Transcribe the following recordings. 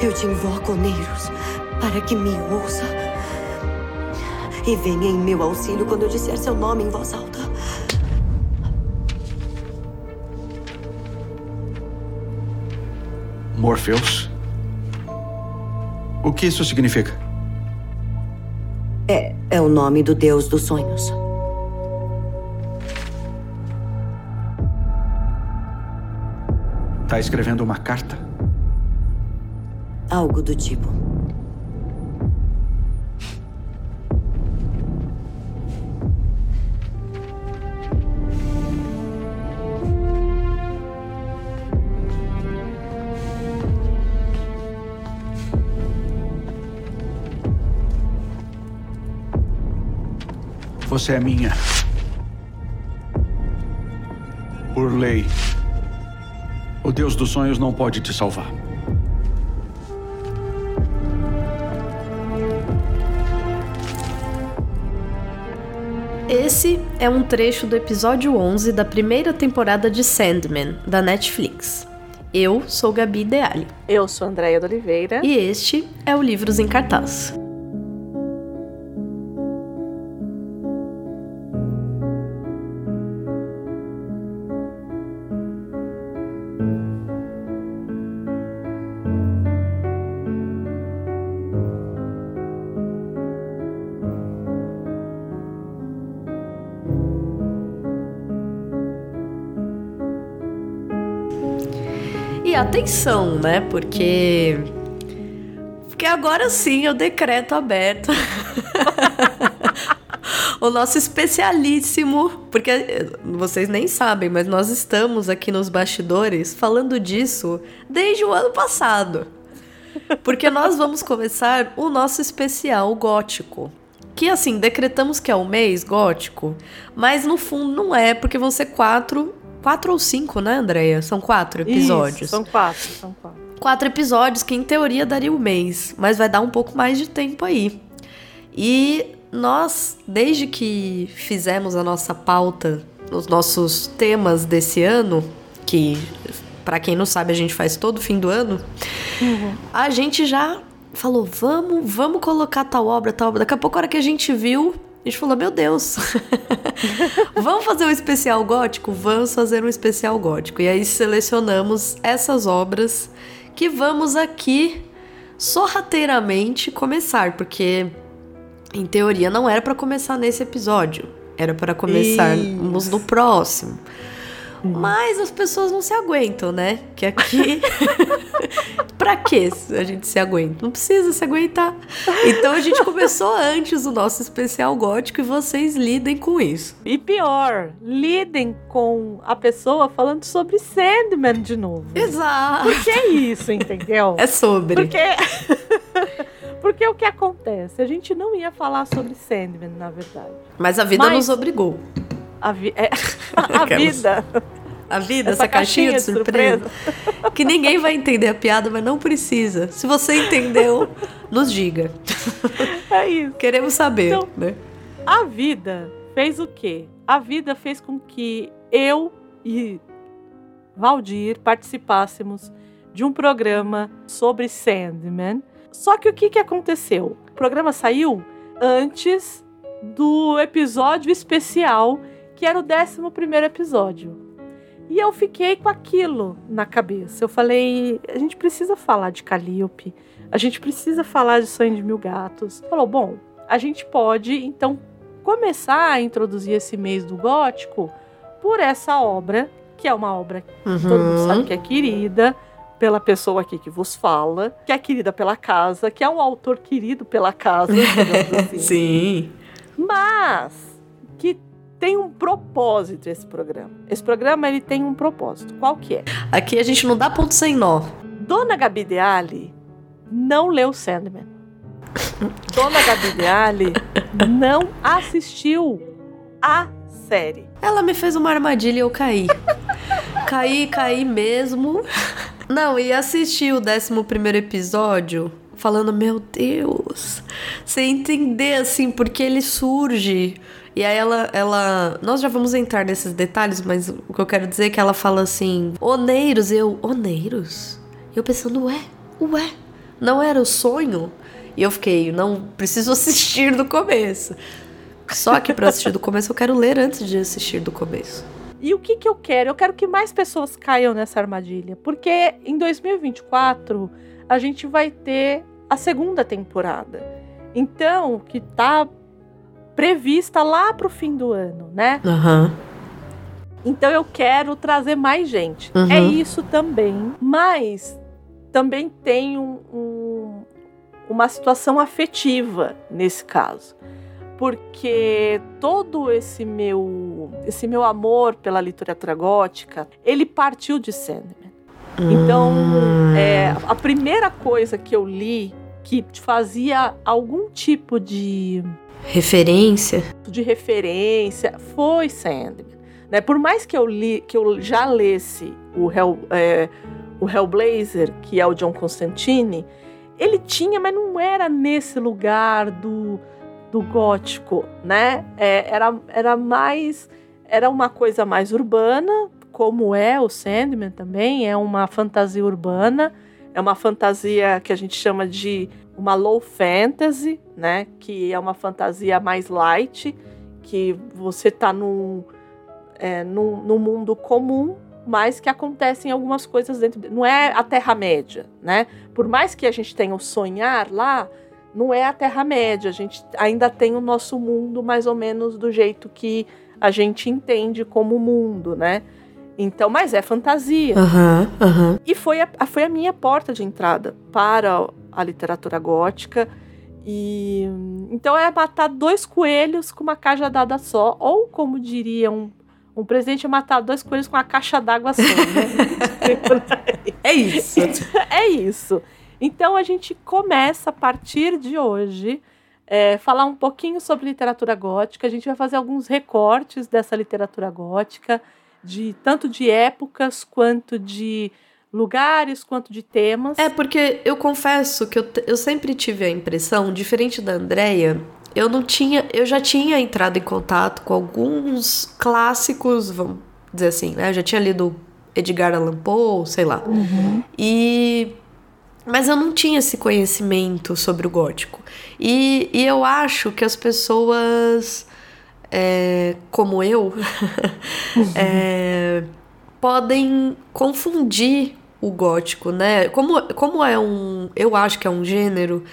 Eu te invoco, Oneiros, para que me ouça. E venha em meu auxílio quando eu disser seu nome em voz alta. Morpheus? O que isso significa? É, é o nome do deus dos sonhos. Tá escrevendo uma carta? Algo do tipo. Você é minha. Por lei. O Deus dos sonhos não pode te salvar. É um trecho do episódio 11 da primeira temporada de Sandman, da Netflix. Eu sou Gabi Deali. Eu sou Andréia de Oliveira. E este é o Livros em Cartaz. Atenção, né? Porque. Porque agora sim eu decreto aberto. o nosso especialíssimo. Porque vocês nem sabem, mas nós estamos aqui nos bastidores falando disso desde o ano passado. Porque nós vamos começar o nosso especial gótico. Que assim, decretamos que é o mês gótico, mas no fundo não é, porque vão ser quatro quatro ou cinco, né, Andréia? São quatro episódios. Isso, são quatro, são quatro. Quatro episódios que em teoria daria um mês, mas vai dar um pouco mais de tempo aí. E nós, desde que fizemos a nossa pauta, os nossos temas desse ano, que para quem não sabe a gente faz todo fim do ano, uhum. a gente já falou, vamos, vamos colocar tal obra, tal obra. Daqui a pouco, a hora que a gente viu, a gente falou, meu Deus, vamos fazer um especial gótico? Vamos fazer um especial gótico. E aí selecionamos essas obras que vamos aqui sorrateiramente começar, porque em teoria não era para começar nesse episódio, era para começarmos no próximo. Mas as pessoas não se aguentam, né? Que aqui. pra que a gente se aguenta? Não precisa se aguentar. Então a gente começou antes o nosso especial gótico e vocês lidem com isso. E pior, lidem com a pessoa falando sobre Sandman de novo. Exato. Porque é isso, entendeu? É sobre. Porque. Porque o que acontece? A gente não ia falar sobre Sandman, na verdade. Mas a vida Mas... nos obrigou. A, vi é, a vida. A vida, essa, essa caixinha, caixinha, de surpresa. surpresa. que ninguém vai entender a piada, mas não precisa. Se você entendeu, nos diga. É isso. Queremos saber, então, né? A vida fez o quê? A vida fez com que eu e Valdir participássemos de um programa sobre Sandman. Só que o que, que aconteceu? O programa saiu antes do episódio especial que era o 11 episódio. E eu fiquei com aquilo na cabeça. Eu falei: a gente precisa falar de Calliope, a gente precisa falar de Sonho de Mil Gatos. Falou: bom, a gente pode então começar a introduzir esse mês do gótico por essa obra, que é uma obra que uhum. todo mundo sabe que é querida pela pessoa aqui que vos fala, que é querida pela casa, que é um autor querido pela casa. assim. Sim. Mas que tem um propósito esse programa. Esse programa ele tem um propósito. Qual que é? Aqui a gente não dá ponto sem nó. Dona Gabi Deali não leu Sandman. Dona Gabi Deali não assistiu a série. Ela me fez uma armadilha e eu caí. caí, caí mesmo. Não, e assisti o 11 primeiro episódio falando, meu Deus, sem entender assim, porque ele surge e aí ela, ela. Nós já vamos entrar nesses detalhes, mas o que eu quero dizer é que ela fala assim: Oneiros, eu. Oneiros? Eu pensando, ué, ué. não era o sonho? E eu fiquei, não preciso assistir do começo. Só que para assistir do começo eu quero ler antes de assistir do começo. E o que, que eu quero? Eu quero que mais pessoas caiam nessa armadilha. Porque em 2024 a gente vai ter a segunda temporada. Então, que tá prevista lá pro fim do ano, né? Aham. Então eu quero trazer mais gente. Uhum. É isso também. Mas também tem um- um- uma situação afetiva nesse caso. Porque todo esse meu, esse meu amor pela literatura gótica, ele partiu de Sandman. Então, Hum. é, a primeira coisa que eu li que fazia algum tipo de Referência. de referência foi Sandman. Né? Por mais que eu li, que eu já lesse o, Hell, é, o Hellblazer, que é o John Constantine, ele tinha, mas não era nesse lugar do, do gótico, né? É, era, era mais, era uma coisa mais urbana, como é o Sandman também, é uma fantasia urbana, é uma fantasia que a gente chama de uma low fantasy, né? Que é uma fantasia mais light, que você tá num, é, num, num mundo comum, mas que acontecem algumas coisas dentro. de- Não é a Terra-média, né? Por mais que a gente tenha o sonhar lá, não é a Terra-média. A gente ainda tem o nosso mundo mais ou menos do jeito que a gente entende como mundo, né? Então, mas é fantasia. Aham, aham. E foi a- foi a minha porta de entrada para a literatura gótica. E então é matar dois coelhos com uma cajadada só, ou como diria um, um presidente, é matar dois coelhos com uma caixa d'água só. Né? É isso. é isso. Então a gente começa a partir de hoje é, falar um pouquinho sobre literatura gótica. A gente vai fazer alguns recortes dessa literatura gótica, de tanto de épocas quanto de lugares, quanto de temas. É, porque eu confesso que eu, eu sempre tive a impressão, diferente da Andrea, eu não tinha. Eu já tinha entrado em contato com alguns clássicos, vamos dizer assim, né? Eu já tinha lido Edgar Allan Poe, sei lá. E. Mas eu não tinha esse conhecimento sobre o gótico. E, e eu acho que as pessoas, é, como eu, é, podem confundir o gótico, né? Como, como é um. Eu acho que é um gênero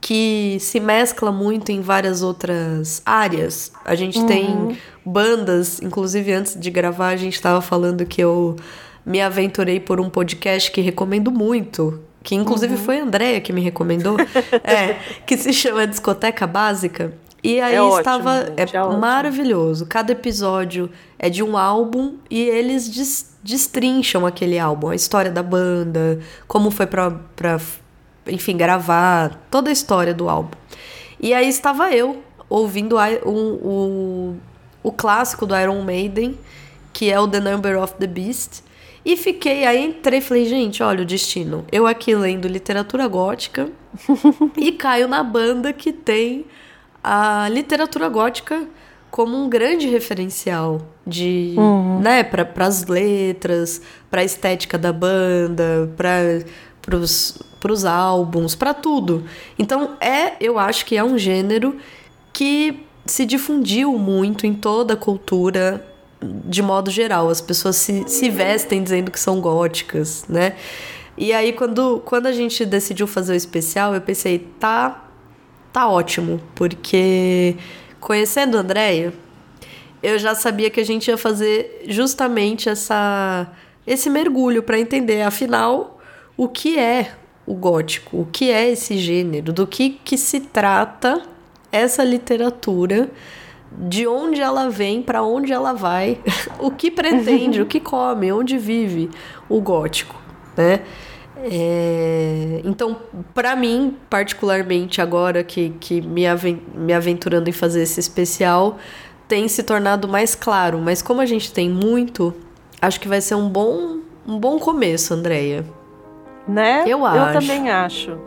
que se mescla muito em várias outras áreas. A gente tem bandas, inclusive antes de gravar, a gente estava falando que eu me aventurei por um podcast que recomendo muito. Que inclusive foi a Andrea que me recomendou. é, que se chama Discoteca Básica. E aí É ótimo, estava. gente, é é ótimo. maravilhoso. Cada episódio é de um álbum e eles des- destrincham aquele álbum, a história da banda, como foi pra, pra enfim, gravar, toda a história do álbum. E aí estava eu ouvindo o, o, o clássico do Iron Maiden, que é o The Number of the Beast. E fiquei, aí entrei e falei, gente, olha o destino. Eu aqui lendo literatura gótica e caio na banda que tem a literatura gótica como um grande referencial de, né, para as letras, para a estética da banda, para os álbuns, para tudo. Então é, eu acho que é um gênero que se difundiu muito em toda a cultura de modo geral. As pessoas se, se vestem dizendo que são góticas, né? E aí, quando, quando a gente decidiu fazer o especial, eu pensei, tá, tá ótimo, porque conhecendo a Andrea, eu já sabia que a gente ia fazer justamente essa, esse mergulho para entender, afinal, o que é o gótico, o que é esse gênero, do que, que se trata essa literatura, de onde ela vem, para onde ela vai, o que pretende, o que come, onde vive o gótico, né? É, então, para mim, particularmente agora que, que me, aven me aventurando em fazer esse especial, tem se tornado mais claro. Mas como a gente tem muito, acho que vai ser um bom, um bom começo, Andréia. Né? Eu Eu acho. também acho.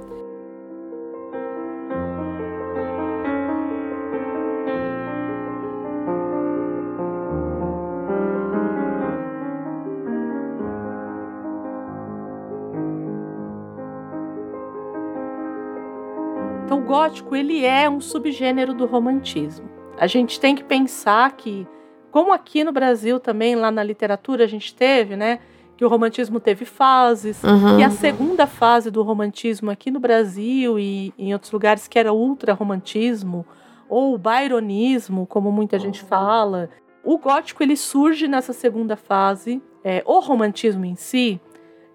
Gótico ele é um subgênero do romantismo. A gente tem que pensar que, como aqui no Brasil também, lá na literatura a gente teve, né? Que o romantismo teve fases, Uhum. e a segunda fase do romantismo aqui no Brasil e em outros lugares que era o ultra-romantismo ou o byronismo, como muita gente fala. O gótico ele surge nessa segunda fase. É, o romantismo em si,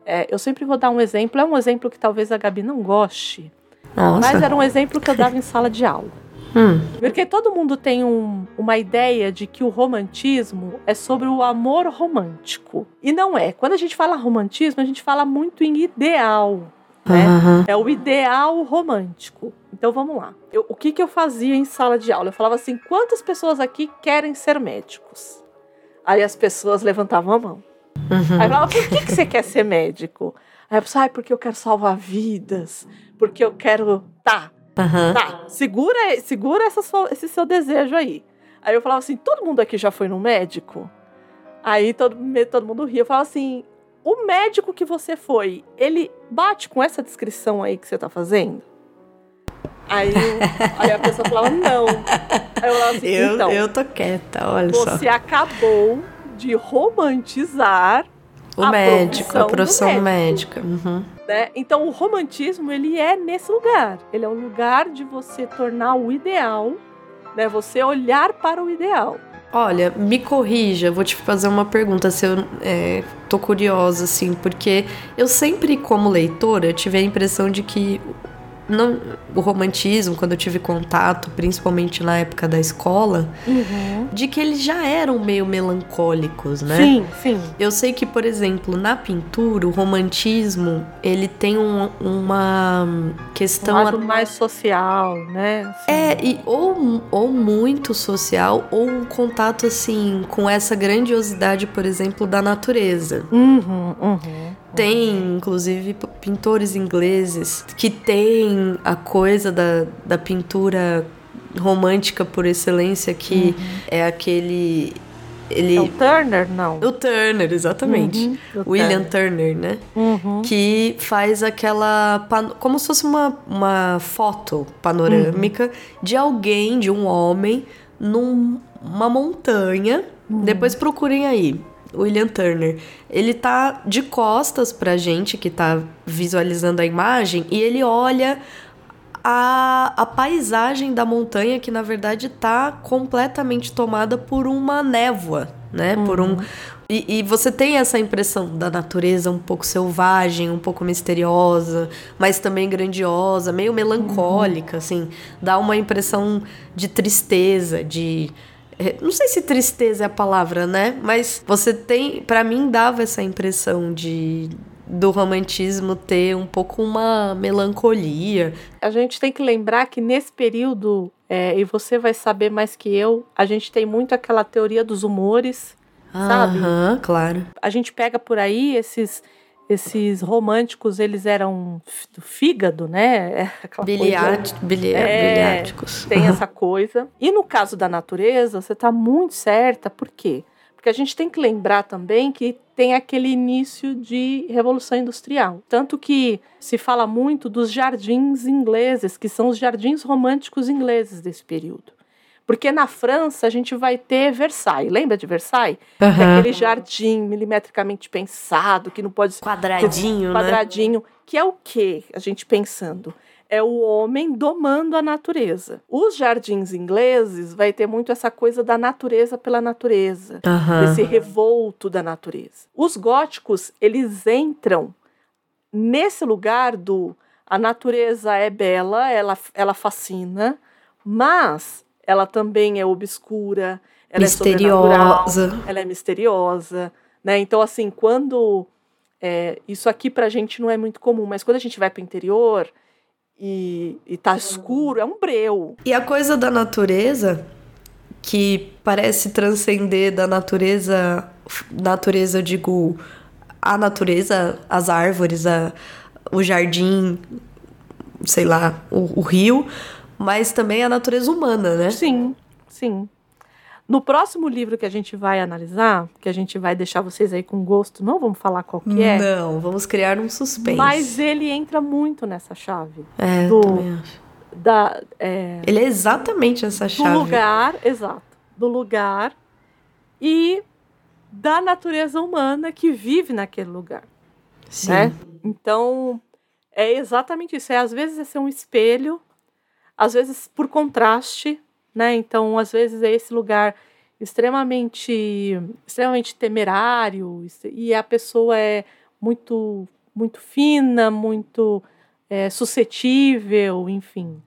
é, eu sempre vou dar um exemplo, é um exemplo que talvez a Gabi não goste, Nossa. mas era um exemplo que eu dava em sala de aula. Hum. Porque todo mundo tem um- uma ideia de que o romantismo é sobre o amor romântico. E não é. Quando a gente fala romantismo, a gente fala muito em ideal. Né? Aham. É o ideal romântico. Então vamos lá. Eu- o que, que eu fazia em sala de aula? Eu falava assim: quantas pessoas aqui querem ser médicos? Aí as pessoas levantavam a mão. Uhum. Aí eu falava: por que, que você quer ser médico? Aí a pessoa: ah, porque eu quero salvar vidas, porque eu quero. Tá, Aham. Tá, segura, segura essa sua- esse seu desejo aí. Aí eu falava assim: todo mundo aqui já foi no médico? Aí todo, todo mundo ria. Eu falava assim: o médico que você foi, ele bate com essa descrição aí que você tá fazendo? Aí, aí a pessoa falava: não. Aí eu falava assim: Eu, então, eu tô quieta, olha só. você acabou de romantizar O a médico, profissão a profissão médico. médica. Uhum. Né? Então o romantismo ele é nesse lugar. Ele é o lugar de você tornar o ideal, né? Você olhar para o ideal. Olha, me corrija, vou te fazer uma pergunta, se eu é, tô curiosa, assim, porque eu sempre, como leitora, tive a impressão de que o romantismo, quando eu tive contato, principalmente na época da escola, de que eles já eram meio melancólicos, né? Sim, sim. Eu sei que, por exemplo, na pintura, o romantismo, ele tem um- uma Um questão lado mais social, né? Assim. é, e ou, ou muito social, ou um contato, assim, com essa grandiosidade, por exemplo, da natureza. Uhum, uhum. Tem, inclusive, p- pintores ingleses que têm a coisa da, da pintura romântica por excelência, que é aquele. Ele. É o Turner, não. o Turner, exatamente. Uhum, o William Turner, né? Uhum. que faz aquela. pan- como se fosse uma, uma foto panorâmica de alguém, de um homem, numa montanha. Depois procurem aí. William Turner. Ele tá de costas pra gente que tá visualizando a imagem e ele olha a, a paisagem da montanha que na verdade tá completamente tomada por uma névoa, né? Por um e, e você tem essa impressão da natureza um pouco selvagem, um pouco misteriosa, mas também grandiosa, meio melancólica, assim. Dá uma impressão de tristeza, de. Eh, Não sei se tristeza é a palavra, né? Mas você tem. Pra mim, dava essa impressão de. Do romantismo ter um pouco uma melancolia. A gente tem que lembrar que nesse período, é, e você vai saber mais que eu, a gente tem muito aquela teoria dos humores. Sabe? Aham, claro. a gente pega por aí esses esses românticos, eles eram do fígado, né? É aquela coisa- Biliat, bili, É, biliáticos. tem essa coisa. E no caso da natureza, você está muito certa. Por quê? Porque a gente tem que lembrar também que tem aquele início de revolução industrial. Tanto que se fala muito dos jardins ingleses, que são os jardins românticos ingleses desse período. Porque na França a gente vai ter Versailles. Lembra de Versailles? Aham. aquele jardim milimetricamente pensado, que não pode Quadradinho, né? quadradinho, que é o que a gente pensando? É o homem domando a natureza. Os jardins ingleses vai ter muito essa coisa da natureza pela natureza, Aham. desse revolto da natureza. Os góticos, eles entram nesse lugar do a natureza é bela, ela, ela fascina, mas ela também é obscura, ela é Misteriosa. ela é misteriosa, né? Então, assim, quando é, isso aqui pra gente não é muito comum, mas quando a gente vai pro interior e, e tá escuro, é um breu. E a coisa da natureza, que parece transcender da natureza, natureza, eu digo, a natureza, as árvores, a, o jardim, sei lá, o, o rio, mas também a natureza humana, né? Sim, sim. No próximo livro que a gente vai analisar, que a gente vai deixar vocês aí com gosto, não vamos falar qual que é, Não, vamos criar um suspense. mas ele entra muito nessa chave é, do- também acho. da é, Ele é exatamente essa do chave. lugar, exato, do lugar e da natureza humana que vive naquele lugar, Sim. né? Então, é exatamente isso. É, às vezes é ser um espelho, às vezes por contraste, né? Então, às vezes é esse lugar extremamente, extremamente temerário e a pessoa é muito, muito fina, muito é, suscetível, enfim.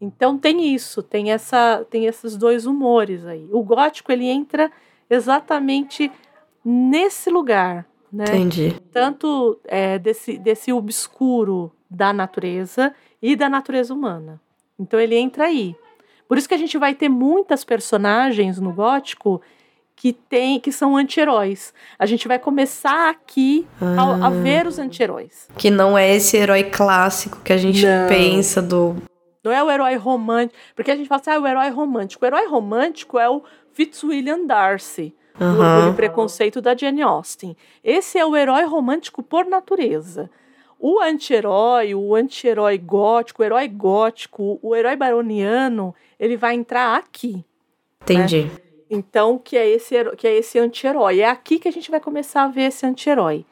Então tem isso, tem essa, tem esses dois humores aí. O gótico ele entra exatamente nesse lugar, né? Entendi. tanto é, desse, desse obscuro da natureza e da natureza humana. Então ele entra aí. Por isso que a gente vai ter muitas personagens no gótico que tem que são anti-heróis. A gente vai começar aqui a, a ver os anti-heróis. Que não é esse herói clássico que a gente Não. pensa do. Não é o herói romântico, porque a gente fala assim, ah, o herói romântico. O herói romântico é o Fitzwilliam Darcy, do. Orgulho e Preconceito da Jane Austen. Esse é o herói romântico por natureza. O anti-herói, o anti-herói gótico, o herói gótico, o herói baroniano, ele vai entrar aqui. Entendi. Então, que é esse que é esse anti-herói. É aqui que a gente vai começar a ver esse anti-herói.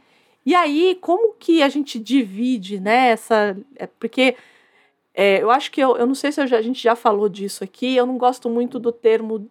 E aí, como que a gente divide, né? Essa, é porque é, eu acho que eu, eu não sei se já- a gente já falou disso aqui. Eu não gosto muito do termo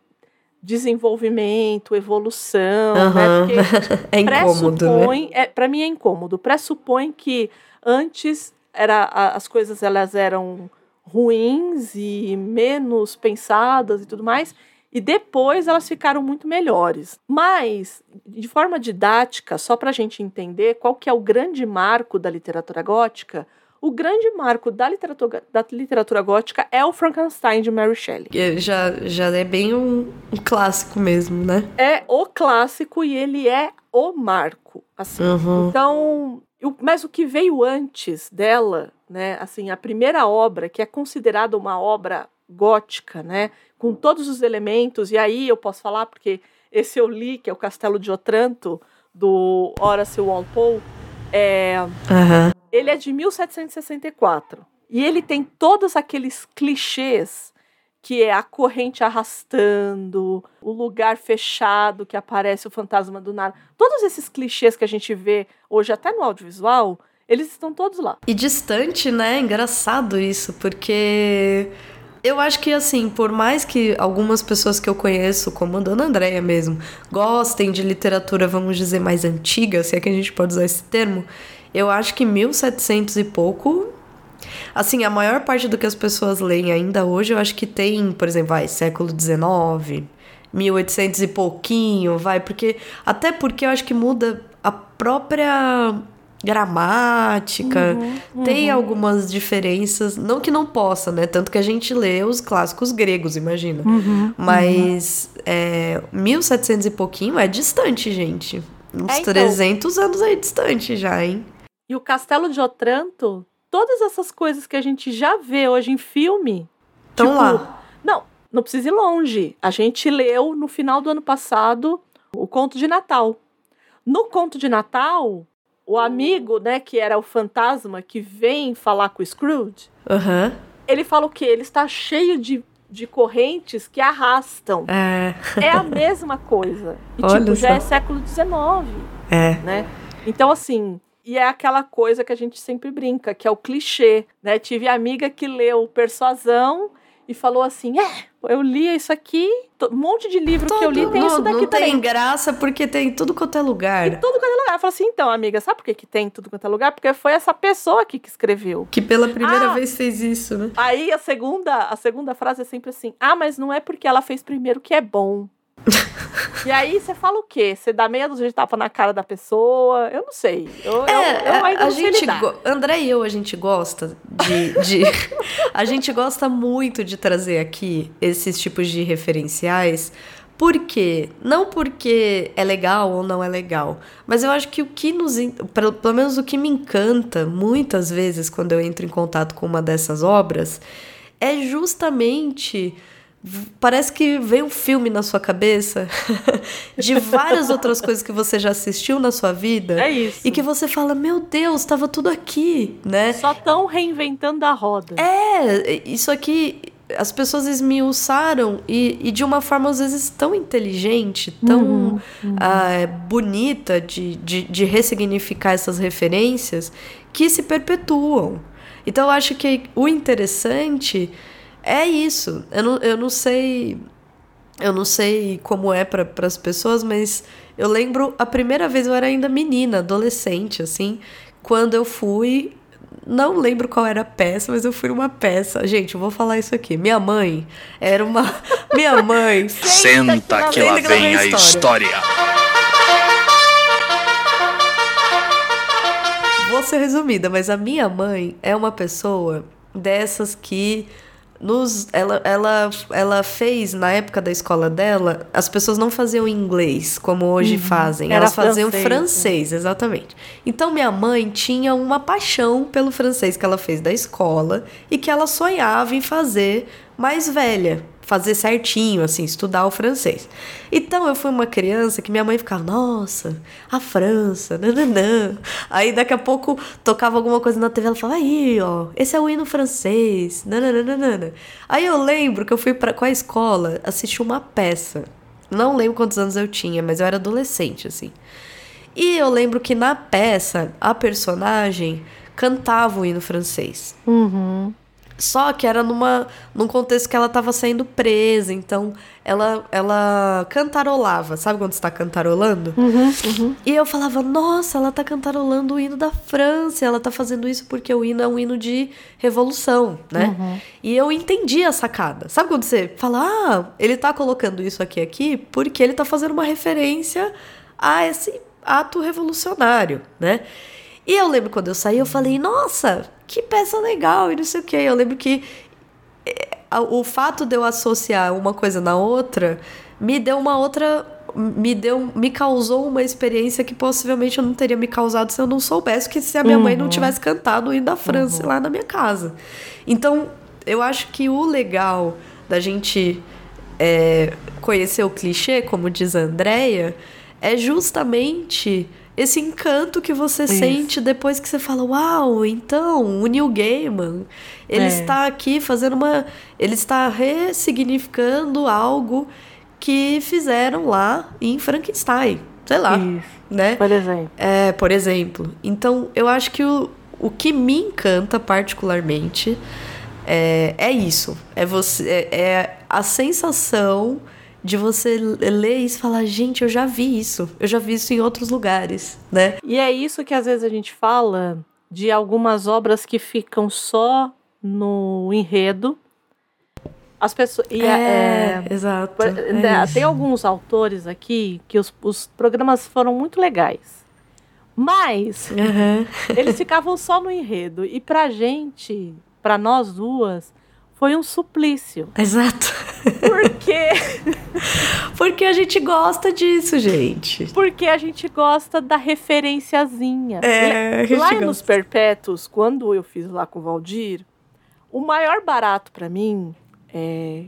desenvolvimento, evolução, Aham. né? Porque É incômodo, né? pressupõe, é, para mim é incômodo. Pressupõe que antes era as coisas elas eram ruins e menos pensadas e tudo mais, e depois elas ficaram muito melhores. Mas de forma didática, só para a gente entender qual que é o grande marco da literatura gótica, o grande marco da literatura, da literatura gótica é o Frankenstein de Mary Shelley. Já, já é bem um, um clássico mesmo, né? É o clássico e ele é o marco, assim. Uhum. Então, mas o que veio antes dela, né? Assim, a primeira obra, que é considerada uma obra gótica, né? Com todos os elementos, e aí eu posso falar, porque esse eu li, que é o Castelo de Otranto, do Horace Walpole, é, Aham. ele é de 1764. E ele tem todos aqueles clichês que é a corrente arrastando, o lugar fechado que aparece o fantasma do nada. Todos esses clichês que a gente vê hoje até no audiovisual, eles estão todos lá. E distante, né? Engraçado isso, porque eu acho que assim, por mais que algumas pessoas que eu conheço, como a Dona Andréia mesmo, gostem de literatura, vamos dizer, mais antiga, se é que a gente pode usar esse termo, eu acho que 1700 e pouco. Assim, a maior parte do que as pessoas leem ainda hoje, eu acho que tem, por exemplo, vai, século XIX, 1800 e pouquinho, vai, porque. Até porque eu acho que muda a própria gramática, tem algumas diferenças, não que não possa, né? Tanto que a gente lê os clássicos gregos, imagina. Mas é, 1700 e pouquinho é distante, gente. Uns É, então. 300 anos aí distante já, hein? E o Castelo de Otranto, todas essas coisas que a gente já vê hoje em filme. Tão tipo, lá. Não, não precisa ir longe. A gente leu no final do ano passado o conto de Natal. No conto de Natal, o amigo, né, que era o fantasma que vem falar com o Scrooge, Aham. ele fala o quê? Ele está cheio de, de correntes que arrastam. É. É a mesma coisa. E, Olha tipo, já só. é século XIX É. né? Então, assim, e é aquela coisa que a gente sempre brinca, que é o clichê, né? Tive amiga que leu Persuasão e falou assim: é, eu li isso aqui, um monte de livro que eu li tem não, isso daqui não também. tem graça porque tem tudo quanto é lugar. E tudo quanto é lugar. Eu falei assim, então, amiga, sabe por que, que tem tudo quanto é lugar? Porque foi essa pessoa aqui que escreveu. Que pela primeira Ah! vez fez isso, né? Aí a segunda, a segunda frase é sempre assim: ah, mas não é porque ela fez primeiro que é bom. e aí você fala o quê? Você dá meia dúzia de tapa na cara da pessoa? Eu não sei. Eu, eu, É, eu ainda a não sei gente. lidar. go- André e eu, a gente gosta de. de- a gente gosta muito de trazer aqui esses tipos de referenciais. Por quê? Não porque é legal ou não é legal. Mas eu acho que o que nos. pelo menos o que me encanta muitas vezes quando eu entro em contato com uma dessas obras é justamente parece que vem um filme na sua cabeça de várias outras coisas que você já assistiu na sua vida. É isso. E que você fala, meu Deus, estava tudo aqui, né? Só tão reinventando a roda. É, isso aqui as pessoas esmiuçaram e, e de uma forma às vezes tão inteligente, tão Uhum, ah, bonita de, de, de ressignificar essas referências que se perpetuam. Então eu acho que o interessante é isso. Eu não, eu não sei. Eu não sei como é para as pessoas, mas eu lembro a primeira vez eu era ainda menina, adolescente, assim, quando eu fui. Não lembro qual era a peça, mas eu fui numa peça. Gente, eu vou falar isso aqui. Minha mãe era uma. Minha mãe. Senta que Senta que lá vem a história. Vou ser resumida, mas a minha mãe é uma pessoa dessas que nos ela, ela, ela fez na época da escola dela, as pessoas não faziam inglês como hoje fazem, Era elas faziam francês, francês, exatamente. Então minha mãe tinha uma paixão pelo francês que ela fez da escola e que ela sonhava em fazer mais velha, fazer certinho, assim, estudar o francês. Então eu fui uma criança que minha mãe ficava, nossa, a França, nananã. Aí daqui a pouco tocava alguma coisa na TV, ela falava, aí, ó, esse é o hino francês, nananana. Aí eu lembro que eu fui pra, com a escola assistir uma peça. Não lembro quantos anos eu tinha, mas eu era adolescente, assim. E eu lembro que na peça, a personagem cantava o hino francês. Uhum. Só que era numa, num contexto que ela estava sendo presa, então ela, ela cantarolava. Sabe quando você tá cantarolando? E eu falava, nossa, ela tá cantarolando o hino da França, ela tá fazendo isso porque o hino é um hino de revolução, né? E eu entendi a sacada. Sabe quando você fala, ah, ele tá colocando isso aqui aqui porque ele tá fazendo uma referência a esse ato revolucionário, né? E eu lembro quando eu saí, eu falei, nossa, que peça legal e não sei o quê. Eu lembro que eh, o fato de eu associar uma coisa na outra me deu uma outra me deu me causou uma experiência que possivelmente eu não teria me causado se eu não soubesse que se a minha mãe não tivesse cantado o hino da França lá na minha casa. Então, eu acho que o legal da gente é, conhecer o clichê, como diz a Andrea, é justamente esse encanto que você sente depois que você fala, uau, então o Neil Gaiman, ele É. está aqui fazendo uma, ele está ressignificando algo que fizeram lá em Frankenstein, sei lá, Isso. né? Por exemplo. É, por exemplo. Então, eu acho que o, o que me encanta particularmente é, é isso. É você é, é a sensação de você ler isso e falar, gente, eu já vi isso. Eu já vi isso em outros lugares, né? E é isso que às vezes a gente fala de algumas obras que ficam só no enredo. As pessoas. E a- é, exato. é né, tem alguns autores aqui que os, os programas foram muito legais. Mas Aham. eles ficavam só no enredo. E pra gente, pra nós duas, foi um suplício. Exato. Porque, Porque a gente gosta disso, gente. porque a gente gosta da referenciazinha. É, gente Lá nos Perpétuos, quando eu fiz lá com o Valdir, o maior barato pra mim é.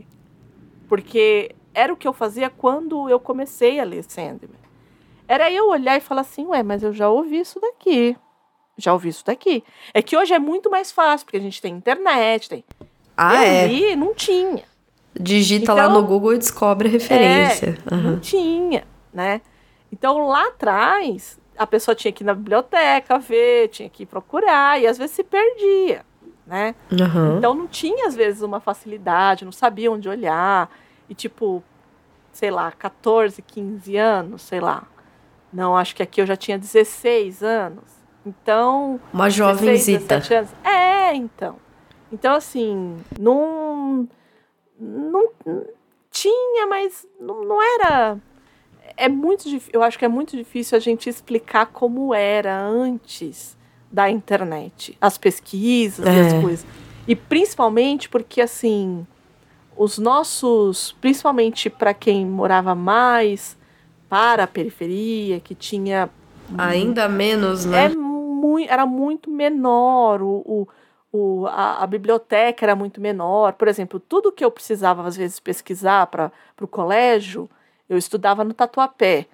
Porque era o que eu fazia quando eu comecei a ler Sandman. Era eu olhar e falar assim, ué, mas eu já ouvi isso daqui. Já ouvi isso daqui. É que hoje é muito mais fácil, porque a gente tem internet, tem. Ah, eu é. li, não tinha. Digita Então- lá no Google e descobre a referência. É, Aham. Não tinha, né? Então lá atrás, a pessoa tinha que ir na biblioteca ver, tinha que procurar, e às vezes se perdia, né? Aham. Então não tinha, às vezes, uma facilidade, não sabia onde olhar. E tipo, sei lá, 14, 15 anos, sei lá. Não, acho que aqui eu já tinha 16 anos. Então. Uma 16, jovenzita. 17 anos. É, então. Então, assim, não. Não tinha, mas não, não era. É muito difícil. Eu acho que é muito difícil a gente explicar como era antes da internet. As pesquisas e É. as coisas. E principalmente porque, assim, os nossos. Principalmente para quem morava mais para a periferia, que tinha Ainda menos, né? é era muito menor o, o, o, a, a, biblioteca era muito menor. Por exemplo, tudo que eu precisava, às vezes, pesquisar para o colégio, eu estudava no Tatuapé.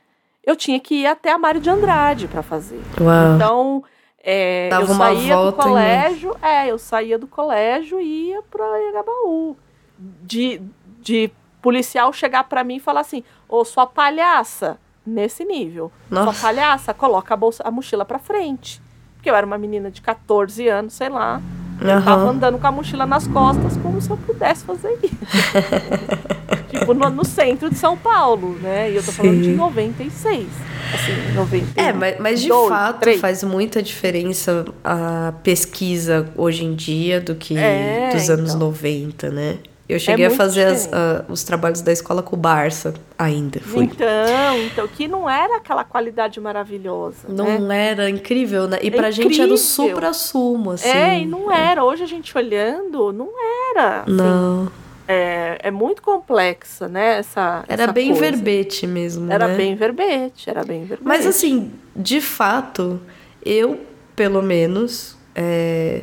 Eu tinha que ir até a Mário de Andrade para fazer. Uau. Então, é, eu saía do colégio, em... é, eu saía do colégio e ia para Igabaú. De, de policial chegar para mim e falar assim: Ô, sua palhaça, nesse nível. Nossa. Sua palhaça, coloca a, bolsa, a mochila para frente. Porque eu era uma menina de 14 anos, sei lá. Uhum. tava andando com a mochila nas costas como se eu pudesse fazer isso. tipo, no, no, centro de São Paulo, né? E eu tô Sim. falando de 96. Assim, 92, É, mas, mas de fato 3. faz muita diferença a pesquisa hoje em dia do que é, dos anos então. 90, né? Eu cheguei é a fazer as, uh, os trabalhos da escola com o Barça ainda. Fui. Então, então, que não era aquela qualidade maravilhosa. Não né? era incrível, né? E é pra incrível. gente era o supra-sumo, assim. É, e não era. Hoje a gente olhando, não era. Assim. Não. É, é muito complexa, né? Essa, era essa bem coisa. verbete mesmo. Era né? bem verbete, era bem verbete. Mas assim, de fato, eu, pelo menos, é,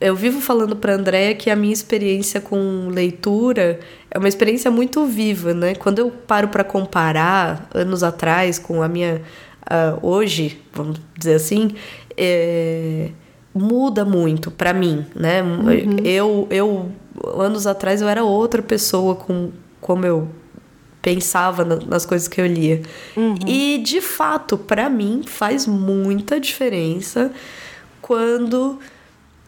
eu vivo falando para Andréia que a minha experiência com leitura é uma experiência muito viva, né? Quando eu paro para comparar anos atrás com a minha uh, hoje, vamos dizer assim, é, muda muito para mim, né? Uhum. Eu, eu anos atrás eu era outra pessoa com como eu pensava nas coisas que eu lia. Uhum. E de fato, para mim faz muita diferença quando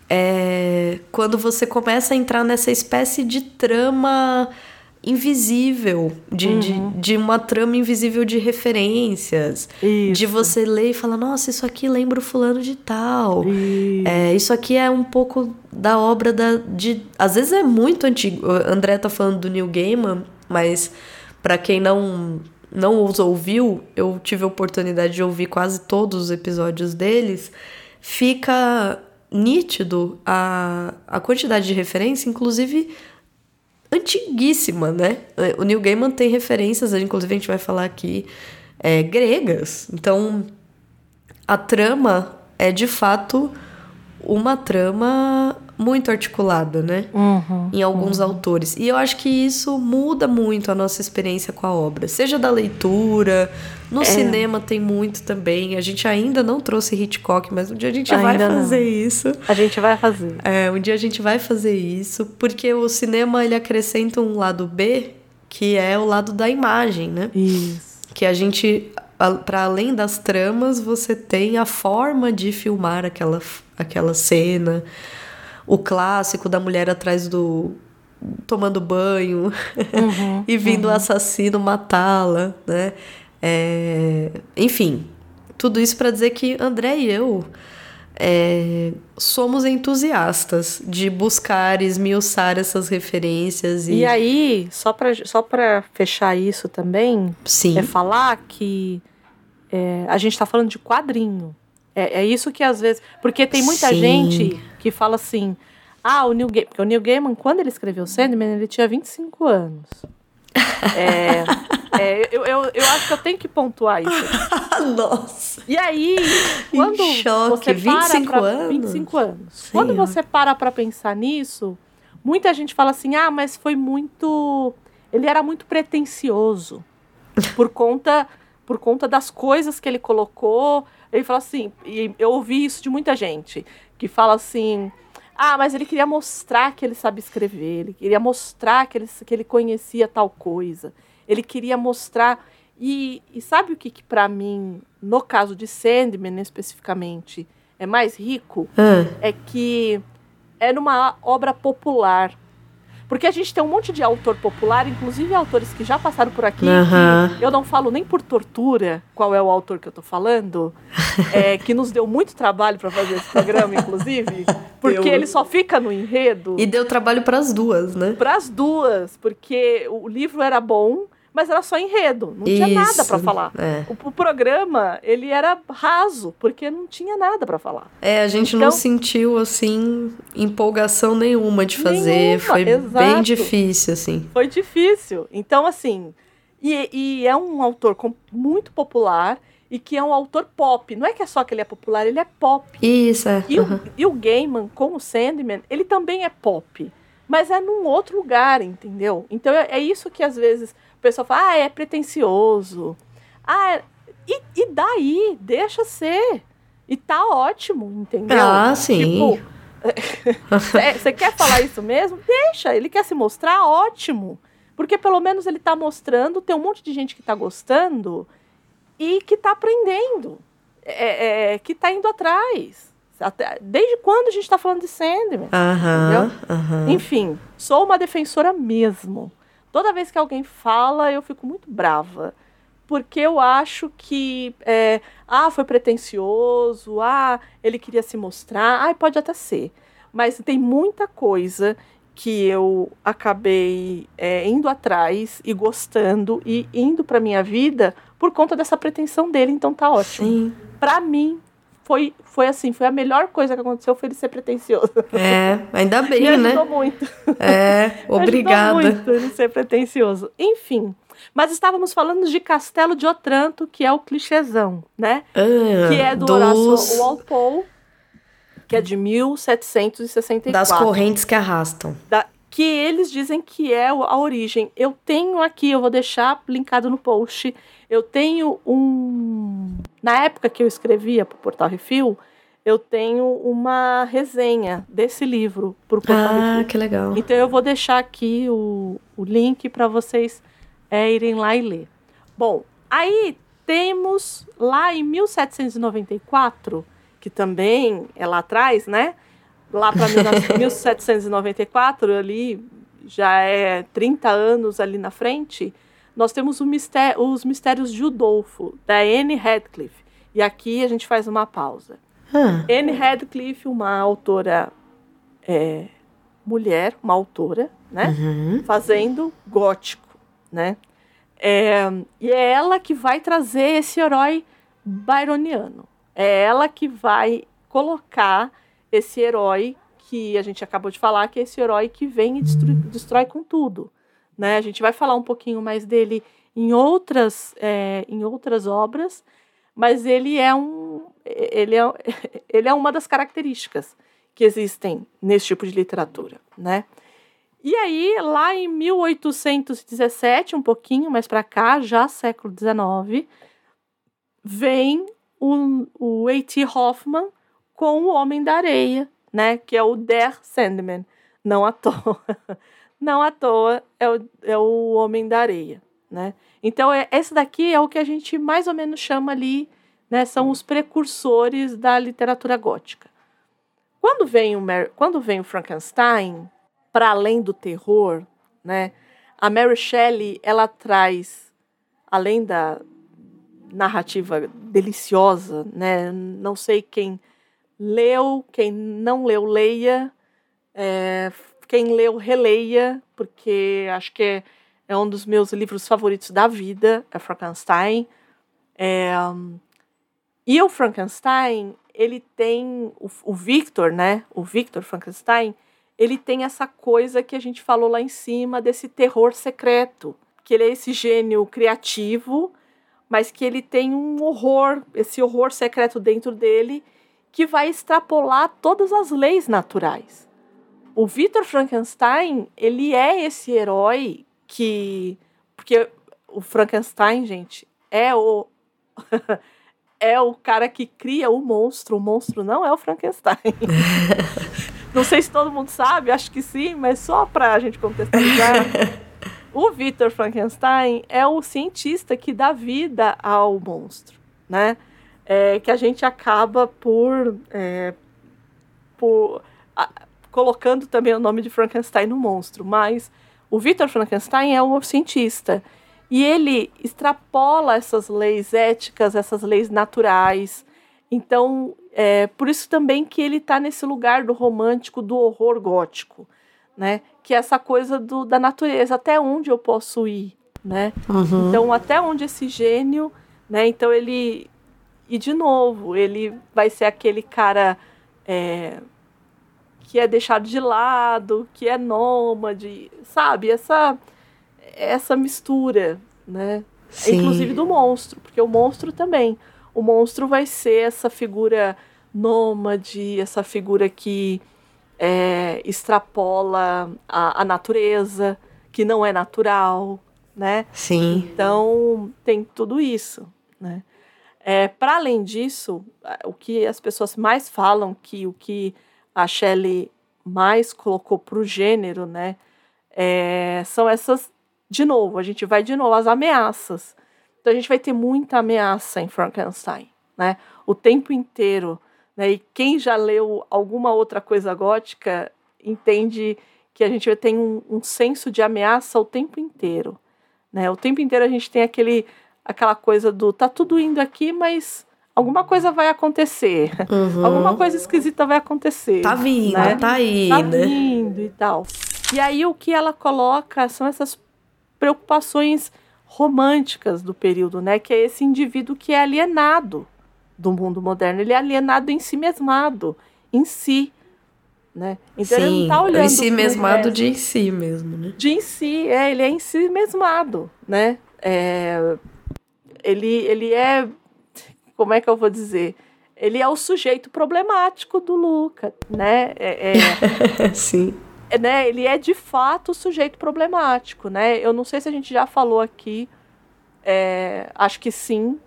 é quando você começa a entrar nessa espécie de trama invisível, de, uhum. de, de, uma trama invisível de referências. Isso. De você ler e falar, nossa, isso aqui lembra o fulano de tal. Isso. É, isso aqui é um pouco da obra da. De, às vezes é muito antigo. O André tá falando do Neil Gaiman, mas para quem não, não os ouviu, eu tive a oportunidade de ouvir quase todos os episódios deles. Fica nítido a, a quantidade de referência, inclusive antiguíssima, né? O Neil Gaiman tem referências, inclusive a gente vai falar aqui, é, gregas. Então, a trama é de fato uma trama muito articulada, né? Uhum, em alguns uhum. autores. E eu acho que isso muda muito a nossa experiência com a obra. Seja da leitura, no é. cinema tem muito também. A gente ainda não trouxe Hitchcock, mas um dia a gente ainda vai fazer não. isso. A gente vai fazer. É, um dia a gente vai fazer isso, porque o cinema ele acrescenta um lado B, que é o lado da imagem, né? Isso. Que a gente para além das tramas, você tem a forma de filmar aquela, aquela cena, o clássico da mulher atrás do. tomando banho uhum, e vindo uhum. o assassino matá-la, né? É, enfim, tudo isso para dizer que André e eu é, somos entusiastas de buscar, esmiuçar essas referências. E, e aí, só para só fechar isso também, Sim. é falar que é, a gente está falando de quadrinho. É, é isso que às vezes. Porque tem muita Sim. gente que fala assim. Ah, o Neil Gaiman. Porque o Neil Gaiman, quando ele escreveu Sandman, ele tinha 25 anos. É, é, eu, eu, eu acho que eu tenho que pontuar isso. Nossa. E aí, quando em choque, você 25 para pra, anos? 25 anos. Sim. Quando você para para pensar nisso, muita gente fala assim: "Ah, mas foi muito, ele era muito pretensioso por conta por conta das coisas que ele colocou". Ele fala assim, e eu ouvi isso de muita gente, que fala assim: ah, mas ele queria mostrar que ele sabe escrever, ele queria mostrar que ele, que ele conhecia tal coisa, ele queria mostrar. E, e sabe o que, que para mim, no caso de Sandman especificamente, é mais rico? Hum. É que é numa obra popular. Porque a gente tem um monte de autor popular, inclusive autores que já passaram por aqui. Uhum. eu não falo nem por tortura qual é o autor que eu tô falando, é, que nos deu muito trabalho para fazer esse programa, inclusive, porque ele só fica no enredo. E deu trabalho para as duas, né? Para as duas, porque o livro era bom, mas era só enredo, não Isso, tinha nada para falar. É. O, o, programa, ele era raso, porque não tinha nada para falar. É, a gente então, não sentiu, assim, empolgação nenhuma de fazer, nenhuma, foi exato. bem difícil, assim. Foi difícil. Então, assim, e, e é um autor muito popular, e que é um autor pop. Não é que é só que ele é popular, ele é pop. Isso, é. E, uhum. o, e o Gaiman, com o Sandman, ele também é pop. Mas é num outro lugar, entendeu? Então é, é isso que às vezes o pessoal fala, ah, é pretencioso. Ah, é... E, e daí? Deixa ser. E tá ótimo, entendeu? Ah, sim. Tipo, você quer falar isso mesmo? Deixa, ele quer se mostrar, ótimo. Porque pelo menos ele tá mostrando, tem um monte de gente que tá gostando e que tá aprendendo, é, é, que tá indo atrás. Até, desde quando a gente tá falando de Sandman? Aham, aham. Enfim, sou uma defensora mesmo. Toda vez que alguém fala, eu fico muito brava. Porque eu acho que, é, ah, foi pretencioso, ah, ele queria se mostrar, ah, pode até ser. Mas tem muita coisa que eu acabei é, indo atrás e gostando e indo para minha vida por conta dessa pretensão dele, então tá ótimo. Sim. Para mim foi foi assim, foi a melhor coisa que aconteceu foi ele ser pretencioso. É, ainda bem, Me né? ajudou muito. É, obrigada. Ajudou muito ele ser pretencioso. Enfim, mas estávamos falando de Castelo de Otranto, que é o clichêzão, né? Ah, que é do dos, Horácio Walpole, que é de 1764. das correntes que arrastam. da- que eles dizem que é a origem. Eu tenho aqui, eu vou deixar linkado no post. Eu tenho um. Na época que eu escrevia para o Portal Refil, eu tenho uma resenha desse livro para o Portal Ah, Refil. que legal. Então eu vou deixar aqui o, o link para vocês é, irem lá e ler. Bom, aí temos lá em 1794, que também é lá atrás, né? Lá para 1794, ali já é 30 anos ali na frente, nós temos o misté- os Mistérios de Udolfo, da Anne Radcliffe. E aqui a gente faz uma pausa. Ah, Anne Radcliffe, uma autora é, mulher, uma autora, né? uhum. Fazendo gótico, né? É, e é ela que vai trazer esse herói byroniano. É ela que vai colocar esse herói que a gente acabou de falar, que é esse herói que vem e destrói, destrói com tudo. Né? A gente vai falar um pouquinho mais dele em outras, é, em outras obras, mas ele é, um, ele, é, ele é uma das características que existem nesse tipo de literatura. Né? E aí, lá em 1817, um pouquinho mais para cá, já século XIX, vem o, o A.T. Hoffman com o Homem da Areia, né? Que é o Der Sandman. Não à toa. Não à toa é o, é o Homem da Areia, né? Então, é, esse daqui é o que a gente mais ou menos chama ali, né? São os precursores da literatura gótica. Quando vem o, Mar quando vem o Frankenstein, para além do terror, né? A Mary Shelley, ela traz, além da narrativa deliciosa, né? Não sei quem leu, quem não leu, leia. É, quem leu, releia, porque acho que é, é um dos meus livros favoritos da vida, é Frankenstein. É, e o Frankenstein, ele tem o, o Victor, né? O Victor Frankenstein, ele tem essa coisa que a gente falou lá em cima desse terror secreto, que ele é esse gênio criativo, mas que ele tem um horror, esse horror secreto dentro dele, que vai extrapolar todas as leis naturais. O Victor Frankenstein, ele é esse herói que porque o Frankenstein, gente, é o é o cara que cria o monstro. O monstro não é o Frankenstein. não sei se todo mundo sabe, acho que sim, mas só para a gente contextualizar. o Victor Frankenstein é o cientista que dá vida ao monstro, né? É, que a gente acaba por, é, por a, colocando também o nome de Frankenstein no monstro, mas o Victor Frankenstein é um cientista e ele extrapola essas leis éticas, essas leis naturais. Então, é por isso também que ele está nesse lugar do romântico, do horror gótico, né? Que é essa coisa do, da natureza, até onde eu posso ir, né? Uhum. Então, até onde esse gênio, né? Então, ele. E, de novo, ele vai ser aquele cara é, que é deixado de lado, que é nômade, sabe? Essa, essa mistura, né? Sim. Inclusive do monstro, porque o monstro também. o monstro vai ser essa figura nômade, essa figura que é, extrapola a, a natureza, que não é natural, né? Sim. Então tem tudo isso, né? É, Para além disso, o que as pessoas mais falam, que o que a Shelley mais colocou para o gênero, né, é, são essas, de novo, a gente vai de novo, as ameaças. Então a gente vai ter muita ameaça em Frankenstein, né, o tempo inteiro. Né, e quem já leu alguma outra coisa gótica entende que a gente tem um, um senso de ameaça o tempo inteiro. Né? O tempo inteiro a gente tem aquele aquela coisa do tá tudo indo aqui, mas alguma coisa vai acontecer. Uhum. Alguma coisa esquisita vai acontecer. Tá vindo, né? tá aí, Tá né? vindo e tal. E aí o que ela coloca são essas preocupações românticas do período, né? Que é esse indivíduo que é alienado do mundo moderno. Ele é alienado em si mesmado, em si. Né? Então ele não Sim, tá olhando em si mesmado de em si mesmo, né? de em si, é, ele é em si mesmado, né? É, ele, ele é, como é que eu vou dizer? Ele é o sujeito problemático do Luca, né? É, é, Sim. é, né? Ele é de fato o sujeito problemático, né? Eu não sei se a gente já falou aqui, é, acho que sim,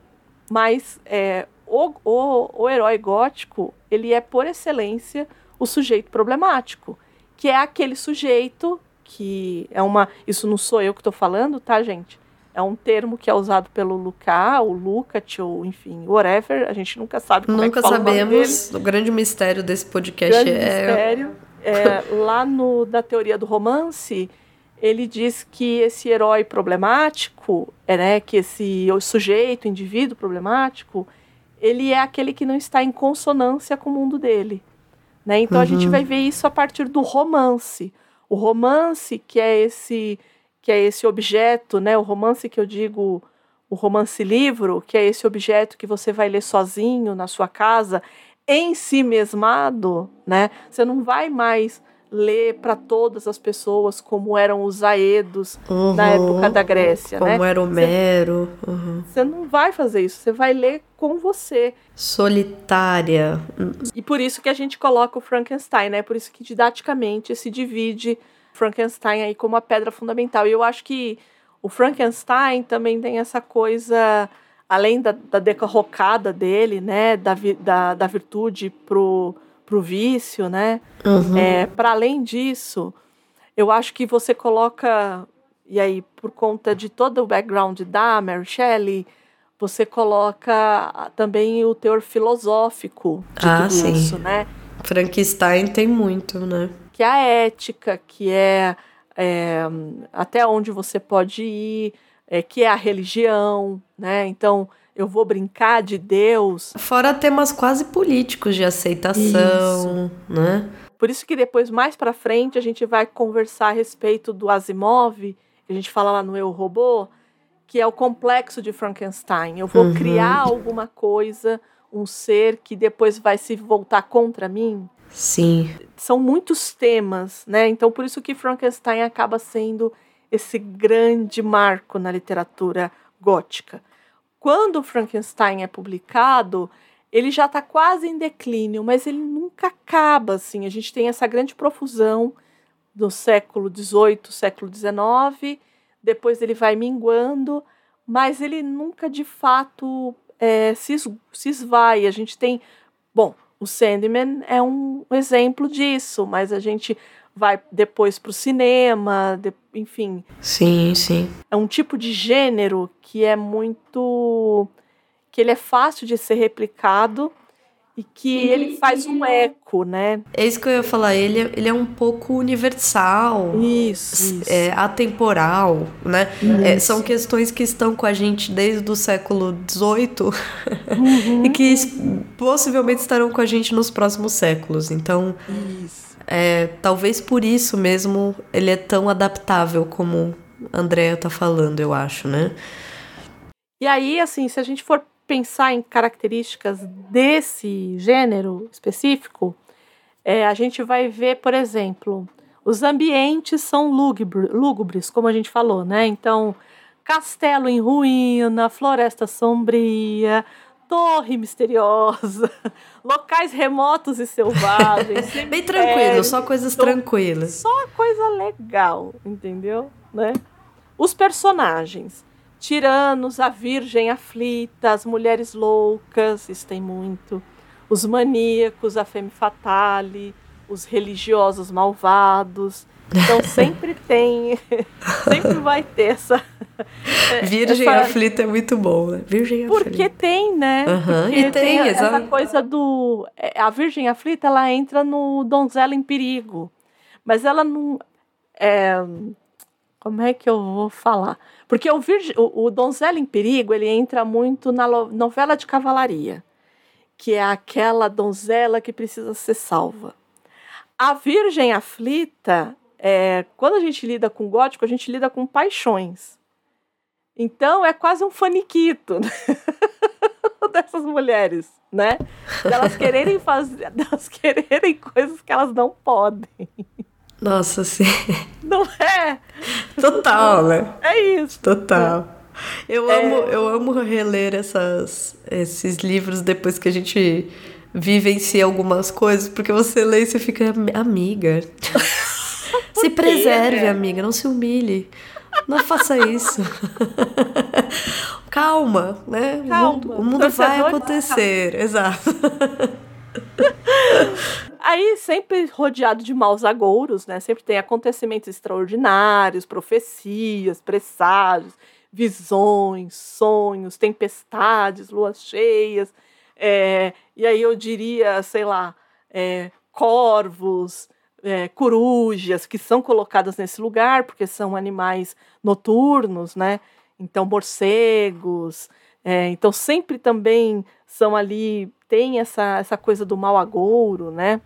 mas é, o, o, o herói gótico, ele é por excelência o sujeito problemático, que é aquele sujeito que é uma. Isso não sou eu que estou falando, tá, gente? É um termo que é usado pelo Luca, o Lucat, ou enfim, whatever. A gente nunca sabe como é Nunca que fala o nome dele. sabemos. O grande mistério desse podcast Grande é. mistério. É, lá no, da teoria do romance, ele diz que esse herói problemático, é, né, que esse o sujeito, indivíduo problemático, ele é aquele que não está em consonância com o mundo dele. Né? Então a gente Uhum. vai ver isso a partir do romance. O romance, que é esse que é esse objeto, né? O romance que eu digo, o romance livro, que é esse objeto que você vai ler sozinho na sua casa, em si mesmado, né? Você não vai mais ler para todas as pessoas como eram os aedos na Uhum. época da Grécia, Como né? era Homero. Uhum. Você não vai fazer isso, você vai ler com você. Solitária. E por isso que a gente coloca o Frankenstein, né? Por isso que didaticamente se divide Frankenstein aí como a pedra fundamental. E eu acho que o Frankenstein também tem essa coisa, além da, da decarrocada dele, né? Da, vi- da, da virtude pro, pro vício, né? Uhum. É, para além disso, eu acho que você coloca, e aí por conta de todo o background da Mary Shelley, você coloca também o teor filosófico de Ah, tudo sim. isso, né? Frankenstein tem muito, né? Que é a ética, que é, é, até onde você pode ir, é, que é a religião, né? Então, eu vou brincar de Deus, Fora temas quase políticos de aceitação, né? Por isso que depois, mais pra frente, a gente vai conversar a respeito do Asimov, que a gente fala lá no Eu Robô, que é o complexo de Frankenstein. Eu vou Uhum. criar alguma coisa, um ser que depois vai se voltar contra mim. Sim. São muitos temas, né? Então, por isso que Frankenstein acaba sendo esse grande marco na literatura gótica. Quando Frankenstein é publicado, ele já está quase em declínio, mas ele nunca acaba assim. A gente tem essa grande profusão do século XVIII, século XIX, depois ele vai minguando, mas ele nunca de fato é, se, se esvai. A gente tem, bom, o Sandman é um exemplo disso, mas a gente vai depois para o cinema, de- enfim, Sim, sim. é um tipo de gênero que é muito que ele é fácil de ser replicado e que ele faz um eco, né? É isso que eu ia falar. Ele, é- ele é um pouco universal. Isso. isso. É, atemporal, né? É, são questões que estão com a gente desde o século XVIII Uhum. e que possivelmente estarão com a gente nos próximos séculos. Então, Isso. é, talvez por isso mesmo ele é tão adaptável como a Andrea tá falando, eu acho, né? E aí, assim, se a gente for pensar em características desse gênero específico, é, a gente vai ver, por exemplo, os ambientes são lúgubre- lúgubres, como a gente falou, né? Então, castelo em ruína, floresta sombria, torre misteriosa, locais remotos e selvagens. Bem tranquilo, só coisas Então, tranquilas. Só coisa legal, entendeu? Né? Os personagens. Tiranos, a virgem aflita, as mulheres loucas, isso tem muito. Os maníacos, a femme fatale, os religiosos malvados. Então sempre tem, sempre vai ter essa. Virgem essa- aflita é muito bom, né? Virgem Porque aflita. tem, né? Aham, Porque e tem, essa exato. coisa do. é, A Virgem Aflita, ela entra no Donzela em Perigo. Mas ela não. é, como é que eu vou falar? Porque o, Virgem, o, o Donzela em Perigo, ele entra muito na novela de cavalaria, que é aquela donzela que precisa ser salva. A Virgem Aflita, é, quando a gente lida com gótico, a gente lida com paixões. Então é quase um faniquito né? dessas mulheres, né? Delas quererem fazer, delas quererem coisas que elas não podem. Nossa, sim. Não é? Total, né? É isso. Total. Eu É. amo, eu amo reler essas, esses livros depois que a gente vivencia algumas coisas, porque você lê e você fica, "Am- amiga. se preserve, né? amiga, não se humilhe. Não faça isso. Calma, né? O Calma. mundo, o mundo vai acontecer. Exato. Aí sempre rodeado de maus agouros, né? Sempre tem acontecimentos extraordinários, profecias, presságios, visões, sonhos, tempestades, luas cheias. é, e aí eu diria, sei lá, é, corvos, é, corujas, que são colocadas nesse lugar, porque são animais noturnos, né? Então, morcegos. é, então, sempre também são ali, tem essa, essa coisa do mau agouro, né?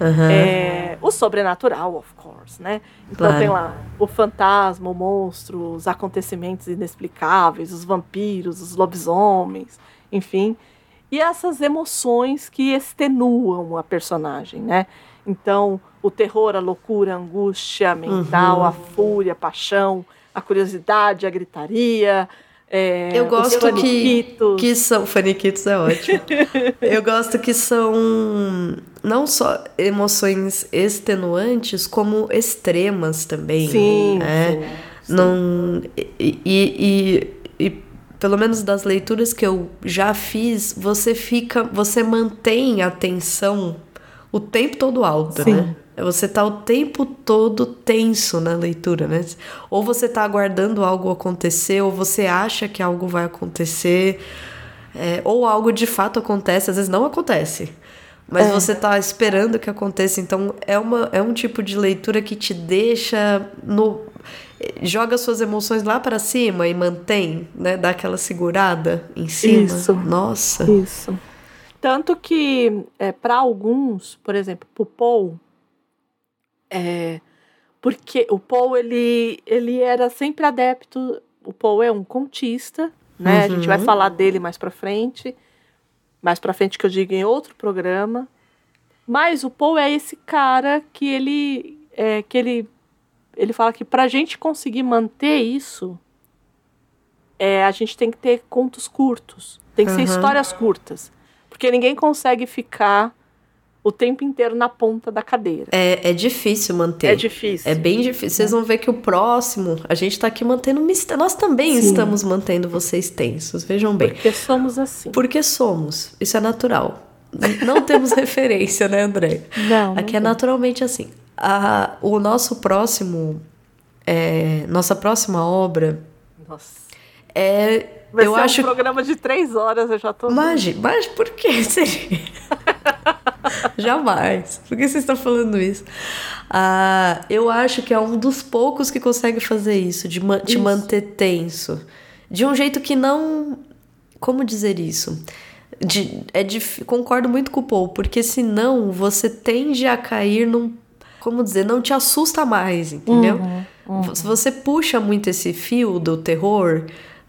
Aham. É, o sobrenatural, of course, né? Então Claro. tem lá o fantasma, o monstro, os acontecimentos inexplicáveis, os vampiros, os lobisomens, enfim. E essas emoções que extenuam a personagem, né? Então, o terror, a loucura, a angústia mental, Uhum. a fúria, a paixão, a curiosidade, a gritaria. É, Eu os gosto que, que são. Faniquitos é ótimo. Eu gosto que são não só emoções extenuantes, como extremas também. Sim, né? sim, sim. Não, e, e, e- e, pelo menos das leituras que eu já fiz, você fica. Você mantém a atenção o tempo todo alta, Sim. né? Você tá o tempo todo tenso na leitura, né? Ou você tá aguardando algo acontecer, ou você acha que algo vai acontecer, é, ou algo de fato acontece, às vezes não acontece. Mas É. você tá esperando que aconteça. Então é, uma, é um tipo de leitura que te deixa no. Joga suas emoções lá para cima e mantém, né? Dá aquela segurada em cima. Isso. Nossa. Isso. Tanto que, é, para alguns, por exemplo, pro Paul, é, porque o Paul, ele, ele era sempre adepto, o Paul é um contista, né? A gente vai Uhum. falar dele mais pra frente, mais pra frente que eu digo em outro programa. Mas o Paul é esse cara que ele, é, que ele, ele fala que pra gente conseguir manter isso, é, a gente tem que ter contos curtos. Tem que ser Aham. histórias curtas. Porque ninguém consegue ficar o tempo inteiro na ponta da cadeira. É, é difícil manter. É difícil. É bem difícil. Vocês vão ver que o próximo, a gente tá aqui mantendo mistério. Nós também Sim. estamos mantendo vocês tensos, vejam bem. Porque somos assim. Porque somos. Isso é natural. Não temos referência, né, André? Não. não Aqui é tem. naturalmente assim. A, o nosso próximo. é, nossa próxima obra Nossa. é. Vai eu ser acho um programa de três horas, eu já tô. Magi, mas por que seria? Jamais. Por que vocês estão falando isso? Ah, eu acho que é um dos poucos que consegue fazer isso, de ma- te Isso. manter tenso. De um jeito que não. Como dizer isso? De, é dif- concordo muito com o Paul, porque senão você tende a cair num. Como dizer? Não te assusta mais, entendeu? Uhum, Se você puxa muito esse fio do terror,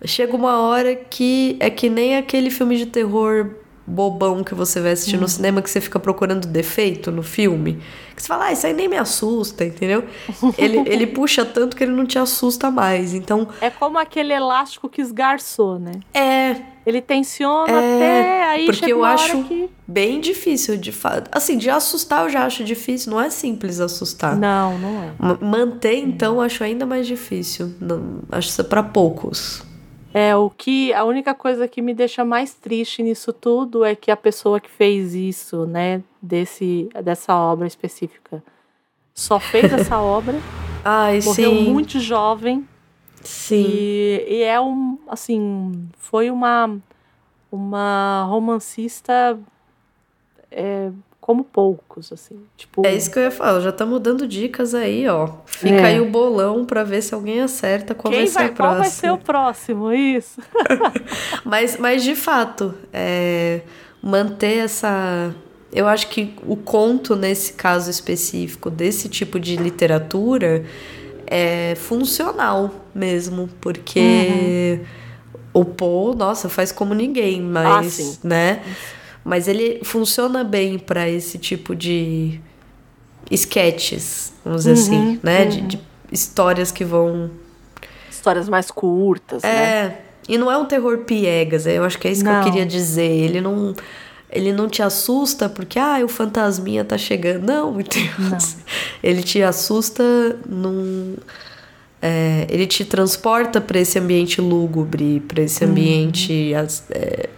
chega uma hora que é que nem aquele filme de terror bobão que você vai assistir no cinema que você fica procurando defeito no filme. Que você fala, ah, isso aí nem me assusta, entendeu? ele, ele puxa tanto que ele não te assusta mais. Então. É como aquele elástico que esgarçou, né? É. Ele tensiona é, até aí Porque eu acho que... bem difícil de fato. Assim, de assustar eu já acho difícil. Não é simples assustar. Não, não é. manter, então, eu acho ainda mais difícil. Não, acho isso é pra poucos. É, o que a única coisa que me deixa mais triste nisso tudo é que a pessoa que fez isso, né, desse dessa obra específica, só fez essa obra. Ai, morreu sim. muito jovem. Sim. E, e é um, assim, foi uma uma romancista é, como poucos, assim. Tipo, É isso que eu ia falar, já estamos dando dicas aí, ó. Fica É. aí o bolão pra ver se alguém acerta qual quem vai ser vai, a qual vai ser o próximo? Isso. Mas, mas de fato, é, manter essa. Eu acho que o conto, nesse caso específico, desse tipo de literatura, é funcional mesmo, porque o Poe, nossa, faz como ninguém, mas, sim. né? Mas ele funciona bem para esse tipo de sketches, vamos dizer assim, né? De, de histórias que vão Histórias mais curtas, né? é, e não é um terror piegas, eu acho que é isso que eu Não. queria dizer. Ele não ele não te assusta porque ah, o fantasminha tá chegando. Não, meu Deus. Ele te assusta num é, ele te transporta para esse ambiente lúgubre, para esse Uhum. ambiente as- é,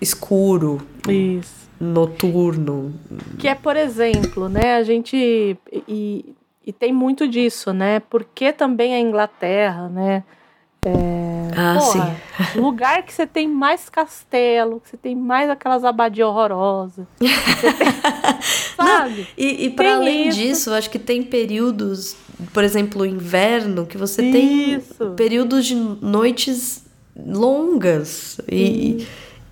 escuro, Isso. noturno. Que é, por exemplo, né, a gente. E, e tem muito disso, né? Porque também a Inglaterra, né? Ah, porra, sim. lugar que você tem mais castelo, que você tem mais aquelas abadias horrorosas. Tem- sabe? E, e para Tem além isso. disso, acho que tem períodos, por exemplo, o inverno, que você tem Isso. períodos de noites longas e,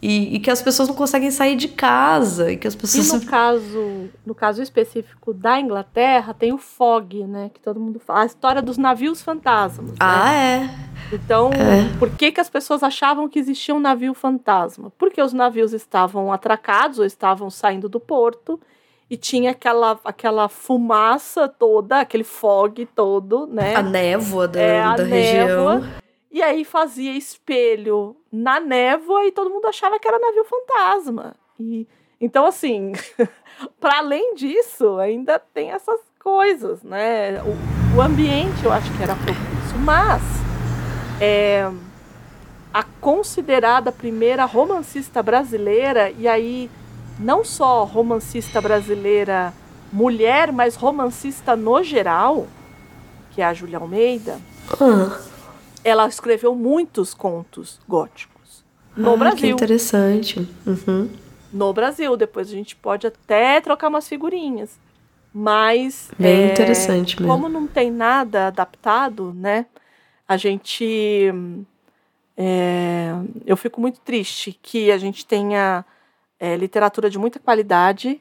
e, e que as pessoas não conseguem sair de casa e que as E pessoas no caso, no caso específico da Inglaterra, tem o fog, né? Que todo mundo fala. A história dos navios fantasmas. né? ah é Então, por que, que as pessoas achavam que existia um navio fantasma? Porque os navios estavam atracados ou estavam saindo do porto e tinha aquela, aquela fumaça toda, aquele fog todo, né? a névoa da, É, a da névoa. E aí fazia espelho na névoa e todo mundo achava que era navio fantasma. E, então, assim, para além disso, ainda tem essas coisas, né? O, o ambiente eu acho que era propício, mas é, a considerada primeira romancista brasileira, e aí não só romancista brasileira mulher, mas romancista no geral, que é a Júlia Almeida, ah, ela escreveu muitos contos góticos no ah, que Brasil. interessante Uhum. No Brasil, depois a gente pode até trocar umas figurinhas. Mas bem é, interessante mesmo como não tem nada adaptado, né? A gente. é, eu fico muito triste que a gente tenha é, literatura de muita qualidade,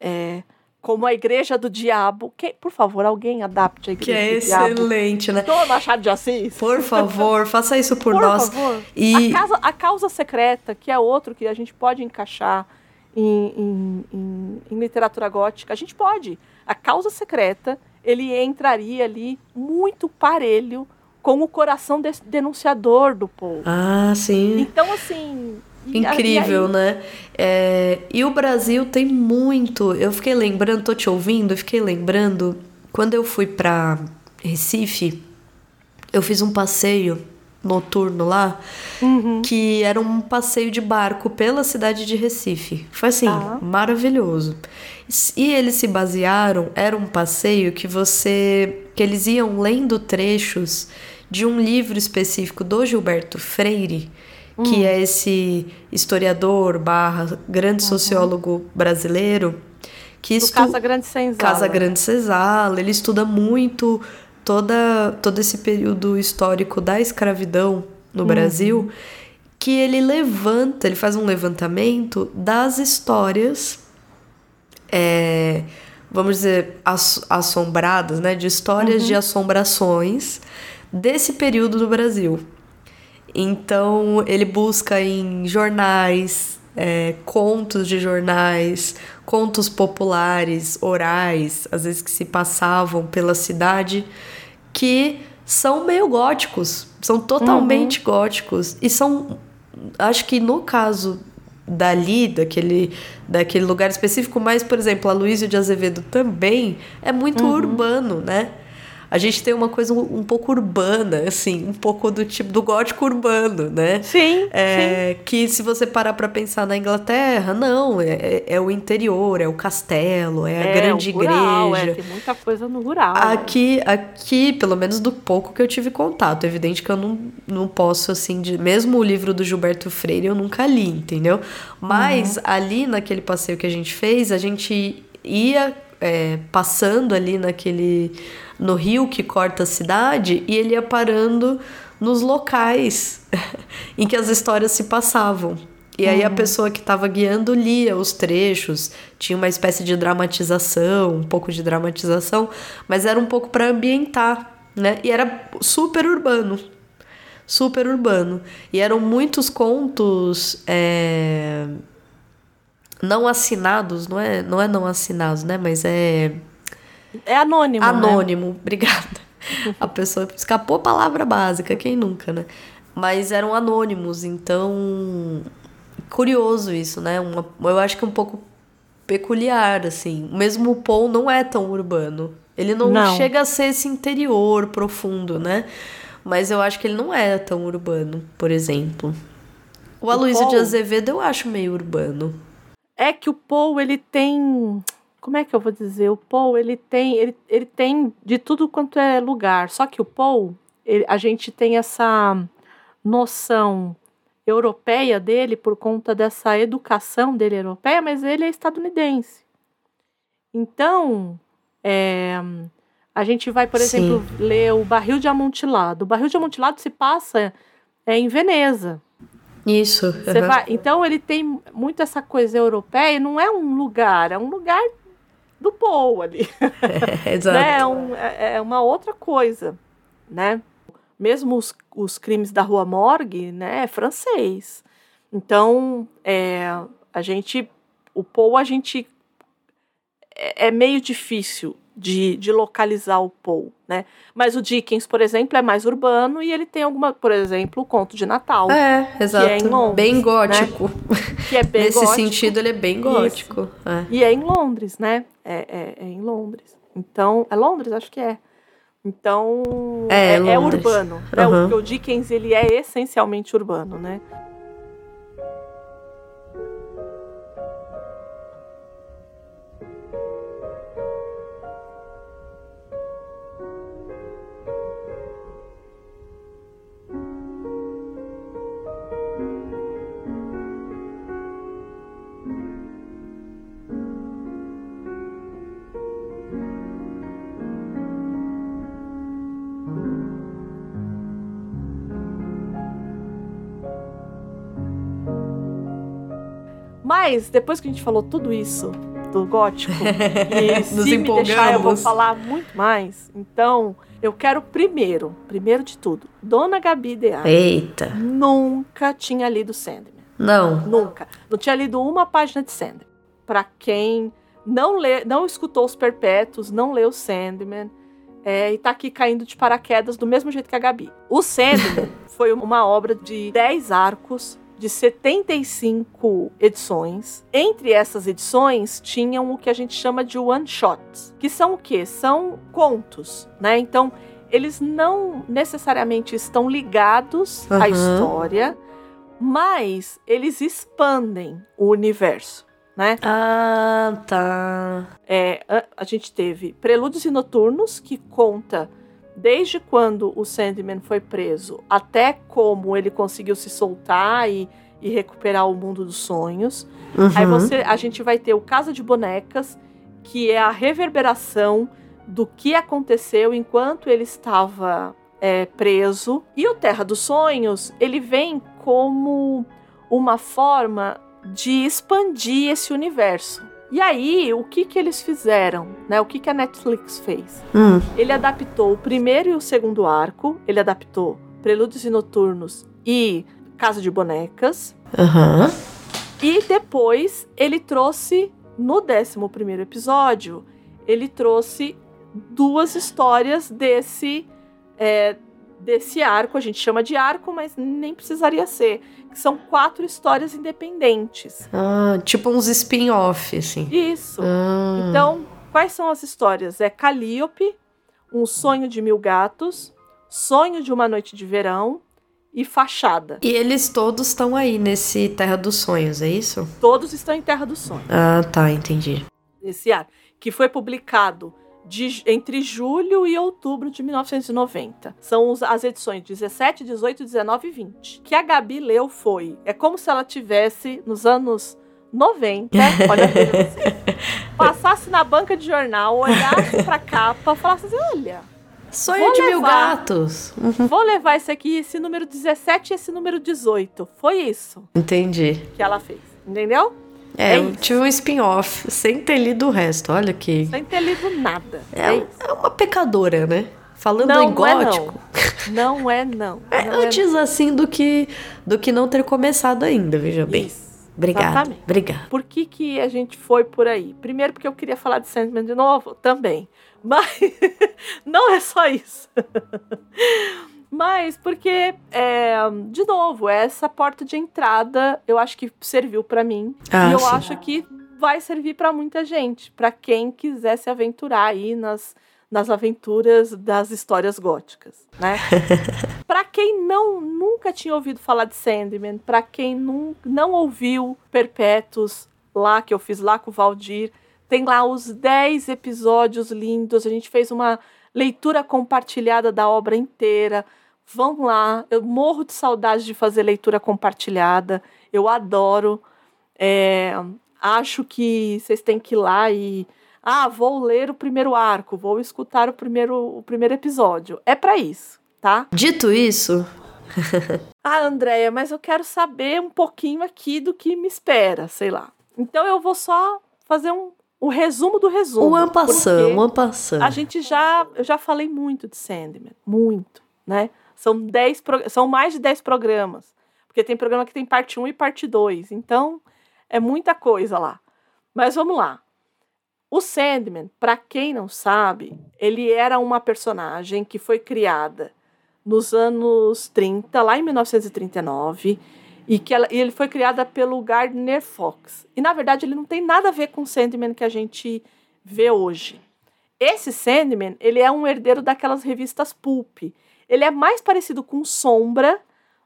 é, como a Igreja do Diabo. Que, por favor, alguém adapte a que Igreja é do Diabo. excelente né Dona Machado de Assis. por favor faça isso por, Por nós favor. e A, casa, a causa secreta, que é outro que a gente pode encaixar em, em- em- em literatura gótica, a gente pode. A causa secreta, ele entraria ali muito parelho com o coração denunciador do povo. ah sim Então, assim. Incrível, né? É, e o Brasil tem muito. Eu fiquei lembrando, tô te ouvindo, fiquei lembrando, quando eu fui pra Recife, eu fiz um passeio noturno lá, Uhum. que era um passeio de barco pela cidade de Recife. Foi assim, Tá. maravilhoso. E eles se basearam, era um passeio que você. que eles iam lendo trechos de um livro específico do Gilberto Freire, que é esse historiador barra grande sociólogo brasileiro, que Do estu- Casa Grande Senzala. Casa Grande Senzala, ele estuda muito toda, todo esse período histórico da escravidão no Brasil, que ele levanta, ele faz um levantamento das histórias, é, vamos dizer, ass- assombradas, né? De histórias de assombrações desse período no Brasil. Então, ele busca em jornais, é, contos de jornais, contos populares, orais, às vezes que se passavam pela cidade, que são meio góticos, são totalmente uhum. góticos e são, acho que no caso dali, daquele, daquele lugar específico, mas, por exemplo, a Luísa de Azevedo também é muito uhum. urbano, né? A gente tem uma coisa um, um, pouco urbana, assim, um pouco do tipo do gótico urbano, né? Sim, é, sim. Que se você parar para pensar na Inglaterra, não, é, é, é, o interior, é o castelo, é a é, grande rural, é, igreja. É, tem muita coisa no rural. Aqui, aqui, pelo menos do pouco que eu tive contato, é evidente que eu não, não posso, assim, de, mesmo o livro do Gilberto Freire eu nunca li, entendeu? Mas uhum. ali naquele passeio que a gente fez, a gente ia é, passando ali naquele no rio que corta a cidade e ele ia parando nos locais em que as histórias se passavam. E aí uhum. a pessoa que estava guiando lia os trechos, tinha uma espécie de dramatização, um pouco de dramatização, mas era um pouco para ambientar, né? E era super urbano, super urbano. E eram muitos contos é... não assinados, não é, não é não assinados, né? Mas é é anônimo. Né? Anônimo, né? obrigada. A pessoa escapou a palavra básica, quem nunca, né? Mas eram anônimos, então. Curioso isso, né? Uma, eu acho que é um pouco peculiar, assim. Mesmo o Paul não é tão urbano. Ele não, não, chega a ser esse interior profundo, né? Mas eu acho que ele não é tão urbano, por exemplo. O, o Aloysio Paul... de Azevedo eu acho meio urbano. É que o Paul, ele tem como é que eu vou dizer? O Paul, ele tem, ele, ele tem de tudo quanto é lugar. Só que o Paul, ele, a gente tem essa noção europeia dele por conta dessa educação dele europeia, mas ele é estadunidense. Então, é, a gente vai, por Sim. exemplo, ler o Barril de Amontilado. O Barril de Amontilado se passa é, em Veneza. Isso. Uhum. Vai, então ele tem muito essa coisa europeia, não é um lugar, é um lugar do Paul ali. É, exato. né? é, um, é, é, uma outra coisa, né? Mesmo os, os crimes da Rua Morgue, né, é francês. Então, é, a gente, o Paul, a gente é, é meio difícil de, de localizar o Paul, né? Mas o Dickens, por exemplo, é mais urbano e ele tem alguma, por exemplo, o Conto de Natal. É, exato. Que é em Londres, bem gótico. Né? Que é bem Nesse gótico. sentido, ele é bem gótico. É. E é em Londres, né? É, é, é, em Londres. Então, é Londres? Acho que é. Então, é, é, é urbano. Né? O, o Dickens, ele é essencialmente urbano, né? Mas, depois que a gente falou tudo isso do gótico, e Nos se empolgamos. me deixar eu vou falar muito mais, então eu quero primeiro, primeiro de tudo, Dona Gabi Dear. Eita. Nunca tinha lido Sandman. Não. Nunca. Não tinha lido uma página de Sandman. Para quem não lê, não escutou os Perpétuos, não leu Sandman, é, e tá aqui caindo de paraquedas do mesmo jeito que a Gabi. O Sandman foi uma obra de 10 arcos de 75 edições. Entre essas edições tinham o que a gente chama de one shots, que são o quê? São contos, né? Então, eles não necessariamente estão ligados uhum. à história, mas eles expandem o universo. Né? Ah, tá. É, a, a gente teve Prelúdios e Noturnos, que conta desde quando o Sandman foi preso até como ele conseguiu se soltar e, e recuperar o mundo dos sonhos. Uhum. Aí você, a gente vai ter o Casa de Bonecas, que é a reverberação do que aconteceu enquanto ele estava é, preso. E o Terra dos Sonhos, ele vem como uma forma de expandir esse universo. E aí, o que que eles fizeram, né? O que que a Netflix fez? Hum. Ele adaptou o primeiro e o segundo arco, ele adaptou Prelúdios e Noturnos e Casa de Bonecas. Uhum. E depois ele trouxe, no 11 primeiro episódio, ele trouxe duas histórias desse é, desse arco, a gente chama de arco, mas nem precisaria ser. Que são quatro histórias independentes. Ah, tipo uns spin-off, assim. Isso. Ah. Então, quais são as histórias? É Calliope, Um Sonho de Mil Gatos, Sonho de uma Noite de Verão e Fachada. E eles todos estão aí nesse Terra dos Sonhos, é isso? Todos estão em Terra do Sonho. Ah, tá, entendi. Esse ar, que foi publicado de, entre julho e outubro de 1990. São os, as edições 17, 18, 19 e 20. Que a Gabi leu foi. É como se ela tivesse nos anos 90, olha passasse na banca de jornal, olhasse pra capa, falasse assim: olha. Sonho de mil levar. gatos. Vou levar esse aqui, esse número 17 e esse número 18. Foi isso Entendi. que ela fez. Entendeu? É, É eu tive um spin-off sem ter lido o resto. Olha que. Sem ter lido nada. É, É é uma pecadora, né? Falando Não, em não é gótico. não. Não é não. É Não é antes assim do que do que não ter começado ainda, veja bem. Isso. Obrigada. Exatamente. Obrigada. Por que, que a gente foi por aí? Primeiro, porque eu queria falar de Sandman de novo, também. Mas não é só isso. Mas porque, é, de novo, essa porta de entrada eu acho que serviu pra mim. Ah, e eu sim. acho que vai servir pra muita gente. Pra quem quiser se aventurar aí nas, nas aventuras das histórias góticas, né? Pra quem não nunca tinha ouvido falar de Sandman, pra quem não, não ouviu Perpétuos lá que eu fiz lá com o Valdir, tem lá os 10 episódios lindos. A gente fez uma leitura compartilhada da obra inteira. Vão lá, eu morro de saudade de fazer leitura compartilhada. Eu adoro. É, acho que vocês têm que ir lá e ah, vou ler o primeiro arco, vou escutar o primeiro, o primeiro episódio. É pra isso, tá? Dito isso, Ah, Andréia, mas eu quero saber um pouquinho aqui do que me espera, sei lá. Então eu vou só fazer um, um resumo do resumo. o ampassant, porque o ampassant. A gente já, eu já falei muito de Sandman, muito, né? São, 10 pro- são mais de 10 programas, porque tem programa que tem parte 1 e parte 2, então é muita coisa lá. Mas vamos lá. O Sandman, para quem não sabe, ele era uma personagem que foi criada nos anos 30, lá em 1939, e que ela, e ele foi criada pelo Gardner Fox. E na verdade ele não tem nada a ver com o Sandman que a gente vê hoje. Esse Sandman, ele é um herdeiro daquelas revistas pulp. Ele é mais parecido com Sombra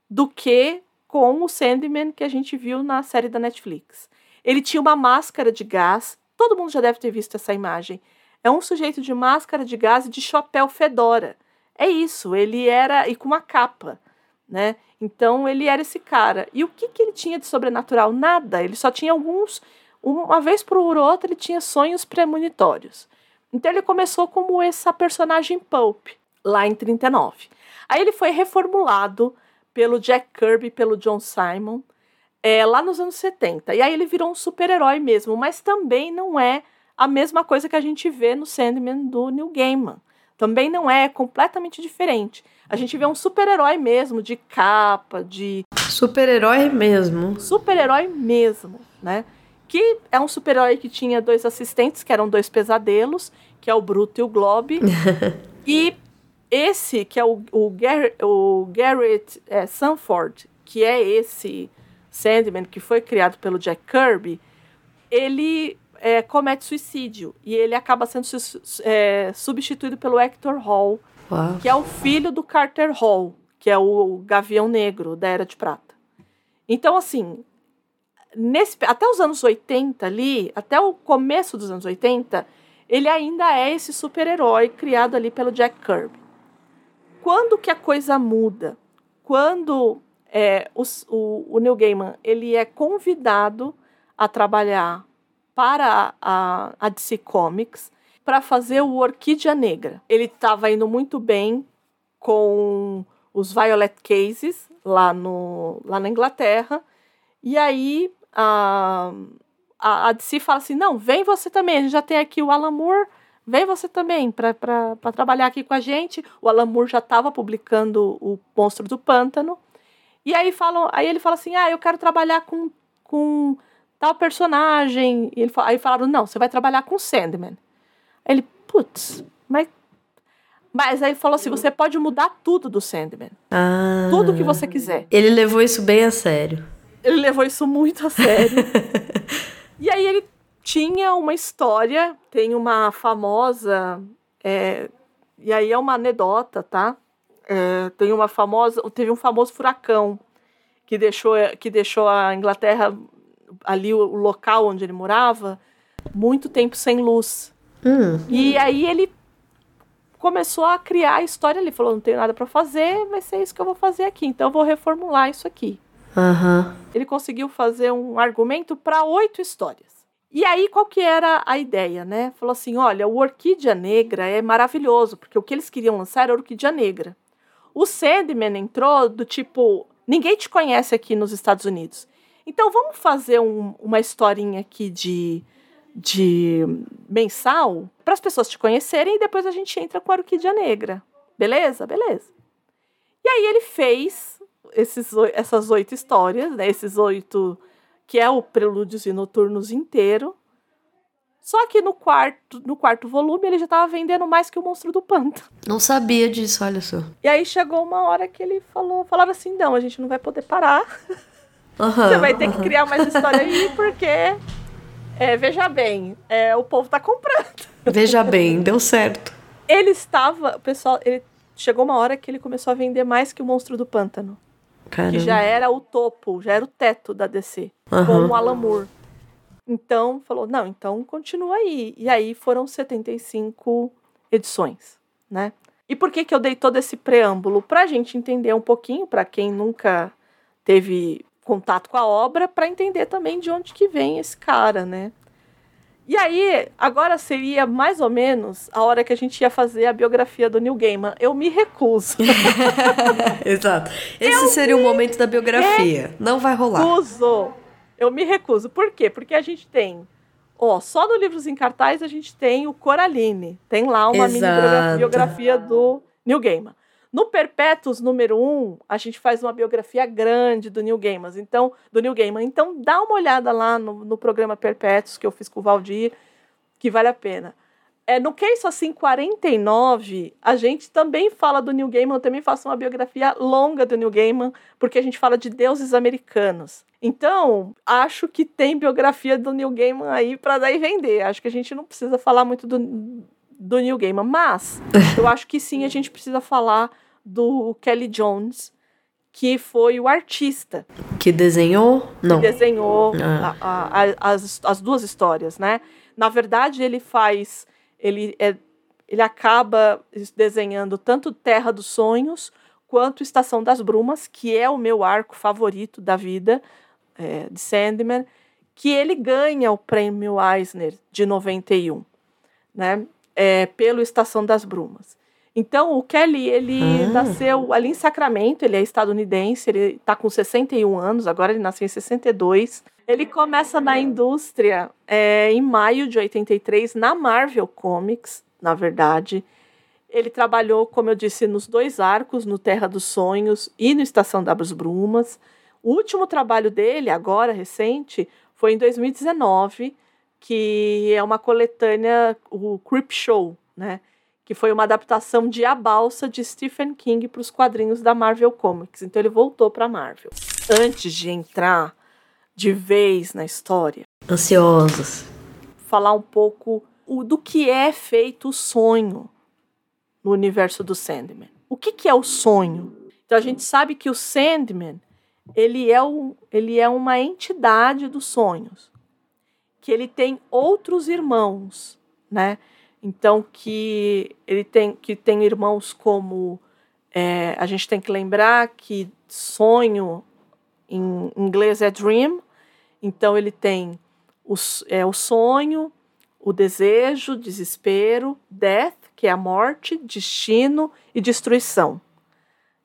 do que com o Sandman que a gente viu na série da Netflix. Ele tinha uma máscara de gás, todo mundo já deve ter visto essa imagem. É um sujeito de máscara de gás e de chapéu fedora. É isso, ele era e com uma capa, né? Então ele era esse cara. E o que, que ele tinha de sobrenatural? Nada. Ele só tinha alguns. Uma vez por outra, ele tinha sonhos premonitórios. Então ele começou como essa personagem pulp, lá em 39. Aí ele foi reformulado pelo Jack Kirby pelo John Simon, é, lá nos anos 70. E aí ele virou um super-herói mesmo, mas também não é a mesma coisa que a gente vê no Sandman do Neil Gaiman. Também não é, é completamente diferente. A gente vê um super-herói mesmo, de capa, de Super-herói mesmo. super-herói mesmo, né? Que é um super-herói que tinha dois assistentes, que eram dois pesadelos, que é o Bruto e o Globe. e esse, que é o, o, Gar o Garrett é, Sanford, que é esse Sandman que foi criado pelo Jack Kirby, ele é, comete suicídio e ele acaba sendo é, substituído pelo Hector Hall, Uau. que é o filho do Carter Hall, que é o Gavião Negro da Era de Prata. Então, assim, nesse, até os anos 80 ali, até o começo dos anos 80, ele ainda é esse super-herói criado ali pelo Jack Kirby. Quando que a coisa muda? Quando é, os- o, o Neil Gaiman ele é convidado a trabalhar para a, a DC Comics para fazer o Orquídea Negra. Ele estava indo muito bem com os Violet Cases lá, no, lá na Inglaterra. E aí a, a, a DC fala assim: não, vem você também. A gente já tem aqui o Alan Moore, vem você também para trabalhar aqui com a gente. O Alan Moore já estava publicando o Monstro do Pântano. E aí, falam, aí ele fala assim: ah, eu quero trabalhar com, com tal personagem. E ele, aí falaram, não, você vai trabalhar com Sandman. Aí ele, putz, mas. Mas aí ele falou assim: você pode mudar tudo do Sandman. Ah. Tudo que você quiser. Ele levou isso bem a sério. Ele levou isso muito a sério. e aí ele tinha uma história, tem uma famosa. É, e aí é uma anedota, tá? É, tem uma famosa. Teve um famoso furacão que deixou, que deixou a Inglaterra ali, o, o local onde ele morava, muito tempo sem luz. Hum. E aí ele começou a criar a história ali. Falou: não tenho nada para fazer, vai ser isso que eu vou fazer aqui. Então eu vou reformular isso aqui. Aham. Ele conseguiu fazer um argumento para oito histórias. E aí, qual que era a ideia, né? Falou assim: olha, o Orquídea Negra é maravilhoso, porque o que eles queriam lançar era Orquídea Negra. O Sandman entrou do tipo: ninguém te conhece aqui nos Estados Unidos. Então vamos fazer um- uma historinha aqui de, de mensal para as pessoas te conhecerem e depois a gente entra com a Orquídea Negra. Beleza? Beleza. E aí ele fez esses, essas oito histórias, né? Esses oito que é o Prelúdios e Noturnos inteiro. Só que no quarto, no quarto volume ele já estava vendendo mais que o Monstro do Pântano. Não sabia disso, olha só. E aí chegou uma hora que ele falou, falaram assim, não, a gente não vai poder parar. Aham, Você vai ter que aham. criar mais história aí, porque é, veja bem, é, o povo tá comprando. Veja bem, deu certo. Ele estava, o pessoal, ele chegou uma hora que ele começou a vender mais que o Monstro do Pântano, Caramba. que já era o topo, já era o teto da DC, Aham. com o Alan Moore. Então, falou, não, então continua aí. E aí foram 75 edições, né? E por que que eu dei todo esse preâmbulo? Pra gente entender um pouquinho, pra quem nunca teve contato com a obra, pra entender também de onde que vem esse cara, né? E aí, agora seria mais ou menos a hora que a gente ia fazer a biografia do Neil Gaiman. Eu me recuso. Exato. Esse seria o momento da biografia. Não vai rolar. recuso. Eu me recuso. Por quê? Porque a gente tem. Ó, só no Livros em Cartaz a gente tem o Coraline. Tem lá uma mini Exato. biografia do Neil Gaiman. No Perpétuos número 1, um, a gente faz uma biografia grande do Neil Gaiman. Então, do Neil Gaiman. Então, dá uma olhada lá no, no programa Perpétuos que eu fiz com o Valdir, que vale a pena. É, no Case Assim 49, a gente também fala do Neil Gaiman, eu também faço uma biografia longa do Neil Gaiman, porque a gente fala de deuses americanos. Então, acho que tem biografia do Neil Gaiman aí para dar e vender. Acho que a gente não precisa falar muito do, do Neil Gaiman, mas eu acho que sim, a gente precisa falar do Kelly Jones, que foi o artista Que desenhou? Não. que desenhou Ah. a- a- as, as duas histórias, né? Na verdade, ele faz. Ele, é, ele acaba desenhando tanto Terra dos Sonhos quanto Estação das Brumas, que é o meu arco favorito da vida é, de Sandman, que ele ganha o prêmio Eisner de 91, né? É, pelo Estação das Brumas. Então, o Kelly, ele Ah. nasceu ali em Sacramento, ele é estadunidense, ele está com 61 anos, agora ele nasceu em 62. Ele começa na indústria é, em maio de 83, na Marvel Comics, na verdade. Ele trabalhou, como eu disse, nos dois arcos, no Terra dos Sonhos e no Estação das Brumas. O último trabalho dele, agora recente, foi em 2019, que é uma coletânea, o Creep Show, né? Que foi uma adaptação de A Balsa de Stephen King para os quadrinhos da Marvel Comics. Então ele voltou para a Marvel. Antes de entrar de vez na história, Ansiosos. falar um pouco o, do que é feito o sonho no universo do Sandman. O que, que é o sonho? Então a gente sabe que o Sandman ele é, um, ele é uma entidade dos sonhos, que ele tem outros irmãos, né? Então que ele tem que tem irmãos como é, a gente tem que lembrar que sonho em inglês é dream, então ele tem os, é, o sonho, o desejo, desespero, death, que é a morte, destino e destruição,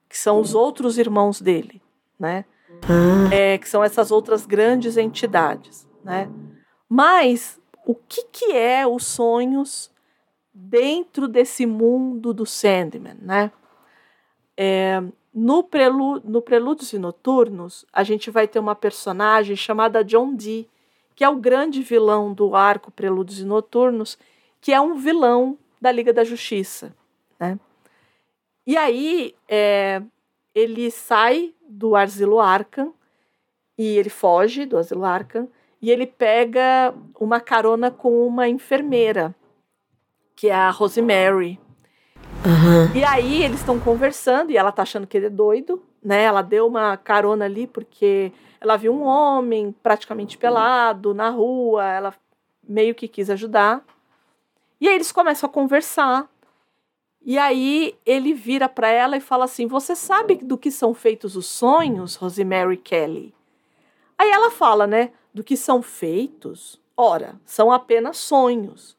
que são os outros irmãos dele, né? Ah, É, que são essas outras grandes entidades, né? Mas o que, que é os sonhos dentro desse mundo do Sandman, né? É, no, prelu no Prelúdios e Noturnos, a gente vai ter uma personagem chamada John Dee, que é o grande vilão do arco Prelúdios e Noturnos, que é um vilão da Liga da Justiça. Né? E aí é, ele sai do Asilo Arkham e ele foge do Asilo Arkham e ele pega uma carona com uma enfermeira, que é a Rosemary. Uhum. E aí eles estão conversando e ela tá achando que ele é doido, né? Ela deu uma carona ali porque ela viu um homem praticamente pelado na rua, ela meio que quis ajudar. E aí eles começam a conversar. E aí ele vira para ela e fala assim: "Você sabe do que são feitos os sonhos, Rosemary Kelly?" Aí ela fala, né? Do que são feitos? Ora, são apenas sonhos.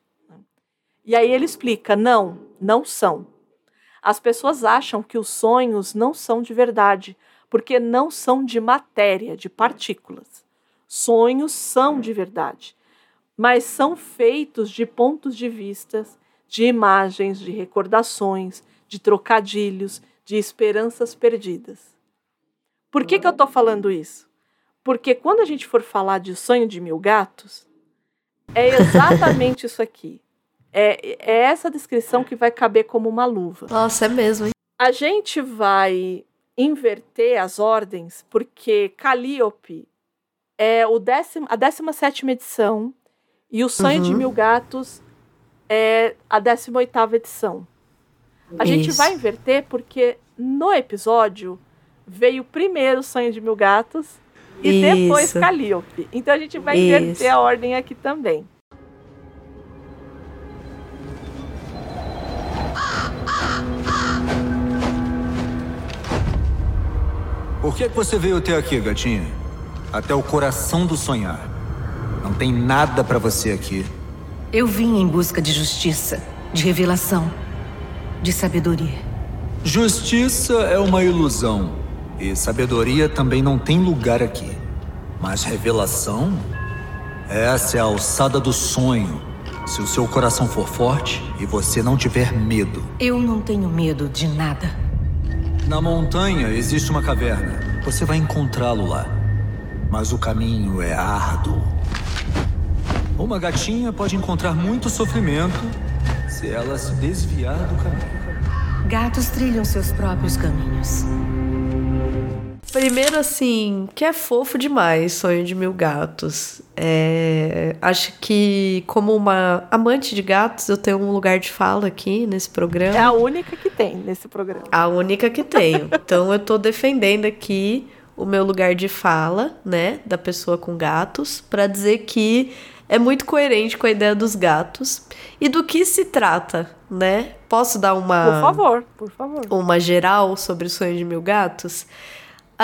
E aí ele explica: não, não são. As pessoas acham que os sonhos não são de verdade, porque não são de matéria, de partículas. Sonhos são de verdade, mas são feitos de pontos de vista, de imagens, de recordações, de trocadilhos, de esperanças perdidas. Por que, que eu estou falando isso? Porque quando a gente for falar de sonho de mil gatos, é exatamente isso aqui. É, é essa descrição que vai caber como uma luva. Nossa, é mesmo, hein? A gente vai inverter as ordens, porque Calliope é o décimo, a 17 edição e o Sonho Uhum. de Mil Gatos é a 18 edição. A gente Isso. vai inverter porque no episódio veio primeiro o Sonho de Mil Gatos e depois Isso. Calliope. Então a gente vai Isso. inverter a ordem aqui também. Por que que você veio até aqui, gatinha? Até o coração do sonhar. Não tem nada pra você aqui. Eu vim em busca de justiça, de revelação, de sabedoria. Justiça é uma ilusão. E sabedoria também não tem lugar aqui. Mas revelação? Essa é a alçada do sonho. Se o seu coração for forte e você não tiver medo. Eu não tenho medo de nada. Na montanha existe uma caverna. Você vai encontrá-lo lá. Mas o caminho é árduo. Uma gatinha pode encontrar muito sofrimento se ela se desviar do caminho. Gatos trilham seus próprios caminhos. Primeiro, assim, que é fofo demais Sonho de Mil Gatos. É, acho que, como uma amante de gatos, eu tenho um lugar de fala aqui nesse programa. É a única que tem nesse programa. A única que tenho. Então eu tô defendendo aqui o meu lugar de fala, né, da pessoa com gatos, pra dizer que é muito coerente com a ideia dos gatos e do que se trata, né? Posso dar uma Por favor, por favor. uma geral sobre o sonho de mil gatos?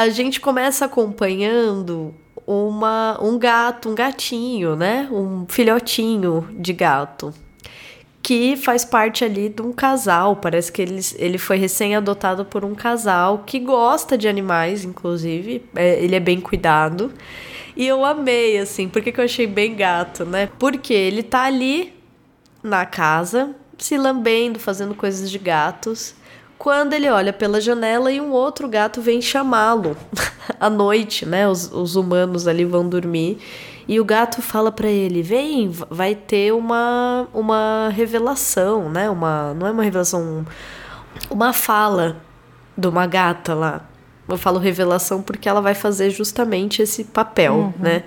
A gente começa acompanhando uma, um gato, um gatinho, né? Um filhotinho de gato que faz parte ali de um casal. Parece que ele, ele foi recém-adotado por um casal que gosta de animais, inclusive. É, ele é bem cuidado. E eu amei, assim, por que que eu achei bem gato, né? Porque ele tá ali na casa, se lambendo, fazendo coisas de gatos. Quando ele olha pela janela e um outro gato vem chamá-lo à noite, né? Os, os humanos ali vão dormir. E o gato fala pra ele: vem, vai ter uma, uma revelação, né? Uma, não é uma revelação, uma fala de uma gata lá. Eu falo revelação porque ela vai fazer justamente esse papel, né?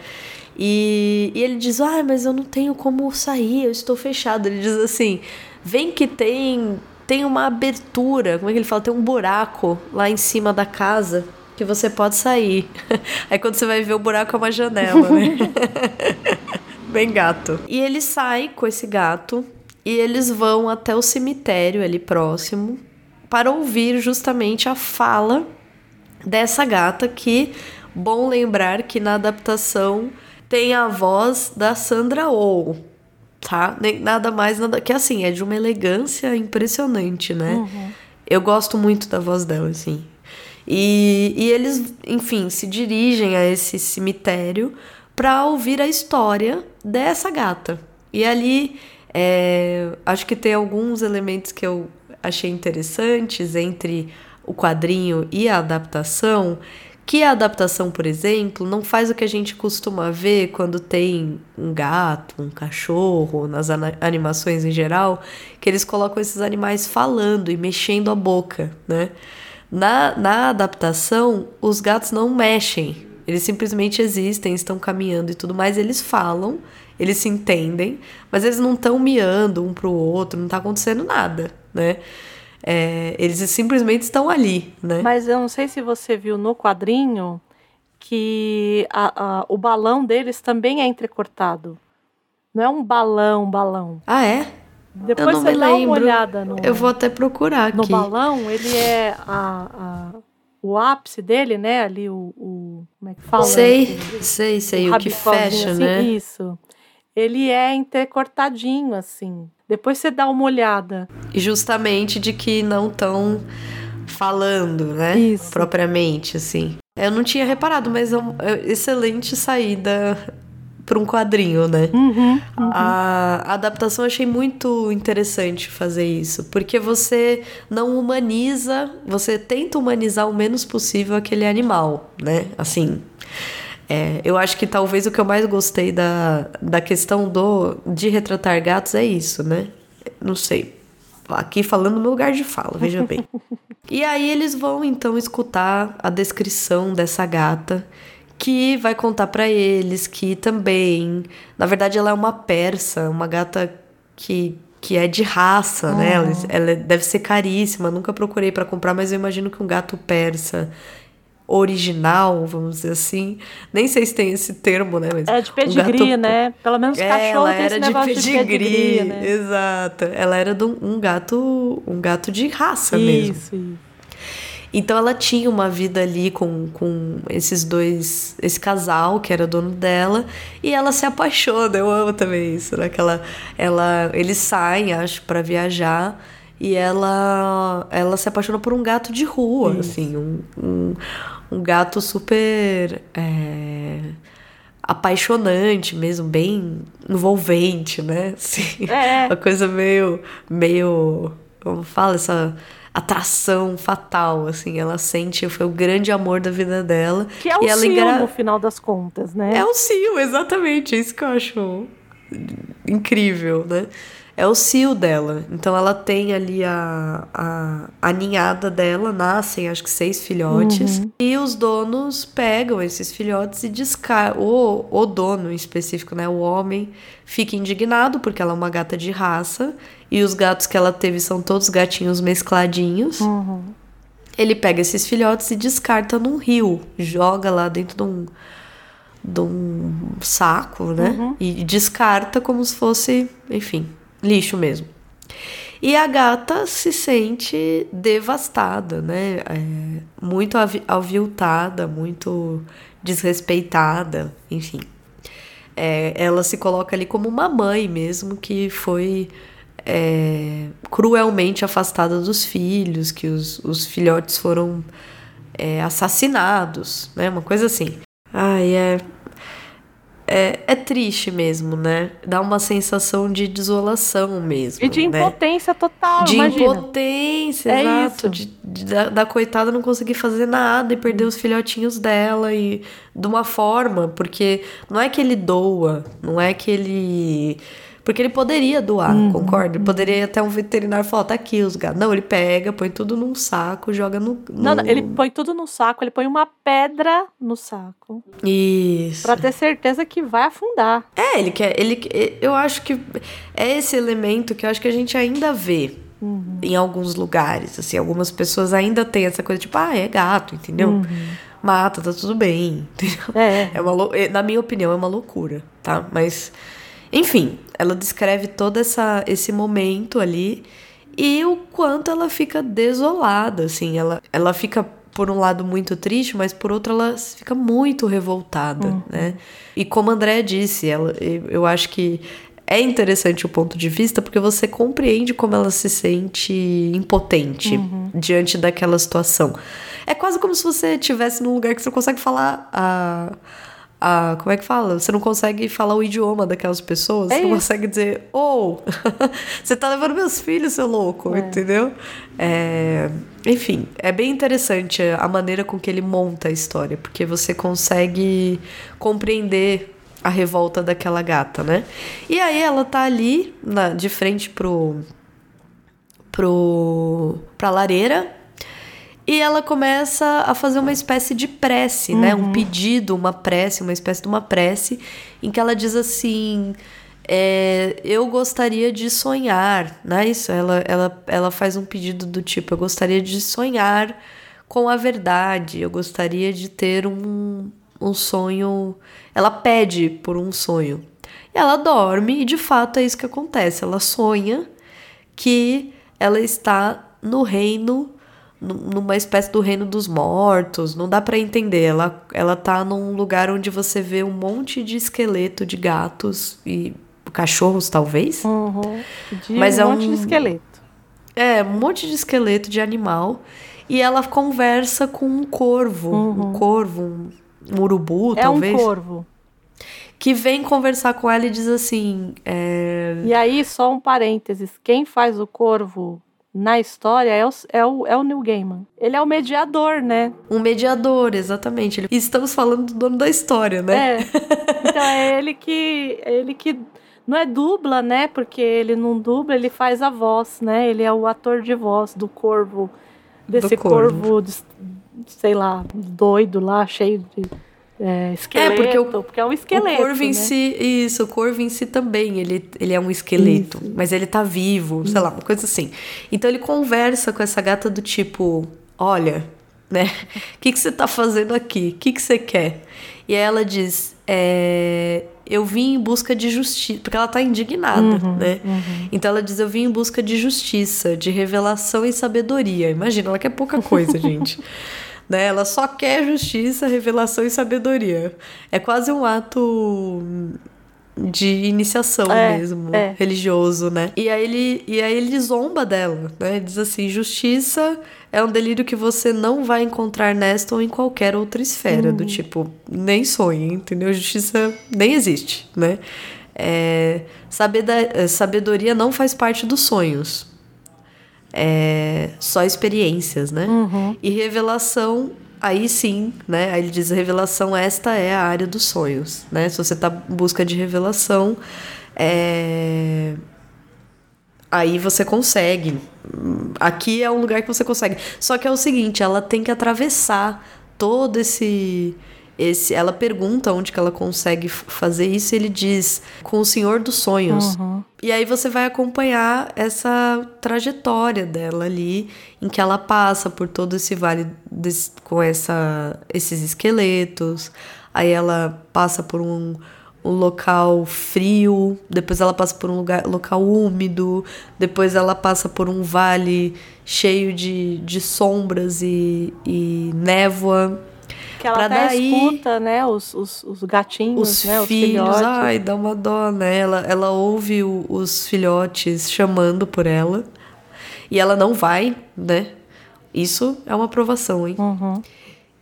E, e ele diz: Ah, mas eu não tenho como sair, eu estou fechado. Ele diz assim: Vem que tem, tem uma abertura, como é que ele fala? Tem um buraco lá em cima da casa que você pode sair. Aí quando você vai ver o buraco é uma janela, né? Bem gato. E ele sai com esse gato e eles vão até o cemitério ali próximo para ouvir justamente a fala dessa gata que, bom lembrar que na adaptação tem a voz da Sandra Oh, tá? Nem nada mais, nada que assim, é de uma elegância impressionante, né? Eu gosto muito da voz dela, assim. E, e eles, enfim, se dirigem a esse cemitério para ouvir a história dessa gata. E ali, é, acho que tem alguns elementos que eu achei interessantes entre o quadrinho e a adaptação, Que a adaptação, por exemplo, não faz o que a gente costuma ver quando tem um gato, um cachorro, nas animações em geral, que eles colocam esses animais falando e mexendo a boca, né? Na, na adaptação, os gatos não mexem, eles simplesmente existem, estão caminhando e tudo mais, eles falam, eles se entendem, mas eles não estão miando um pro outro, não tá acontecendo nada, né? É, eles simplesmente estão ali, né? Mas eu não sei se você viu no quadrinho que a, a, o balão deles também é entrecortado. Não é um balão, balão. Ah, é? Depois você dá lembro. uma olhada no. Eu vou até procurar aqui. No balão, ele é a, a o ápice dele, né? Ali o, o como é que fala? Sei, sei, sei, o, o que fecha, assim, né? Isso. Ele é entrecortadinho assim. Depois você dá uma olhada. E justamente de que não estão falando, né? Isso. Propriamente, assim. Eu não tinha reparado, mas é uma é excelente saída para um quadrinho, né? Uhum, uhum. A, a adaptação eu achei muito interessante fazer isso, porque você não humaniza, você tenta humanizar o menos possível aquele animal, né? Assim, é, eu acho que talvez o que eu mais gostei da, da questão do de retratar gatos é isso, né? Não sei. Aqui falando no lugar de fala, veja bem. e aí eles vão então escutar a descrição dessa gata que vai contar para eles que também, na verdade ela é uma persa, uma gata que que é de raça, uhum. né? Ela, ela, deve ser caríssima. Nunca procurei para comprar, mas eu imagino que um gato persa original, vamos dizer assim. Nem sei se tem esse termo, né? Mas é de pedigree, gato... né? Pelo menos é, cachorro ela era de pedigree, de pedigree né? Exato. Ela era de um gato, um gato de raça isso, mesmo. Isso. Então ela tinha uma vida ali com, com esses dois, esse casal que era dono dela, e ela se apaixona. Eu amo também isso, né? Que ela, ela, eles saem, acho, para viajar e ela ela se apaixona por um gato de rua, Isso. assim, um, um, um, gato super é, apaixonante mesmo, bem envolvente, né? Assim, é. Uma coisa meio, meio, como fala, essa atração fatal, assim, ela sente, foi o grande amor da vida dela. Que é o e Sil, engra... no final das contas, né? É o Sil, exatamente, é isso que eu acho incrível, né? É o cio dela. Então ela tem ali a, a, a ninhada dela, nascem acho que seis filhotes. Uhum. E os donos pegam esses filhotes e descartam. O, o dono em específico, né? O homem fica indignado porque ela é uma gata de raça. E os gatos que ela teve são todos gatinhos mescladinhos. Uhum. Ele pega esses filhotes e descarta num rio. Joga lá dentro de um de um saco, né? Uhum. E descarta como se fosse, enfim, lixo mesmo. E a gata se sente devastada, né? É, muito aviltada, muito desrespeitada, enfim. É, ela se coloca ali como uma mãe mesmo que foi é, cruelmente afastada dos filhos, que os, os filhotes foram é, assassinados, né? Uma coisa assim. Ai, é é, é triste mesmo, né? Dá uma sensação de desolação mesmo. E de né? impotência total, De imagina. impotência, é exato. De, de, da, da coitada não conseguir fazer nada e perder os filhotinhos dela e de uma forma, porque não é que ele doa, não é que ele porque ele poderia doar, uhum. concorda? Ele poderia até um veterinário falar, tá aqui os gatos. Não, ele pega, põe tudo num saco, joga no, no... Não, não, ele põe tudo no saco, ele põe uma pedra no saco. Isso. Pra ter certeza que vai afundar. É, ele quer. Ele, eu acho que é esse elemento que eu acho que a gente ainda vê. Uhum. Em alguns lugares, assim, algumas pessoas ainda têm essa coisa tipo, ah, é gato, entendeu? Uhum. Mata, tá tudo bem. Entendeu? É. é uma, na minha opinião, é uma loucura, tá? Mas enfim, ela descreve todo essa, esse momento ali e o quanto ela fica desolada, assim. Ela, ela fica, por um lado, muito triste, mas por outro, ela fica muito revoltada, uhum. né? E como a André disse, ela, eu acho que é interessante o ponto de vista porque você compreende como ela se sente impotente uhum. diante daquela situação. É quase como se você estivesse num lugar que você consegue falar a a. Como é que fala? Você não consegue falar o idioma daquelas pessoas. É você não isso. consegue dizer, ou, você tá levando meus filhos, seu louco, entendeu? É, enfim, é bem interessante a maneira com que ele monta a história, porque você consegue compreender a revolta daquela gata, né? E aí ela tá ali, na, de frente pro. pro. pra lareira. E ela começa a fazer uma espécie de prece, né? Um pedido, uma prece, uma espécie de uma prece, em que ela diz assim: é, Eu gostaria de sonhar, não é isso? Ela, ela, ela faz um pedido do tipo: Eu gostaria de sonhar com a verdade, eu gostaria de ter um, um sonho. Ela pede por um sonho. E ela dorme, e de fato é isso que acontece. Ela sonha que ela está no reino, numa espécie do reino dos mortos. Não dá pra entender. Ela, ela tá num lugar onde você vê um monte de esqueleto de gatos e cachorros, talvez. Uhum. Mas um é monte um- de esqueleto. É, um monte de esqueleto de animal. E ela conversa com um corvo, um corvo, um, um urubu, Uhum. É talvez. um corvo. Que vem conversar com ela e diz assim: é, E aí, só um parênteses. Quem faz o corvo na história é o, é o, é o Neil Gaiman. Ele é o mediador, né? um mediador, exatamente. Estamos falando do dono da história, né? É. Então é ele que. é ele que. Não é dubla, né? Porque ele não dubla, ele faz a voz, né? Ele é o ator de voz do corvo. Desse corvo. corvo, des- sei lá, doido lá, cheio de é, esqueleto. porque o- porque é um esqueleto. o corvo em né? si, isso, o corvo em si também, ele, ele é um esqueleto, mas ele tá vivo, sei lá, uma coisa assim. Então ele conversa com essa gata do tipo, olha, né, o que, que você tá fazendo aqui? O que, que você quer? E aí ela diz, é, eu vim em busca de justiça, porque ela tá indignada, né? Então ela diz, eu vim em busca de justiça, de revelação e sabedoria. Imagina, ela quer pouca coisa, gente. Né? Ela só quer justiça, revelação e sabedoria. É quase um ato de iniciação É, mesmo, é. religioso, né? E aí ele, e aí ele zomba dela, né? Diz assim: justiça é um delírio que você não vai encontrar nesta ou em qualquer outra esfera, Uhum. do tipo, nem sonhe, entendeu? Justiça nem existe, né? É, é, sabedoria não faz parte dos sonhos. É só experiências, né? Uhum. E revelação, aí sim, né? Aí ele diz: revelação, esta é a área dos sonhos, né? Se você tá em busca de revelação, é... aí você consegue. Aqui é um lugar que você consegue. Só que é o seguinte: ela tem que atravessar todo esse. Esse, ela pergunta onde que ela consegue fazer isso e ele diz com o Senhor dos Sonhos. E aí você vai acompanhar essa trajetória dela ali, em que ela passa por todo esse vale desse- com essa, esses esqueletos. Aí ela passa por um, um local frio, depois ela passa por um lugar, local úmido, depois ela passa por um vale cheio de, de sombras e, e névoa. Que ela pra até daí- escuta, né? Os, os, os gatinhos, Os né? Os filhos, filhotes. ai, dá uma dó, né? Ela, ela ouve o- os filhotes chamando por ela e ela não vai, né? Isso é uma provação, hein? Uhum.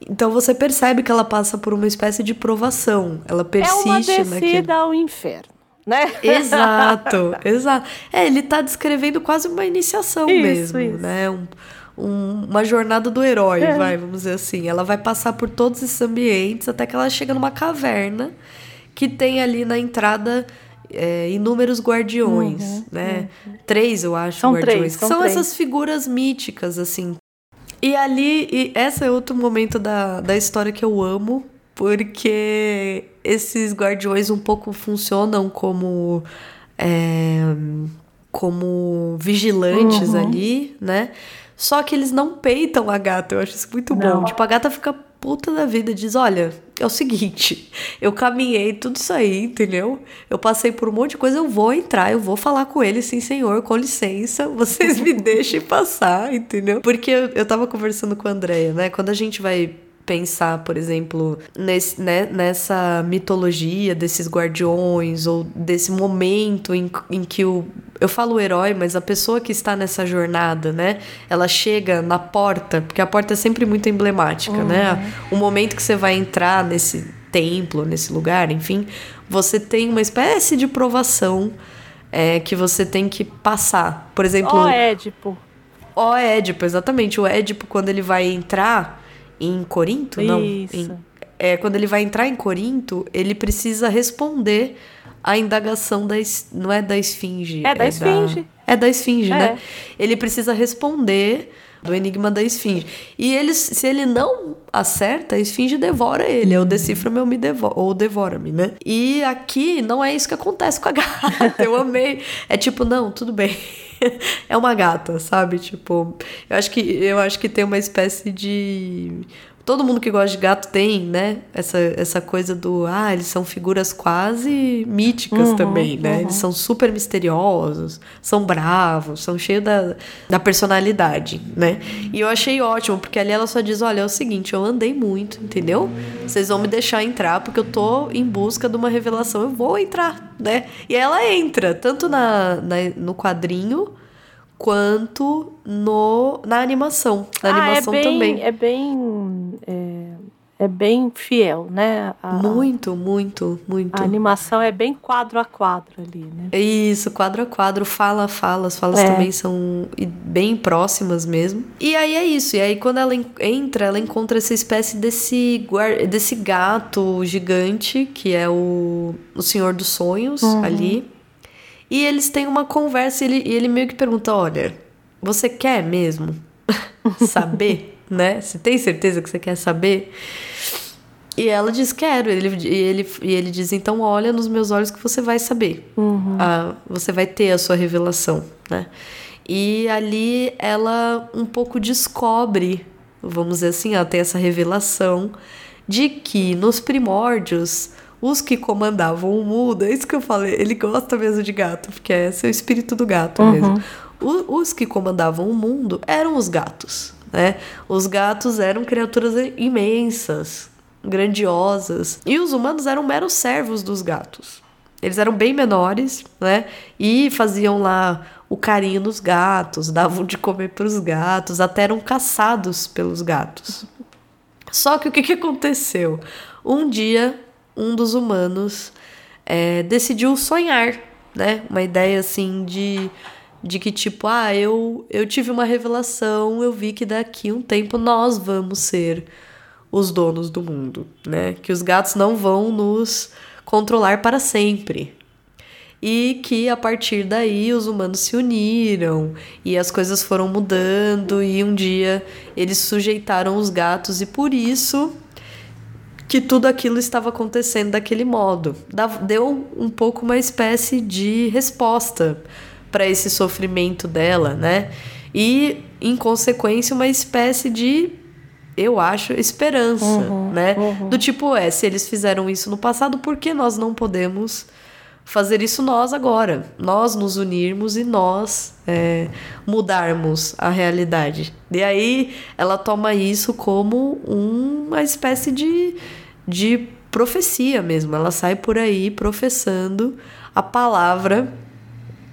Então você percebe que ela passa por uma espécie de provação. Ela É persiste uma naquilo. descida ao inferno, né? Exato, exato. É, ele tá descrevendo quase uma iniciação Isso, mesmo, isso. né? Um- um- uma jornada do herói, É. vai, vamos dizer assim. Ela vai passar por todos esses ambientes até que ela chega numa caverna que tem ali na entrada é, inúmeros guardiões, né? Três, eu acho, Uhum, São guardiões. três, são são três. essas figuras míticas, assim. E ali, e esse é outro momento da, da história que eu amo, porque esses guardiões um pouco funcionam como. é, como vigilantes Uhum. ali, né? Só que eles não peitam a gata, eu acho isso muito Não. bom. Tipo, a gata fica puta da vida, diz: Olha, é o seguinte, eu caminhei tudo isso aí, entendeu? Eu passei por um monte de coisa, eu vou entrar, eu vou falar com ele, sim, senhor, com licença, vocês me deixem passar, entendeu? Porque eu, eu tava conversando com a Andrea, né? Quando a gente vai pensar, por exemplo, nesse, né, nessa mitologia desses guardiões ou desse momento em, em que o eu falo o herói, mas a pessoa que está nessa jornada, né? Ela chega na porta, porque a porta é sempre muito emblemática, né? O momento que você vai entrar nesse templo, nesse lugar, enfim, você tem uma espécie de provação é, que você tem que passar. Por exemplo. Ó, Édipo. Ó, Édipo, exatamente. O Édipo, quando ele vai entrar em Corinto, não. Isso. em- é, quando ele vai entrar em Corinto, ele precisa responder à indagação da. Não é da esfinge. É da esfinge. é da esfinge, É. né? Ele precisa responder do enigma da esfinge. E ele, se ele não acerta, a esfinge devora ele. O decifra-me ou me devora, ou devora-me, né? E aqui não é isso que acontece com a gata. Eu amei. É tipo, não, tudo bem. É uma gata, sabe? Tipo, eu acho que eu acho que tem uma espécie de Todo mundo que gosta de gato tem, né? Essa, essa coisa do. Ah, eles são figuras quase míticas Uhum, também, né? uhum. Eles são super misteriosos, são bravos, são cheios da, da personalidade, né? E eu achei ótimo, porque ali ela só diz: olha, é o seguinte, eu andei muito, entendeu? Vocês vão me deixar entrar, porque eu tô em busca de uma revelação, eu vou entrar, né? E ela entra, tanto na, na- no quadrinho quanto no, na animação. Na Ah, animação é bem, também. É bem. É, é bem fiel, né? A, Muito, muito, muito. a animação é bem quadro a quadro ali, né? Isso, quadro a quadro, fala a fala, as falas É. também são bem próximas mesmo. E aí é isso, e aí quando ela en- entra, ela encontra essa espécie desse, desse gato gigante, que é o, o Senhor dos Sonhos Uhum. ali. E eles têm uma conversa e ele, e ele meio que pergunta: Olha, você quer mesmo saber, né? Você tem certeza que você quer saber? E ela diz: Quero. Ele, e, ele, e ele diz: Então, olha nos meus olhos que você vai saber. Ah, você vai ter a sua revelação, né? E ali ela um pouco descobre, vamos dizer assim, ela tem essa revelação de que nos primórdios os que comandavam o mundo, é isso que eu falei, ele gosta mesmo de gato, porque é seu espírito do gato mesmo. O- os que comandavam o mundo eram os gatos, né? Os gatos eram criaturas imensas, grandiosas, e os humanos eram meros servos dos gatos. Eles eram bem menores, né? E faziam lá o carinho nos gatos, davam de comer para os gatos, até eram caçados pelos gatos. Só que o que, que aconteceu? Um dia, um dos humanos é, decidiu sonhar, né? Uma ideia assim de, de que, tipo, ah, eu, eu tive uma revelação, eu vi que daqui um tempo nós vamos ser os donos do mundo, né? Que os gatos não vão nos controlar para sempre. E que a partir daí os humanos se uniram e as coisas foram mudando e um dia eles sujeitaram os gatos e por isso que tudo aquilo estava acontecendo daquele modo. Deu um pouco uma espécie de resposta para esse sofrimento dela, né? E, em consequência, uma espécie de, eu acho, esperança, né? Do tipo, é, se eles fizeram isso no passado, por que nós não podemos fazer isso nós agora? Nós nos unirmos e nós é, mudarmos a realidade. E aí ela toma isso como uma espécie de, de profecia mesmo. Ela sai por aí professando a palavra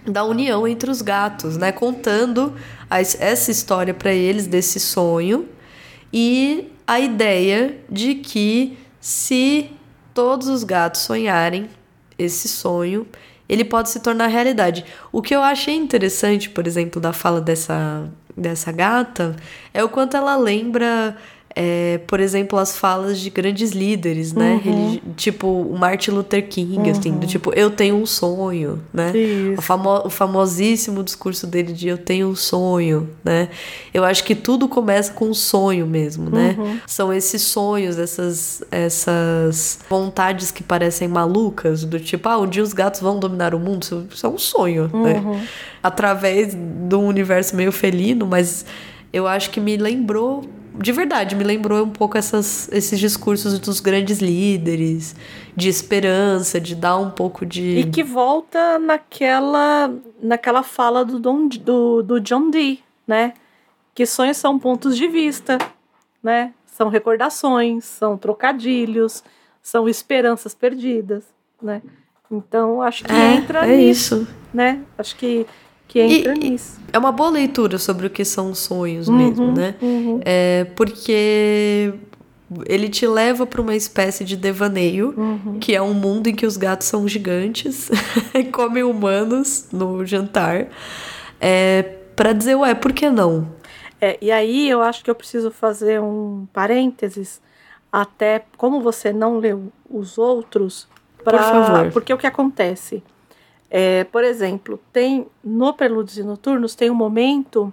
da união entre os gatos, né? Contando essa história para eles desse sonho e a ideia de que se todos os gatos sonharem esse sonho, ele pode se tornar realidade. O que eu achei interessante, por exemplo, da fala dessa, dessa gata é o quanto ela lembra, é, por exemplo, as falas de grandes líderes, né? Religi- tipo o Martin Luther King, assim, do tipo, eu tenho um sonho, né? Isso. O, famo- o famosíssimo discurso dele de eu tenho um sonho, né? Eu acho que tudo começa com um sonho mesmo, né? São esses sonhos, essas, essas vontades que parecem malucas, do tipo, ah, um dia os gatos vão dominar o mundo. Isso, isso é um sonho, né? Através de um universo meio felino, mas eu acho que me lembrou, de verdade, me lembrou um pouco essas, esses discursos dos grandes líderes, de esperança, de dar um pouco de. E que volta naquela, naquela fala do, Don, do, do John Dee, né? Que sonhos são pontos de vista, né? São recordações, são trocadilhos, são esperanças perdidas, né? Então, acho que É, entra é nisso, isso. né? Acho que, que entra E- nisso. É uma boa leitura sobre o que são sonhos Uhum, mesmo, né? uhum. É porque ele te leva para uma espécie de devaneio, Uhum. que é um mundo em que os gatos são gigantes e comem humanos no jantar. É, para dizer, ué, por que não? É, e aí eu acho que eu preciso fazer um parênteses, até como você não leu os outros, pra, favor. porque o que acontece? É, por exemplo, tem no Prelúdios e Noturnos tem um momento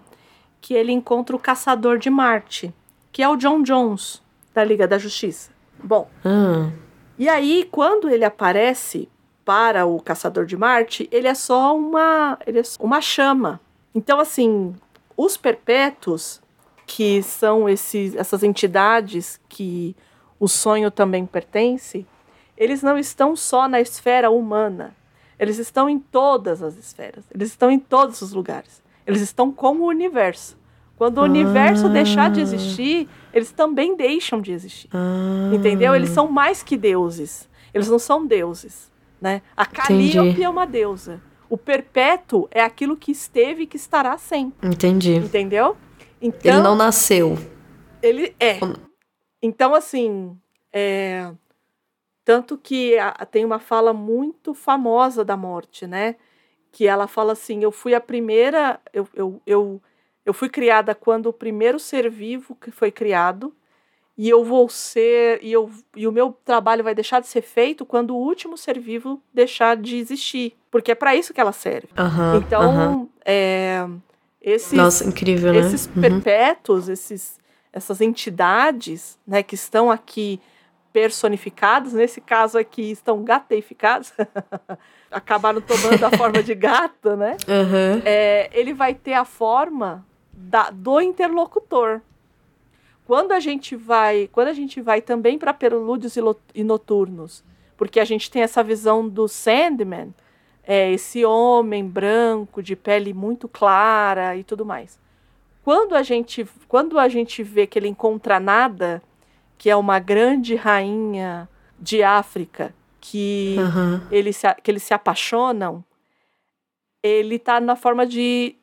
que ele encontra o Caçador de Marte, que é o John Jones, da Liga da Justiça. Bom, Ah, e aí, quando ele aparece para o Caçador de Marte, ele é só uma, ele é só uma chama. Então, assim, os perpétuos, que são esses, essas entidades que o sonho também pertence, eles não estão só na esfera humana. Eles estão em todas as esferas. Eles estão em todos os lugares. Eles estão como o universo. Quando o universo deixar de existir, eles também deixam de existir. ah, Entendeu? Eles são mais que deuses. Eles não são deuses, né? A Calliope Entendi. é uma deusa. O perpétuo é aquilo que esteve e que estará sempre. Entendi. Entendeu? Então, Ele não nasceu. ele é. Então, assim, é, tanto que a- tem uma fala muito famosa da morte, né? Que ela fala assim: eu fui a primeira, eu, eu, eu, eu fui criada quando o primeiro ser vivo que foi criado, e eu vou ser, e, eu, e o meu trabalho vai deixar de ser feito quando o último ser vivo deixar de existir. Porque é para isso que ela serve. Aham, Então, aham. é, esses, Nossa, incrível, né? esses Uhum. perpétuos, esses, essas entidades né, que estão aqui personificados, nesse caso aqui estão gateificados, acabaram tomando a forma de gato, né? Aham. É, ele vai ter a forma da- do interlocutor. Quando a gente vai, quando a gente vai também para prelúdios e, e noturnos, porque a gente tem essa visão do Sandman, é, esse homem branco de pele muito clara e tudo mais. Quando a gente, quando a gente vê que ele encontra nada, que é uma grande rainha de África, que Aham. eles se, que eles se apaixonam, ele tá na forma de.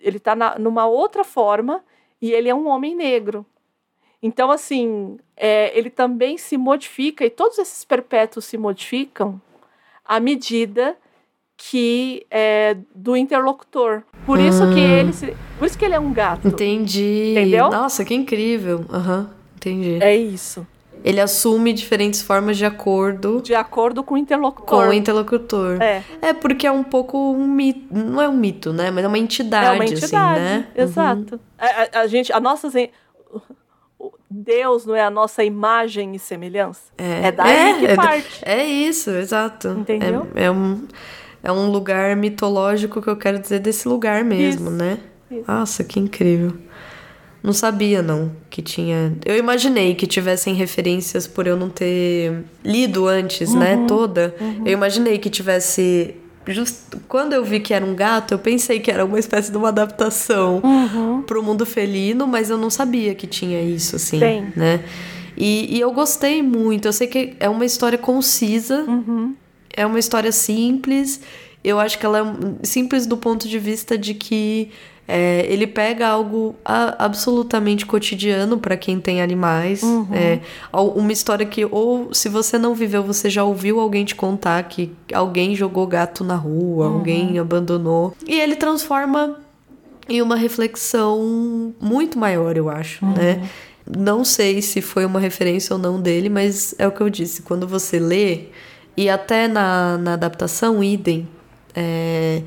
Ele tá na, numa outra forma e ele é um homem negro. Então, assim, é, ele também se modifica, e todos esses perpétuos se modificam à medida que é do interlocutor. Por isso que Ah. ele se- por isso que ele é um gato. Entendi. Entendeu? Nossa, que incrível. Aham, entendi. É isso. Ele assume diferentes formas de acordo De acordo com o com interlocutor. o interlocutor. É. É porque é um pouco um mito, não é um mito, né? Mas é uma entidade, É uma entidade, assim, né? exato. A, a- a gente, a nossa, Deus não é a nossa imagem e semelhança. É, daí que é, parte. É isso, exato. Entendeu? É, é um, é um lugar mitológico que eu quero dizer desse lugar mesmo, Isso, né? isso. Nossa, que incrível. Não sabia, não, que tinha. Eu imaginei que tivessem referências por eu não ter lido antes, Uhum, né? Toda. Eu imaginei que tivesse. Just... Quando eu vi que era um gato, eu pensei que era uma espécie de uma adaptação Uhum. pro mundo felino, mas eu não sabia que tinha isso, assim, Tem. né? E, e eu gostei muito. Eu sei que é uma história concisa, Uhum. é uma história simples. Eu acho que ela é simples do ponto de vista de que é, ele pega algo a- absolutamente cotidiano para quem tem animais. Uhum. É, uma história que, ou se você não viveu, você já ouviu alguém te contar que alguém jogou gato na rua, Uhum. alguém abandonou. E ele transforma em uma reflexão muito maior, eu acho, né? Não sei se foi uma referência ou não dele, mas é o que eu disse. Quando você lê, e até na, na adaptação, idem, é,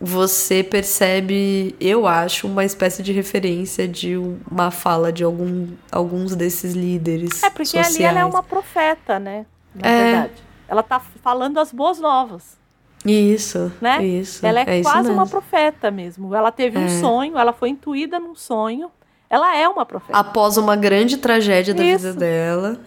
você percebe, eu acho, uma espécie de referência de uma fala de algum, alguns desses líderes É porque sociais. ali ela é uma profeta, né? Na É. verdade. Ela tá falando as boas novas, Isso, né? isso. ela é, isso quase uma profeta mesmo. Ela teve um É. sonho, ela foi intuída num sonho. Ela é uma profeta. Após uma grande tragédia da vida Isso. dela.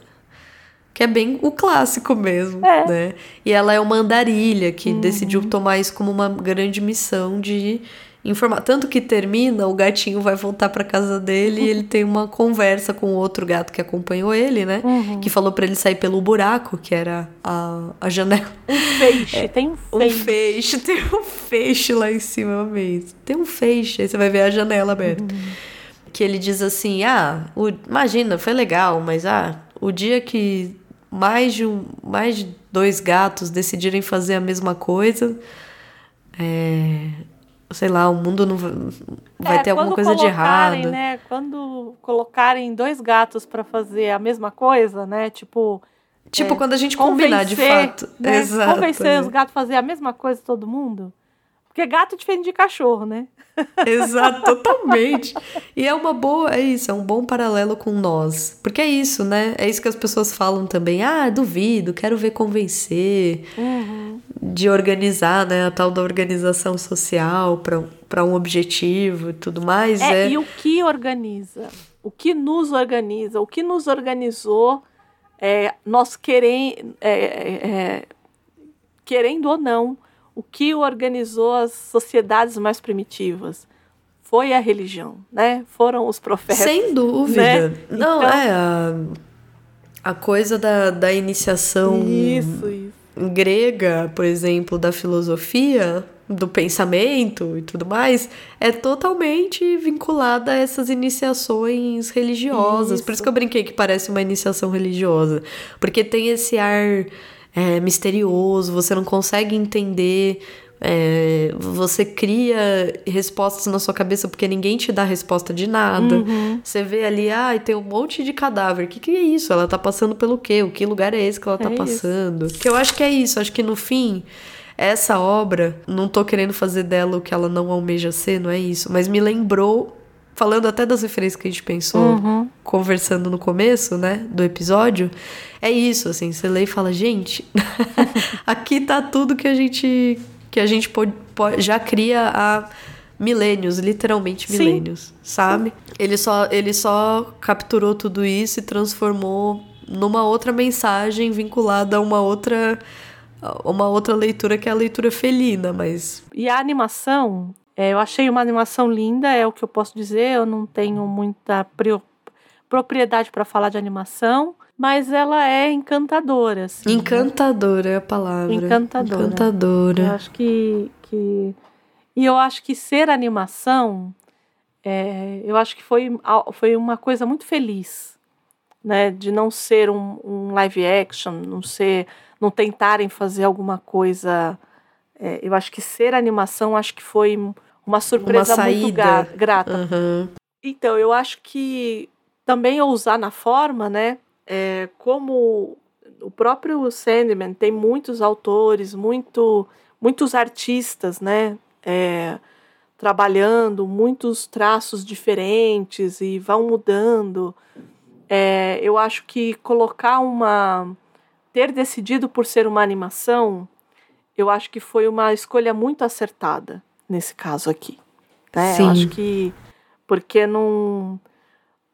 Que é bem o clássico mesmo, É. né? E ela é uma andarilha que Uhum. decidiu tomar isso como uma grande missão de informar. Tanto que termina, o gatinho vai voltar pra casa dele e ele tem uma conversa com o outro gato que acompanhou ele, né? Uhum. Que falou pra ele sair pelo buraco, que era a, a janela. Um feixe, tem um Um feixe. feixe, tem um feixe lá em cima mesmo. Tem um feixe, aí você vai ver a janela aberta. que ele diz assim: ah, o, imagina, foi legal, mas ah, o dia que mais de, um, mais de dois gatos decidirem fazer a mesma coisa, é, sei lá, o mundo não vai, vai É, ter alguma coisa de errado. Né, quando colocarem dois gatos pra fazer a mesma coisa, né? Tipo, Tipo, É, quando a gente combinar de fato. né, Exato. Convencer os gatos a fazer a mesma coisa todo mundo. Porque gato é diferente de cachorro, né? Exato, totalmente. E é uma boa, é isso, é um bom paralelo com nós. Porque é isso, né? É isso que as pessoas falam também. Ah, duvido, quero ver convencer. De organizar, né? A tal da organização social para um objetivo e tudo mais. É, É, E o que organiza? O que nos organiza? O que nos organizou? É, nós querem, é, é, é, querendo ou não, o que organizou as sociedades mais primitivas? Foi a religião, né? Foram os profetas. Sem dúvida. né? Não, Então- é a, a coisa da, da iniciação Isso, isso. grega, por exemplo, da filosofia, do pensamento e tudo mais, é totalmente vinculada a essas iniciações religiosas. Por isso Isso. que eu brinquei que parece uma iniciação religiosa. Porque tem esse ar é, misterioso, você não consegue entender. é, você cria respostas na sua cabeça porque ninguém te dá resposta de nada. Uhum. Você vê ali, ah, tem um monte de cadáver. O que, que é isso? Ela tá passando pelo quê? O que lugar é esse que ela tá É isso. passando? Que eu acho que é isso. Acho que no fim, essa obra, não tô querendo fazer dela o que ela não almeja ser, não é isso. Mas me lembrou, falando até das referências que a gente pensou, Uhum. conversando no começo, né, do episódio, é isso, assim, você lê e fala, gente, aqui tá tudo que a gente que a gente pode, pode- já cria há milênios, literalmente Sim. milênios, sabe? Ele só ele só capturou tudo isso e transformou numa outra mensagem vinculada a uma outra uma outra leitura que é a leitura felina, mas E a animação, é, eu achei uma animação linda, é o que eu posso dizer. Eu não tenho muita propriedade para falar de animação, mas ela é encantadora. Assim, né? encantadora é a palavra. Encantadora. Encantadora. Eu acho que, que. E eu acho que ser animação, é, eu acho que foi, foi uma coisa muito feliz, né? De não ser um, um live action, não ser. não tentarem fazer alguma coisa. é, eu acho que ser animação, acho que foi uma surpresa muito saída. gra- grata. Aham. Então, eu acho que também ousar na forma, né? É, como o próprio Sandman tem muitos autores, muito, muitos artistas, né? É, trabalhando, muitos traços diferentes e vão mudando. É, eu acho que colocar uma. ter decidido por ser uma animação, eu acho que foi uma escolha muito acertada nesse caso aqui. Né? Sim. Eu acho que. Porque não.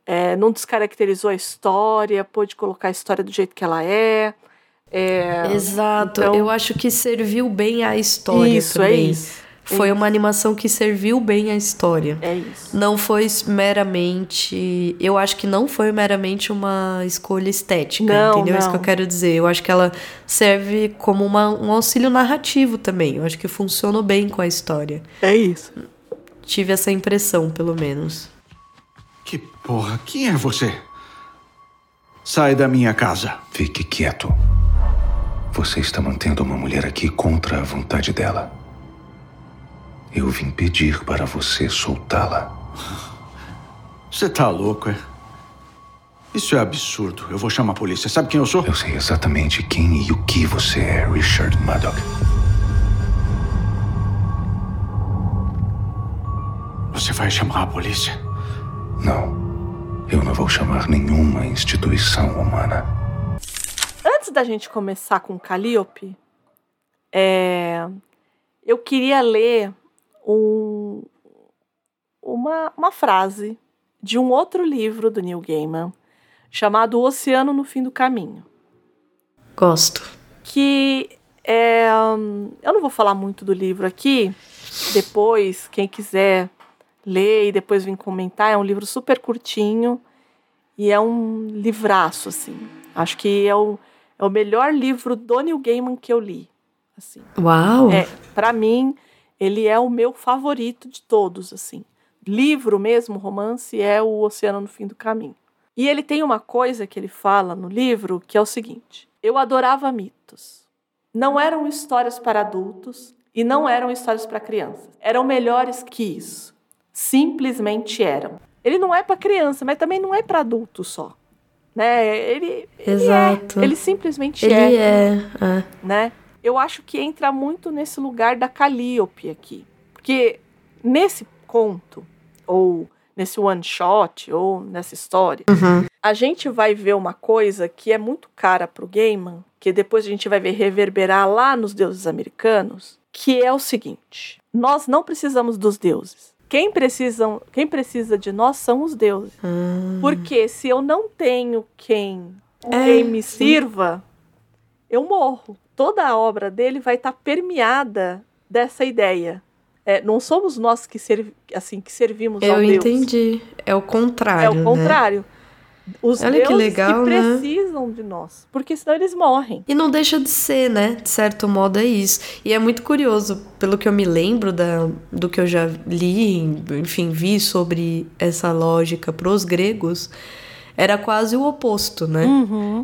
é, não descaracterizou a história, pôde colocar a história do jeito que ela é. é Exato. então- Eu acho que serviu bem à história isso, é também. isso. Foi uma animação que serviu bem à história. É isso. Não foi meramente. Eu acho que não foi meramente uma escolha estética, Não, entendeu? É Isso que eu não. quero dizer. Eu acho que ela serve como uma- um auxílio narrativo também. Eu acho que funcionou bem com a história. É isso. Tive essa impressão, pelo menos. Que porra, quem é você? Sai da minha casa. Fique quieto. Você está mantendo uma mulher aqui contra a vontade dela. Eu vim pedir para você soltá-la. Você tá louco, é? Isso é absurdo. Eu vou chamar a polícia. Sabe quem eu sou? Eu sei exatamente quem e o que você é, Richard Maddock. Você vai chamar a polícia? Não. Eu não vou chamar nenhuma instituição humana. Antes da gente começar com Calliope, é, eu queria ler um- uma, uma frase de um outro livro do Neil Gaiman, chamado O Oceano no Fim do Caminho. Gosto. que é, eu não vou falar muito do livro aqui. Depois, quem quiser ler e depois vir comentar, é um livro super curtinho e é um livraço assim. Acho que é o, é o melhor livro do Neil Gaiman que eu li. Assim, Uau! é, para mim, ele é o meu favorito de todos, assim, livro mesmo, romance, é o Oceano no Fim do Caminho. E ele tem uma coisa que ele fala no livro que é o seguinte: eu adorava mitos. Não eram histórias para adultos e não eram histórias para crianças. Eram melhores que isso. Simplesmente eram. Ele não é para criança, mas também não é para adulto só. Né? Ele, ele Exato. é. Ele simplesmente Ele é. é. é. né? Eu acho que entra muito nesse lugar da Calliope aqui. Porque nesse conto, ou nesse one shot, ou nessa história, Uhum. a gente vai ver uma coisa que é muito cara pro Gaiman, que depois a gente vai ver reverberar lá nos deuses americanos, que é o seguinte: nós não precisamos dos deuses. Quem, precisam, quem precisa de nós são os deuses. Ah. Porque se eu não tenho quem, É, quem me sirva, eu morro. Toda a obra dele vai estar permeada dessa ideia. É, não somos nós que, serv, assim, que servimos ao Eu Deus. entendi. É o É contrário. o né? contrário. Os Olha que deuses legal, que né? precisam de nós. Porque senão eles morrem. E não deixa de ser, né? De certo modo é isso. E é muito curioso, pelo que eu me lembro da, do que eu já li, enfim, vi sobre essa lógica pros gregos, era quase o oposto, né?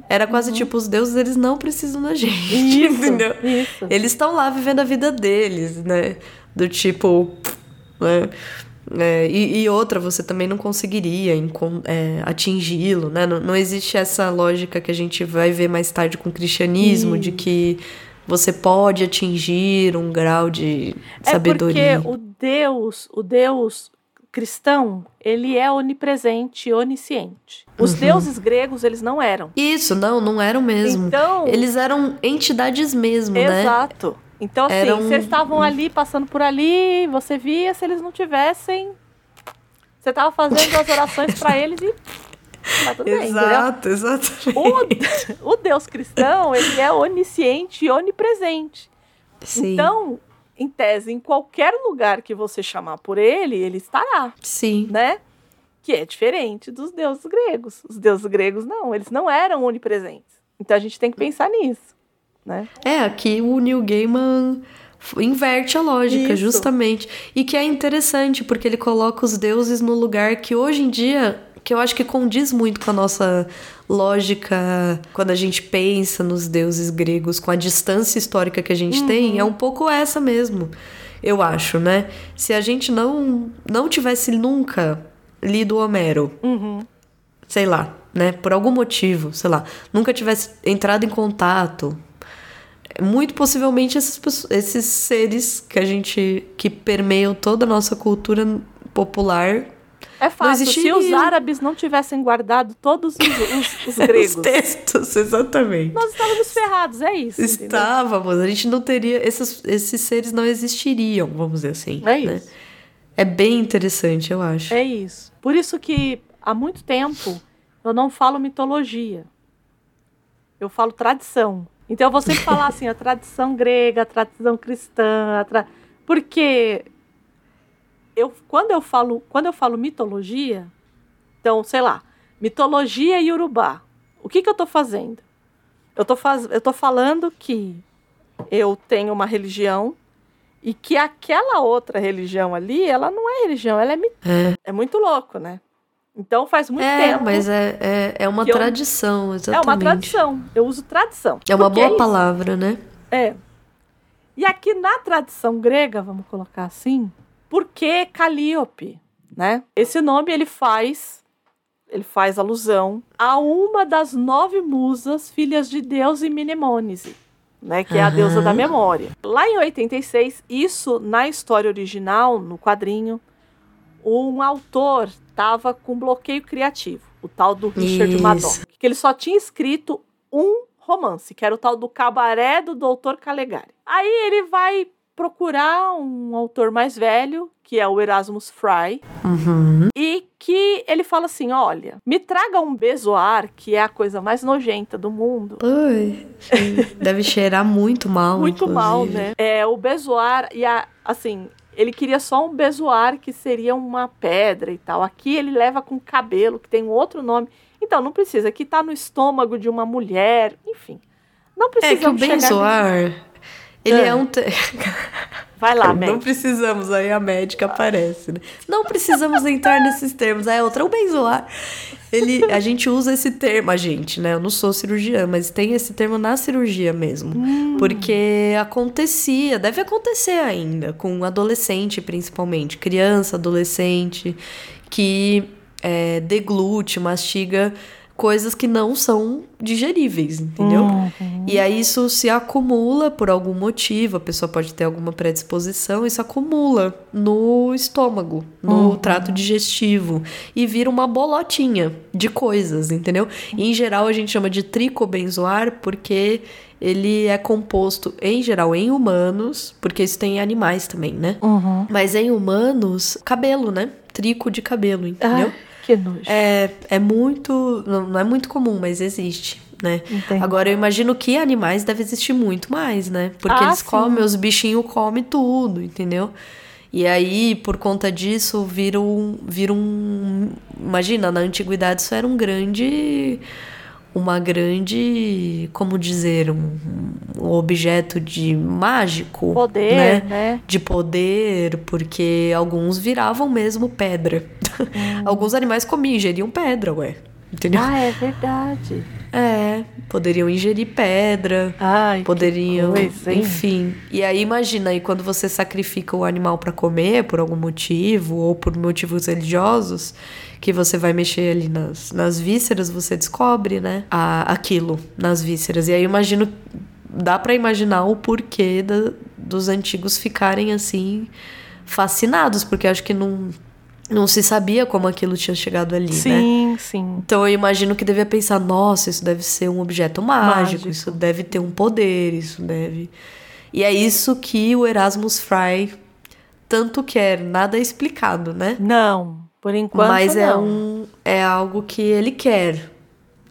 Era quase tipo, os deuses, eles não precisam da gente, Isso, entendeu? isso. Eles estão lá vivendo a vida deles, né? Do tipo, né? É, e, e outra, você também não conseguiria é, atingi-lo, né? Não, não existe essa lógica que a gente vai ver mais tarde com o cristianismo, de que você pode atingir um grau de sabedoria. É porque o Deus, o Deus cristão, ele é onipresente, onisciente. Os Uhum. deuses gregos, eles não eram. Isso, não, não eram mesmo. Então, Eles eram entidades mesmo, né? exato. Então, assim, Eram- vocês estavam ali, passando por ali, você via, se eles não tivessem, você estava fazendo as orações para eles e tá tudo bem? Exato, exatamente. O, o Deus cristão, ele é onisciente e onipresente. Sim, Então, em tese, em qualquer lugar que você chamar por ele, ele estará, sim. né? Que é diferente dos deuses gregos. Os deuses gregos, não, eles não eram onipresentes. Então a gente tem que pensar nisso, né? É, aqui o Neil Gaiman inverte a lógica, Isso. justamente. E que é interessante, porque ele coloca os deuses no lugar que hoje em dia, que eu acho que condiz muito com a nossa lógica quando a gente pensa nos deuses gregos, com a distância histórica que a gente tem, é um pouco essa mesmo. Eu acho, né? Se a gente não não tivesse nunca lido Homero, Uhum. sei lá, né? Por algum motivo, sei lá, nunca tivesse entrado em contato. Muito possivelmente esses, esses seres que a gente. que permeiam toda a nossa cultura popular. É fácil. Se existiria. os árabes não tivessem guardado todos os, os- os gregos, Os textos, exatamente. nós estávamos ferrados, é isso. entendeu? Estávamos, a gente não teria. Esses, esses seres não existiriam, vamos dizer assim. É né? isso. É bem interessante, eu acho. É isso. Por isso que há muito tempo eu não falo mitologia. Eu falo tradição. Então eu vou sempre falar assim, a tradição grega, a tradição cristã, a tra... porque eu quando eu falo, quando eu falo mitologia, então, sei lá, mitologia iorubá. O que que eu tô fazendo? Eu tô faz... eu tô falando que eu tenho uma religião e que aquela outra religião ali, ela não é religião, ela é mi- É, é muito louco, né? Então faz muito é tempo. mas é, é, é uma que eu- tradição, é exatamente. uma tradição. Eu uso tradição. É uma Porque boa isso. palavra, né? É. E aqui na tradição grega, vamos colocar assim, por que Calíope, né? Esse nome ele faz ele faz alusão a uma das nove musas, filhas de Deus e Mnemônise, né, que é a deusa da memória. Lá em 86, isso na história original, no quadrinho, um autor tava com bloqueio criativo, o tal do Richard Isso. Madoff, que ele só tinha escrito um romance, que era o tal do Cabaré do Doutor Calegari. Aí ele vai procurar um autor mais velho, que é o Erasmus Fry, Uhum. e que ele fala assim: olha, me traga um bezoar, que é a coisa mais nojenta do mundo. Ui. Deve cheirar muito mal. Muito mal, inclusive. né? É, o bezoar, e a, assim, ele queria só um bezoar que seria uma pedra e tal. Aqui ele leva com cabelo, que tem um outro nome. Então, não precisa. Aqui tá no estômago de uma mulher, enfim. Não É precisa que o benzoar, Ele Ah. é um. te- Vai lá, Não médico. precisamos, aí a médica aparece, né? Não precisamos entrar nesses termos. Aí a outra, o benzoar. Ele, a gente usa esse termo, a gente, né? Eu não sou cirurgiã, mas tem esse termo na cirurgia mesmo. Porque acontecia, deve acontecer ainda, com adolescente principalmente, criança, adolescente, que é, deglute, mastiga coisas que não são digeríveis, entendeu? E aí isso se acumula por algum motivo, a pessoa pode ter alguma predisposição, isso acumula no estômago, no trato digestivo e vira uma bolotinha de coisas, entendeu? E, em geral a gente chama de tricobenzoar porque ele é composto em geral em humanos, porque isso tem em animais também, né? Uhum. Mas em humanos, cabelo, né? Trico de cabelo, entendeu? Ai, que nojo. É, é muito. Não é muito comum, mas existe, né? Agora eu imagino que animais deve existir muito mais, né? Porque Ah, eles sim. comem, os bichinhos comem tudo, entendeu? E aí, por conta disso, vira um. Vira um imagina, na antiguidade isso era um grande. Uma grande. Como dizer? Um, um objeto de mágico. Poder, né? né? de poder, porque alguns viravam mesmo pedra. alguns animais comiam, ingeriam pedra, ué. Entendeu? Ah, é verdade. É, poderiam ingerir pedra, Ai, poderiam, coisa, enfim. E aí imagina aí quando você sacrifica o animal pra comer por algum motivo ou por motivos religiosos, que você vai mexer ali nas, nas vísceras, você descobre, né, a, aquilo nas vísceras. E aí eu imagino dá pra imaginar o porquê da- dos antigos ficarem assim fascinados, porque acho que não não se sabia como aquilo tinha chegado ali, né? Sim, sim. Então eu imagino que devia pensar, nossa, isso deve ser um objeto mágico, Mágico. isso deve ter um poder, isso deve. E é isso que o Erasmus Fry tanto quer, nada é explicado, né? Não, por enquanto Mas é não. um é algo que ele quer.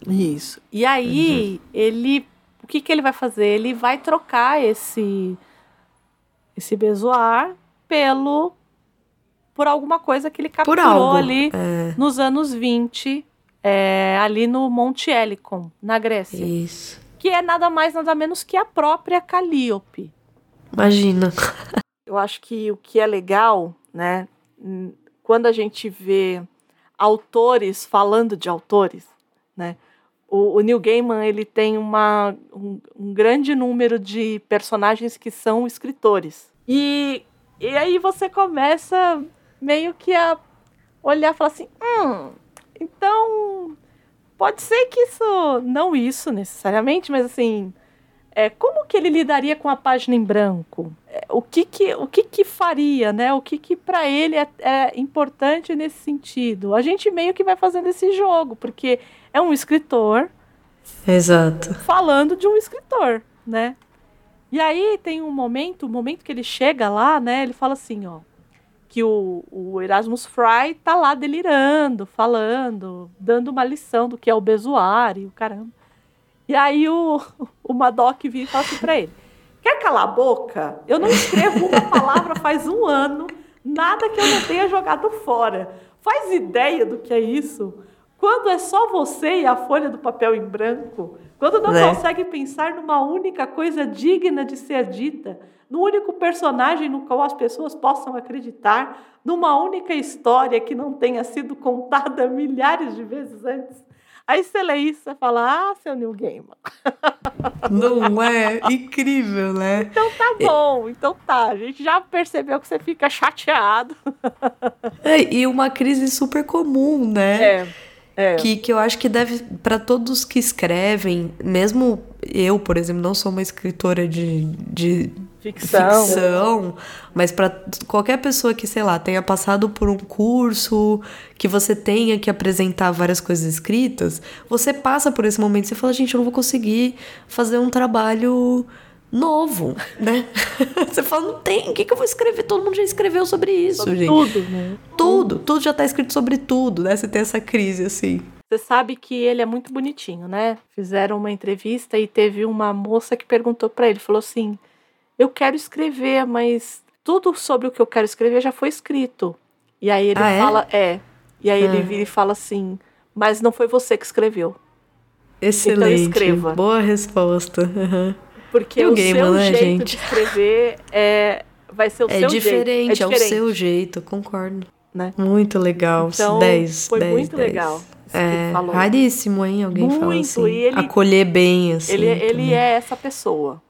Isso. E aí, ele. O que, que ele vai fazer? Ele vai trocar esse. Esse bezoar pelo. Por alguma coisa que ele capturou algo. ali É, nos anos 20, é, ali no Monte Helicon, na Grécia. isso. Que é nada mais, nada menos que a própria Calíope. Imagina. Eu acho que o que é legal, né, quando a gente vê autores falando de autores, né, o, o Neil Gaiman ele tem uma, um, um grande número de personagens que são escritores. E, e aí você começa meio que a olhar e falar assim, hum, então pode ser que isso, não isso necessariamente, mas assim, é, como que ele lidaria com a página em branco? É, o que que, o que, que faria, né? O que que para ele é, é importante nesse sentido? A gente meio que vai fazendo esse jogo, porque é um escritor Exato. falando de um escritor, né? E aí tem um momento, o momento que ele chega lá, né? Ele fala assim, ó, que o, o Erasmus Fry tá lá delirando, falando, dando uma lição do que é o bezoar e o caramba. E aí o, o Madoc vira e fala assim pra ele: Quer calar a boca? Eu não escrevo uma palavra faz um ano, nada que eu não tenha jogado fora. Faz ideia do que é isso? Quando é só você e a folha do papel em branco, quando não Né? consegue pensar numa única coisa digna de ser dita, no único personagem no qual as pessoas possam acreditar, numa única história que não tenha sido contada milhares de vezes antes. Aí você lê isso e fala, ah, seu Neil Gaiman. Não é incrível, né? Então tá bom, então tá. A gente já percebeu que você fica chateado. É, e uma crise super comum, né? É. É. Que, que eu acho que deve, para todos que escrevem, mesmo eu, por exemplo, não sou uma escritora de, de Ficção. ficção, mas para qualquer pessoa que, sei lá, tenha passado por um curso, que você tenha que apresentar várias coisas escritas, você passa por esse momento e você fala, gente, eu não vou conseguir fazer um trabalho novo, né? você fala, não tem, o que, que eu vou escrever? Todo mundo já escreveu sobre isso, Sobre gente. tudo, né? Tudo, tudo já tá escrito sobre tudo, né? Você tem essa crise assim. Você sabe que ele é muito bonitinho, né? Fizeram uma entrevista e teve uma moça que perguntou pra ele, falou assim: "Eu quero escrever, mas tudo sobre o que eu quero escrever já foi escrito". E aí ele Ah, é? fala: "É". E aí ele Ah. vira e fala assim: "Mas não foi você que escreveu". Excelente. escreva. Boa resposta. Uhum. Porque Neil o Gaiman, seu né, jeito gente? de escrever é, vai ser o É seu diferente, jeito. é, o seu jeito, concordo. Né? Muito legal. Então, 10, foi 10, muito 10. legal É ele raríssimo, hein? Alguém fala Muito, assim. e ele- Acolher bem, assim. Ele, ele é essa pessoa.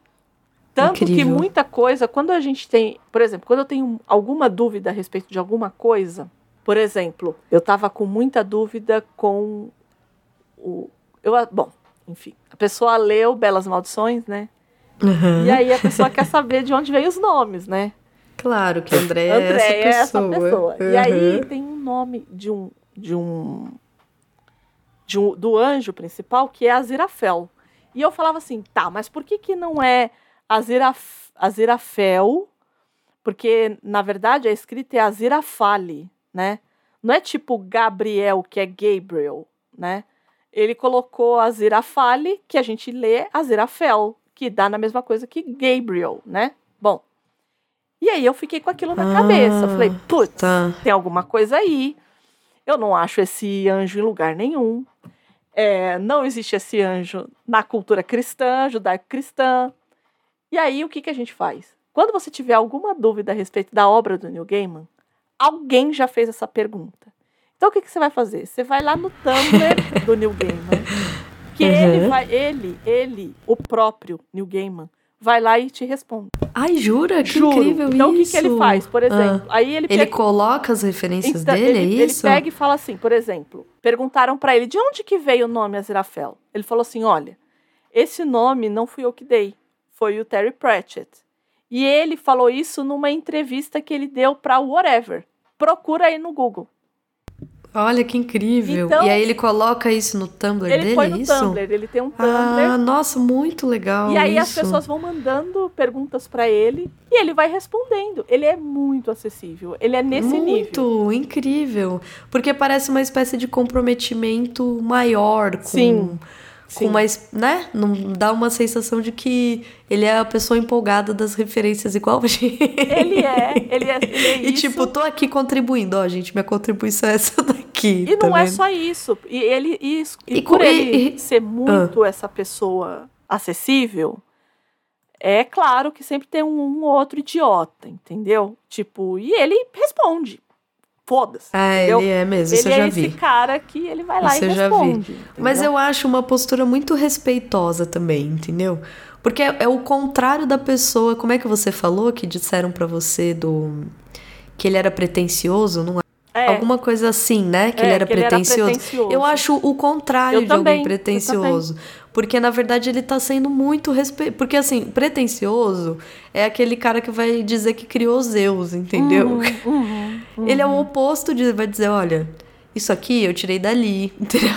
Tanto que Incrível. muita coisa, quando a gente tem, por exemplo, quando eu tenho alguma dúvida a respeito de alguma coisa, por exemplo, eu estava com muita dúvida com o. Eu, bom, enfim, a pessoa leu Belas Maldições, né? Uhum. E aí a pessoa quer saber de onde veio os nomes, né? Claro que André é André é essa essa pessoa. pessoa. E aí Uhum. tem um nome de um de um de um do anjo principal que é Azirafel. E eu falava assim, tá, mas por que que não é Aziraf, Azirafel? Porque na verdade a escrita é Azirafale, né? Não é tipo Gabriel que é Gabriel, né? Ele colocou Azirafale, que a gente lê Azirafel, que dá na mesma coisa que Gabriel, né? Bom, e aí eu fiquei com aquilo na Ah, cabeça. Eu falei, putz, Tá. tem alguma coisa aí. Eu não acho esse anjo em lugar nenhum. É, não existe esse anjo na cultura cristã, judaico-cristã. E aí, o que, que a gente faz? Quando você tiver alguma dúvida a respeito da obra do Neil Gaiman, alguém já fez essa pergunta. Então, o que, que você vai fazer? Você vai lá no Tumblr do Neil Gaiman, que ele Uhum. vai, ele, ele, o próprio Neil Gaiman, vai lá e te responde. Ai, jura? Que Juro. incrível então, isso. o que, que ele faz? Por exemplo, aí ele Ah, Ele pega- coloca as referências então, dele, ele, é isso? ele pega e fala assim, por exemplo, perguntaram pra ele de onde que veio o nome Aziraphale. Ele falou assim, olha, esse nome não fui eu que dei, foi o Terry Pratchett. E ele falou isso numa entrevista que ele deu pra Whatever. Procura aí no Google. Olha que incrível. Então- e aí ele coloca isso no Tumblr ele dele, foi é no isso? Tumblr, ele tem um Tumblr. Ah, nossa, muito legal e aí isso. as pessoas vão mandando perguntas pra ele e ele vai respondendo. Ele é muito acessível, ele é nesse nível. Muito incrível. Porque parece uma espécie de comprometimento maior com, Sim, com sim. mais, né? Não dá uma sensação de que ele é a pessoa empolgada das referências igual a gente. Ele é, ele é, ele é E isso. tipo, tô aqui contribuindo, ó, gente, minha contribuição é essa daqui. E tá não é vendo? só isso. E ele e, e E por ele e- Ah. ser muito essa pessoa acessível, é claro que sempre tem um, um outro idiota, entendeu? Tipo, e ele responde. Foda-se. Ah, entendeu? ele é mesmo, Ele isso eu é já esse vi. cara que ele vai lá Isso e responde. Mas eu acho uma postura muito respeitosa também, entendeu? Porque é, é o contrário da pessoa. Como é que você falou que disseram pra você do que ele era pretencioso, não é? É, Alguma coisa assim, né? Que É, ele era que ele era pretencioso. Eu acho o contrário Eu de também, alguém pretencioso. Porque, na verdade, ele tá sendo muito respeitoso. Porque, assim, pretencioso é aquele cara que vai dizer que criou Zeus, entendeu? uhum, Ele é o oposto de. Vai dizer, olha, isso aqui eu tirei dali, entendeu?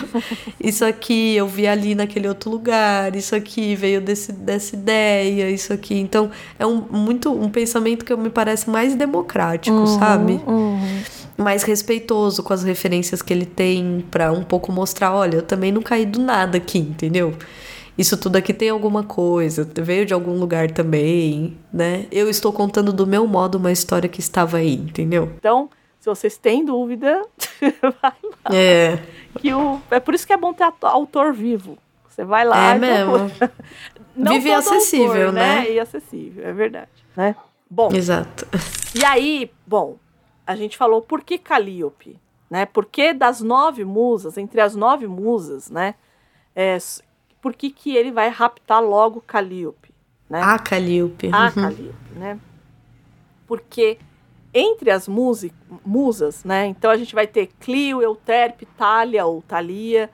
Isso aqui eu vi ali naquele outro lugar, isso aqui veio desse, dessa ideia, isso aqui. Então, é um, muito, um pensamento que me parece mais democrático, Uhum, sabe? mais respeitoso com as referências que ele tem pra um pouco mostrar, olha, eu também não caí do nada aqui, entendeu? Isso tudo aqui tem alguma coisa, veio de algum lugar também, né? Eu estou contando do meu modo uma história que estava aí, entendeu? Então, se vocês têm dúvida, vai lá. É, Que o, é por isso que é bom ter autor vivo. Você vai lá é e mesmo. Não Vive acessível, autor, né? E acessível, é verdade, né? Bom, Exato. e aí, bom, a gente falou por que Calíope, né? Por que das nove musas, entre as nove musas, né? É, por que que ele vai raptar logo Calíope, né? A Calíope. a uhum. Calíope, né? Porque entre as musas, né? Então a gente vai ter Clio, Euterpe, Thalia ou Thalia,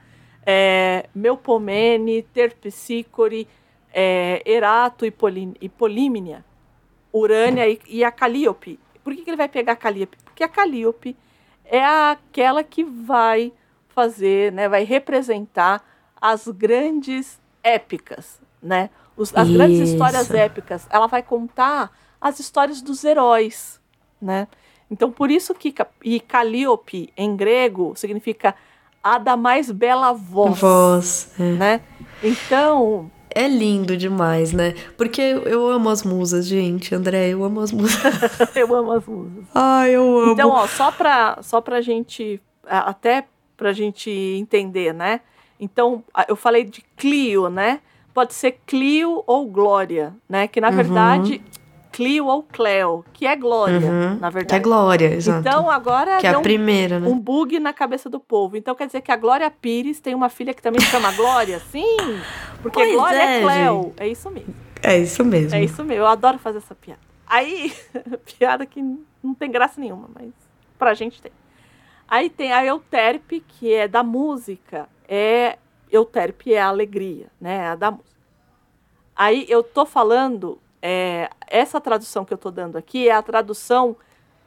é, Melpomene, Terpsícore, é, Erato e, Poli- e Polímnia, Urânia e, e a Calíope. Por que, que ele vai pegar a Calíope? Porque a Calíope é aquela que vai fazer, né? Vai representar as grandes épicas, né? Os- as grandes Isso. histórias épicas. Ela vai contar as histórias dos heróis, né? Então, por isso que e Calíope em grego significa a da mais bela voz, Voz. é. né? Então, É lindo demais, né? Porque eu amo as musas, gente. André, eu amo as musas. eu amo as musas. Ai, eu amo. Então, ó, só pra, só pra gente, até pra gente entender, né? Então, eu falei de Clio, né? pode ser Clio ou Glória, né? Que na Uhum. verdade Clio ou Cleo, que é Glória, Uhum. na Que é verdade. Glória, exato. Então agora que é a um- primeira, né? um bug na cabeça do povo. Então quer dizer que a Glória Pires tem uma filha que também se chama Glória? Sim! Porque Pois Glória é, é, Cleo. É isso mesmo. É isso mesmo. É isso mesmo. Eu adoro fazer essa piada. Aí, piada que não tem graça nenhuma, mas pra gente tem. Aí tem a Euterpe, que é da música. É Euterpe é a alegria, né? A da música. Aí eu tô falando, é, essa tradução que eu tô dando aqui é a tradução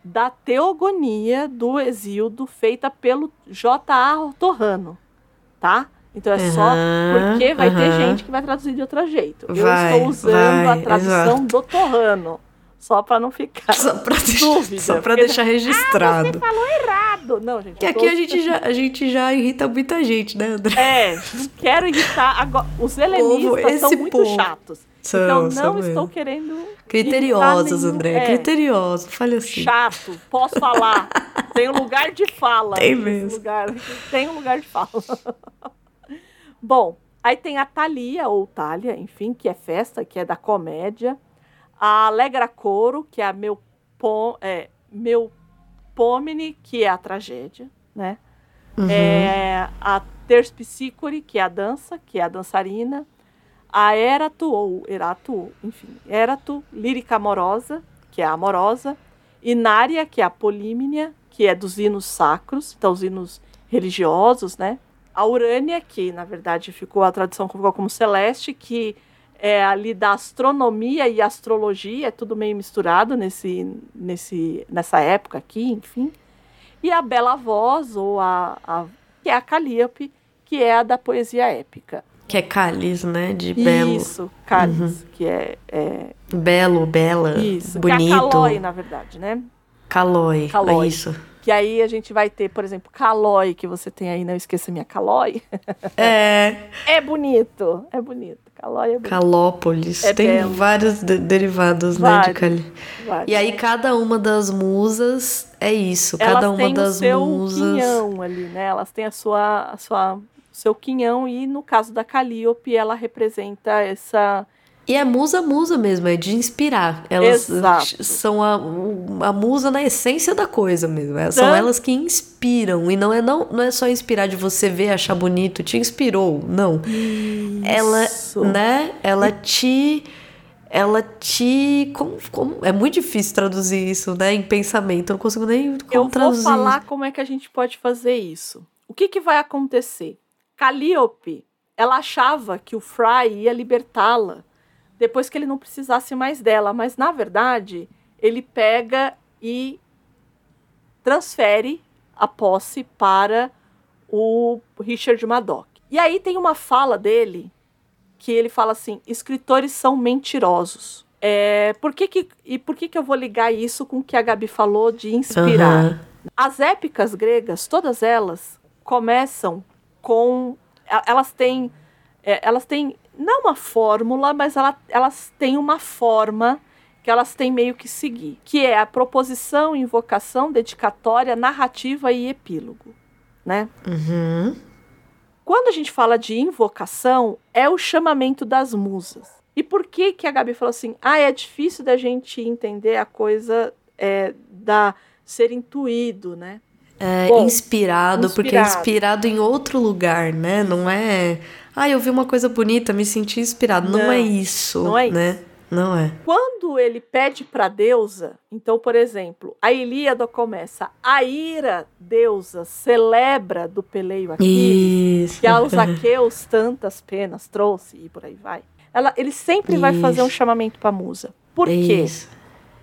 da Teogonia do Exíodo, feita pelo J.A. Torrano, tá? Então é só Aham, porque vai ter aham. gente que vai traduzir de outro jeito. eu Vai, estou usando vai, a tradução exato. do Torrano, só para não ficar Só pra, deixar, dúvida. só porque- deixar registrado. errado. Não, gente. que eu aqui tô- a gente, já, a gente já irrita muita gente, né, André? É, quero irritar. Agora, os helenistas são muito povo. chatos. São, então são não mesmo. estou querendo. Criteriosos, nenhum- André. é, Criteriosos. Fale assim. Chato, posso falar. tem um lugar de fala. Tem mesmo. Lugar. Tem um lugar de fala. Bom, aí tem a Thalia, ou Thalia, enfim, que é festa, que é da comédia. A Alegra Coro, que é a meu, pom, é, meu Pomine, que é a tragédia, né? Uhum. É, a Terspicícore, que é a dança, que é a dançarina. A Erato, ou Erato, enfim, Erato, lírica amorosa, que é a amorosa. Inária, que é a polímnia, que é dos hinos sacros, então os hinos religiosos, né? A Urânia, que na verdade ficou, a tradução ficou como celeste, que é ali da astronomia e astrologia, é tudo meio misturado nesse, nesse, nessa época aqui, enfim. E a Bela Voz, ou a, a que é a Calíope, que é a da poesia épica. Que é cálice, né? De belo. Isso, Cálice, que é, é Belo, bela, isso, bonito. que é Calói, na verdade, né? Calói. Calói. É isso. Que aí a gente vai ter, por exemplo, Calói, que você tem aí, não esqueça minha Calói. É, É bonito, é bonito. Calói é bonito. Calópolis. É Tem belo. vários de- derivados, né, de Vários. Cali. Vai. E aí cada uma das musas é isso. Elas cada uma têm das o seu musas. quinhão ali, né? Elas têm a sua, a sua, seu quinhão e no caso da Calíope, ela representa essa E é musa musa mesmo, é de inspirar. Elas Exato. são a, a musa na essência da coisa mesmo. É- São elas que inspiram. E não é, não, não é só inspirar de você ver, achar bonito, te inspirou. Não. Ela, Isso. né? Ela te. Ela te. Como, como- é muito difícil traduzir isso, né? Em pensamento. Eu não consigo nem como Eu vou traduzir. falar como é que a gente pode fazer isso. O que, que vai acontecer? Calíope, ela achava que o Fry ia libertá-la depois que ele não precisasse mais dela, mas na verdade ele pega e transfere a posse para o Richard Madoc. E aí tem uma fala dele que ele fala assim: escritores são mentirosos. É, por que que, e por que, que eu vou ligar isso com o que a Gabi falou de inspirar? Aham. As épicas gregas, todas elas, começam com. Elas têm. é, elas têm. Não uma fórmula, mas ela- elas têm uma forma que elas têm meio que seguir, que é a proposição, invocação, dedicatória, narrativa e epílogo, né? Uhum. Quando a gente fala de invocação, é o chamamento das musas. E por que que a Gabi falou assim? Ah, é difícil da gente entender a coisa é, da ser intuído, né? É, Bom, inspirado, porque é inspirado. inspirado em outro lugar, né? Não é. Ah, eu vi uma coisa bonita, me senti inspirado. Não, Não, é isso. não é né? Não é. Quando ele pede para deusa, então, por exemplo, a Ilíada começa, a ira deusa celebra do peleio aqui, Isso. que aos aqueus tantas penas trouxe e por aí vai. Ela, ele sempre vai fazer um Isso. chamamento para musa. Por quê? Isso.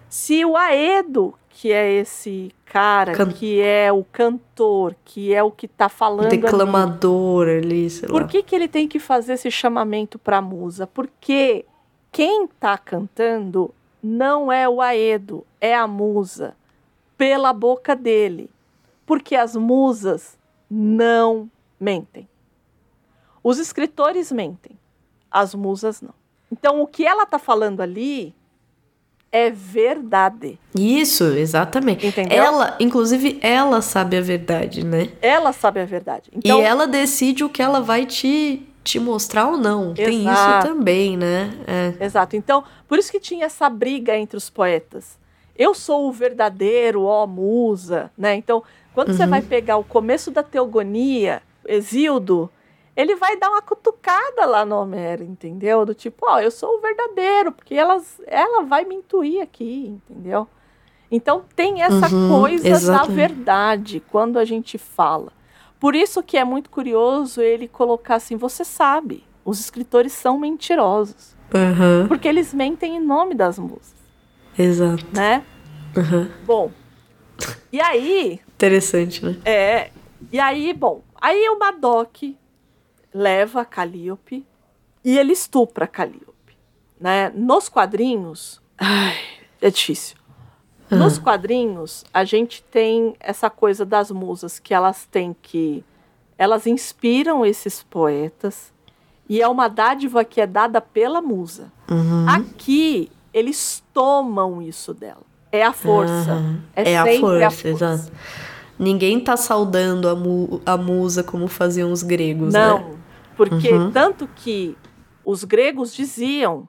Se o Aedo, que é esse cara, Can- que é o cantor, que é o que tá falando ali, Declamador ali, sei por lá. que, que ele tem que fazer esse chamamento para a musa? Porque quem está cantando não é o Aedo, é a musa, pela boca dele. Porque as musas não mentem. Os escritores mentem, as musas não. Então o que ela está falando ali é verdade. Isso, exatamente. Entendeu? Ela, inclusive, ela sabe a verdade, né? Ela sabe a verdade. Então, e ela decide o que ela vai te, te mostrar ou não. Tem isso Exato. também, né? É. Exato. Então, por isso que tinha essa briga entre os poetas. Eu sou o verdadeiro, ó musa, né? Então, quando você vai pegar o começo da teogonia, Exildo, ele vai dar uma cutucada lá no Homero, entendeu? Do tipo, ó, eu sou o verdadeiro, porque elas, ela vai me intuir aqui, entendeu? Então tem essa Uhum, coisa da exatamente. verdade quando a gente fala. Por isso que é muito curioso ele colocar assim, você sabe, os escritores são mentirosos. Aham, Porque eles mentem em nome das musas, exato. né? Aham. Bom, e aí, Interessante, né? é, e aí, bom, aí o Madoc leva a Calliope e ele estupra a Calliope, né? Nos quadrinhos, ai, é difícil. Nos quadrinhos, a gente tem essa coisa das musas que elas têm que elas inspiram esses poetas e é uma dádiva que é dada pela musa. Uhum. Aqui eles tomam isso dela. É a força. Aham. É, É a sempre força, exato. Ninguém tá saudando a, mu- a musa como faziam os gregos, né? Porque Uhum. tanto que os gregos diziam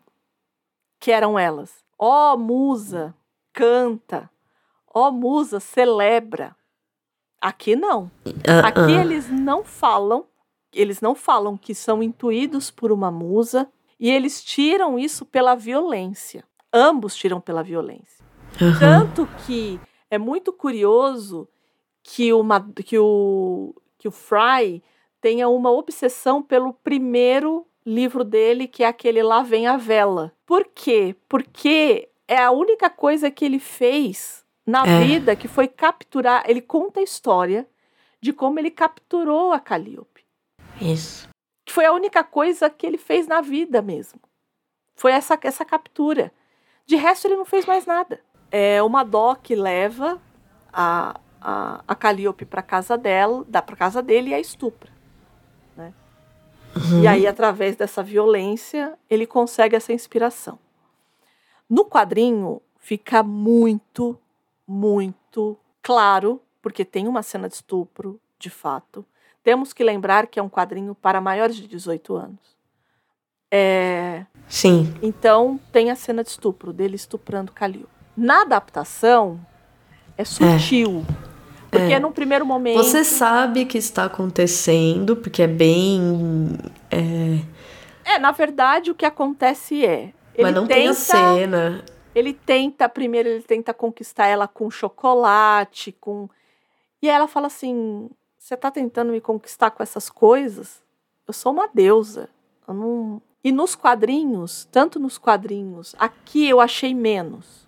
que eram elas. Ó musa, canta. Ó musa, celebra. Aqui não. Ah, Aqui ah. eles não falam, eles não falam que são intuídos por uma musa e eles tiram isso pela violência. Ambos tiram pela violência. Aham. Tanto que é muito curioso que, uma, que, o, que o Fry tenha uma obsessão pelo primeiro livro dele, que é aquele Lá Vem a Vela. Por quê? Porque é a única coisa que ele fez na É. vida que foi capturar. Ele conta a história de como ele capturou a Calliope. Isso. Que foi a única coisa que ele fez na vida mesmo. Foi essa, essa captura. De resto, ele não fez mais nada. É, o Madoc leva a, a, a Calliope para casa dela, dá para casa dele e a estupra. Né? E aí, através dessa violência, ele consegue essa inspiração. No quadrinho, fica muito, muito claro, porque tem uma cena de estupro, de fato. Temos que lembrar que é um quadrinho para maiores de 18 anos. É, Sim. então, tem a cena de estupro, dele estuprando Calil. Na adaptação, é sutil. Porque no primeiro momento. Você sabe que está acontecendo, porque é bem. é, É, na verdade, o que acontece é. Ele mas não tenta, tem a cena. Ele tenta, primeiro, ele tenta conquistar ela com chocolate, com. E aí ela fala assim: Você tá tentando me conquistar com essas coisas? Eu sou uma deusa. Eu não. E nos quadrinhos, tanto nos quadrinhos, aqui eu achei menos.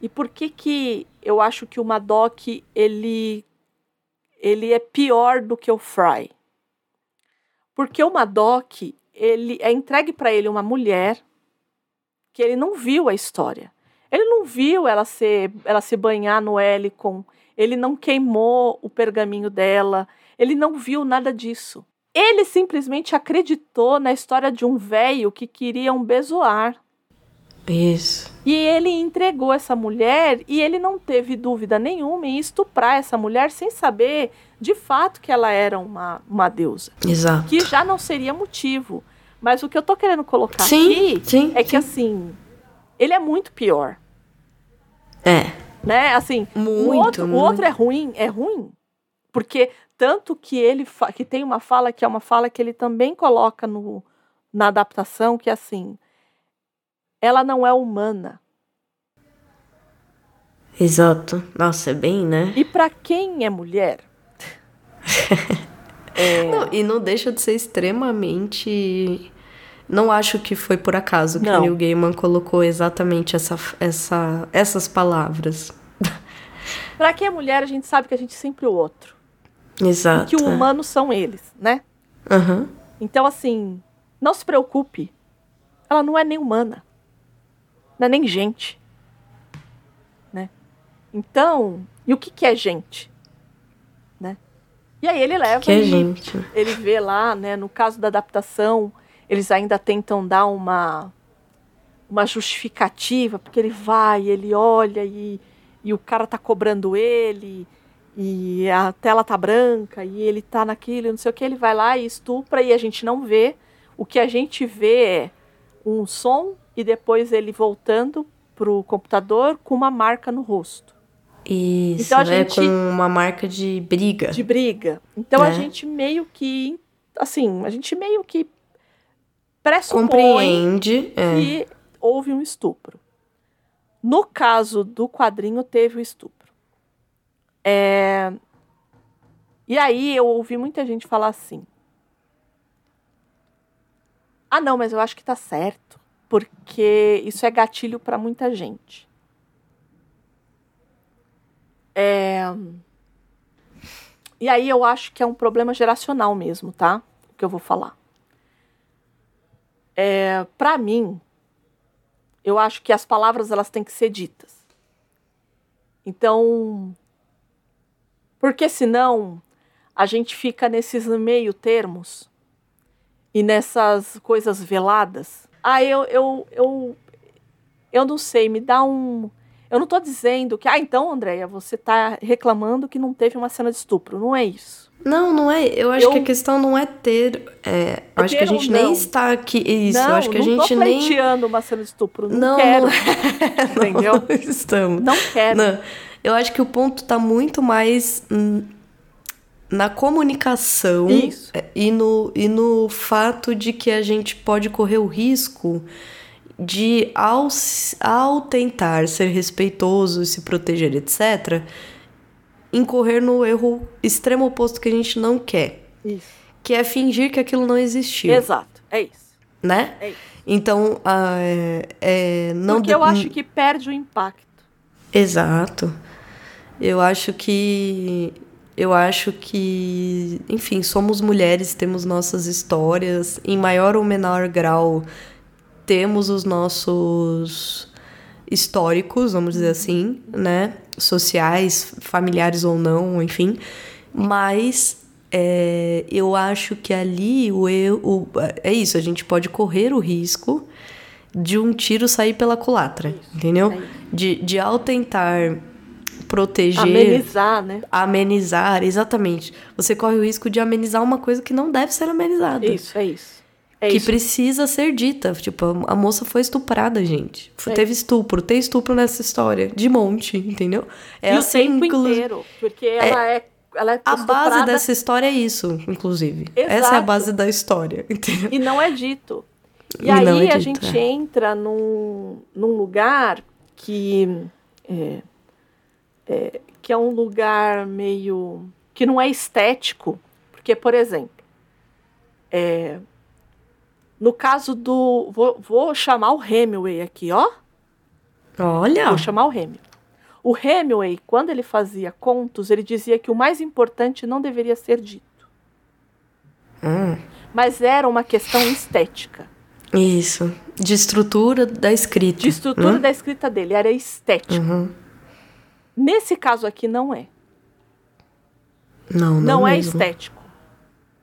E por que que eu acho que o Madoc ele ele é pior do que o Fry? Porque o Madoc, ele é entregue para ele uma mulher que ele não viu a história. Ele não viu ela se ela se banhar no Helicon, ele não queimou o pergaminho dela, ele não viu nada disso. Ele simplesmente acreditou na história de um velho que queria um bezoar. Isso. E ele entregou essa mulher e ele não teve dúvida nenhuma em estuprar essa mulher sem saber de fato que ela era uma, uma deusa. Exato. Que já não seria motivo. Mas o que eu tô querendo colocar Sim, aqui sim, é que sim. assim, ele é muito pior. É. Né? Assim, o, Muito, outro, o muito. outro é ruim, é ruim. Porque tanto que ele que tem uma fala que é uma fala que ele também coloca no, na adaptação, que é assim, ela não é humana. Exato. Nossa, é bem, né? E pra quem é mulher, Não, e não deixa de ser extremamente. Não acho que foi por acaso que Não. o Neil Gaiman colocou exatamente essa, essa, essas palavras. pra quem é mulher, a gente sabe que a gente é sempre o outro. Exato. Que o humano são eles, né? Aham. Então, assim, não se preocupe. Ela não é nem humana. Não é nem gente. Né? Então, e o que, que é gente? Né? E aí ele leva Que é gente. ele vê lá, né, no caso da adaptação, eles ainda tentam dar uma uma justificativa, porque ele vai, ele olha e, e o cara tá cobrando ele, e a tela tá branca e ele tá naquilo, não sei o que, ele vai lá e estupra e a gente não vê. O que a gente vê é um som e depois ele voltando pro computador com uma marca no rosto. Isso, Então a é gente- com uma marca de briga. De briga. Então a Né? gente meio que. Assim, a gente meio que pressupõe Compreende. É. que houve um estupro. No caso do quadrinho, teve o estupro. É, E aí eu ouvi muita gente falar assim. Ah, não, mas eu acho que tá certo. Porque isso é gatilho para muita gente. É... E aí eu acho que é um problema geracional mesmo, tá? O que eu vou falar. É, para mim, eu acho que as palavras elas têm que ser ditas. Então, porque senão a gente fica nesses meio termos e nessas coisas veladas. Ah, eu, eu, eu, eu não sei, me dá um. Eu não tô dizendo que, ah, então, Andréia, você tá reclamando que não teve uma cena de estupro. Não é isso. Não, não é. Eu acho Eu- que a questão não é ter. é, eu acho que a ter gente nem não. está aqui. Isso, não, eu acho que a não gente nem. pleiteando uma cena de estupro. Não, Não, quero. não Entendeu? Não estamos. Não quero. Não. Eu acho que o ponto tá muito mais hum, na comunicação Isso. é, e no, e no fato de que a gente pode correr o risco de, ao, ao tentar ser respeitoso, se proteger, etc., incorrer no erro extremo oposto que a gente não quer, Isso. que é fingir que aquilo não existiu, Exato. É isso. né? É isso. Então, é, é, não Porque eu acho que perde o impacto. Exato. Eu acho que. Eu acho que. Enfim, somos mulheres, temos nossas histórias. Em maior ou menor grau, temos os nossos históricos, vamos dizer assim, né? Sociais, familiares ou não, enfim. Mas. é, eu acho que ali o, eu, o é isso, a gente pode correr o risco de um tiro sair pela culatra, entendeu? é. De, de ao tentar proteger, Amenizar, né? amenizar, exatamente. Você corre o risco de amenizar uma coisa que não deve ser amenizada. Isso, é isso. É que isso. precisa ser dita. Tipo, a a moça foi estuprada, gente. É Teve estupro, tem estupro nessa história. De monte, entendeu? É e assim, o tempo inteiro. Porque ela é. ela é A base dessa história é isso, inclusive. Essa é a Exato. base da história, entendeu? E não é dito. E, E aí é a dito, gente é. entra num, num lugar que é, é, que é um lugar meio que não é estético, porque por exemplo, é, no caso do vou, vou chamar o Hemingway aqui, ó, Olha, vou chamar o Hemingway. O Hemingway, quando ele fazia contos, ele dizia que o mais importante não deveria ser dito, Hum, mas era uma questão estética. isso. De estrutura da escrita. de estrutura né? da escrita dele, era estético. Uhum. Nesse caso aqui não é. Não, não, Não, é mesmo. estético.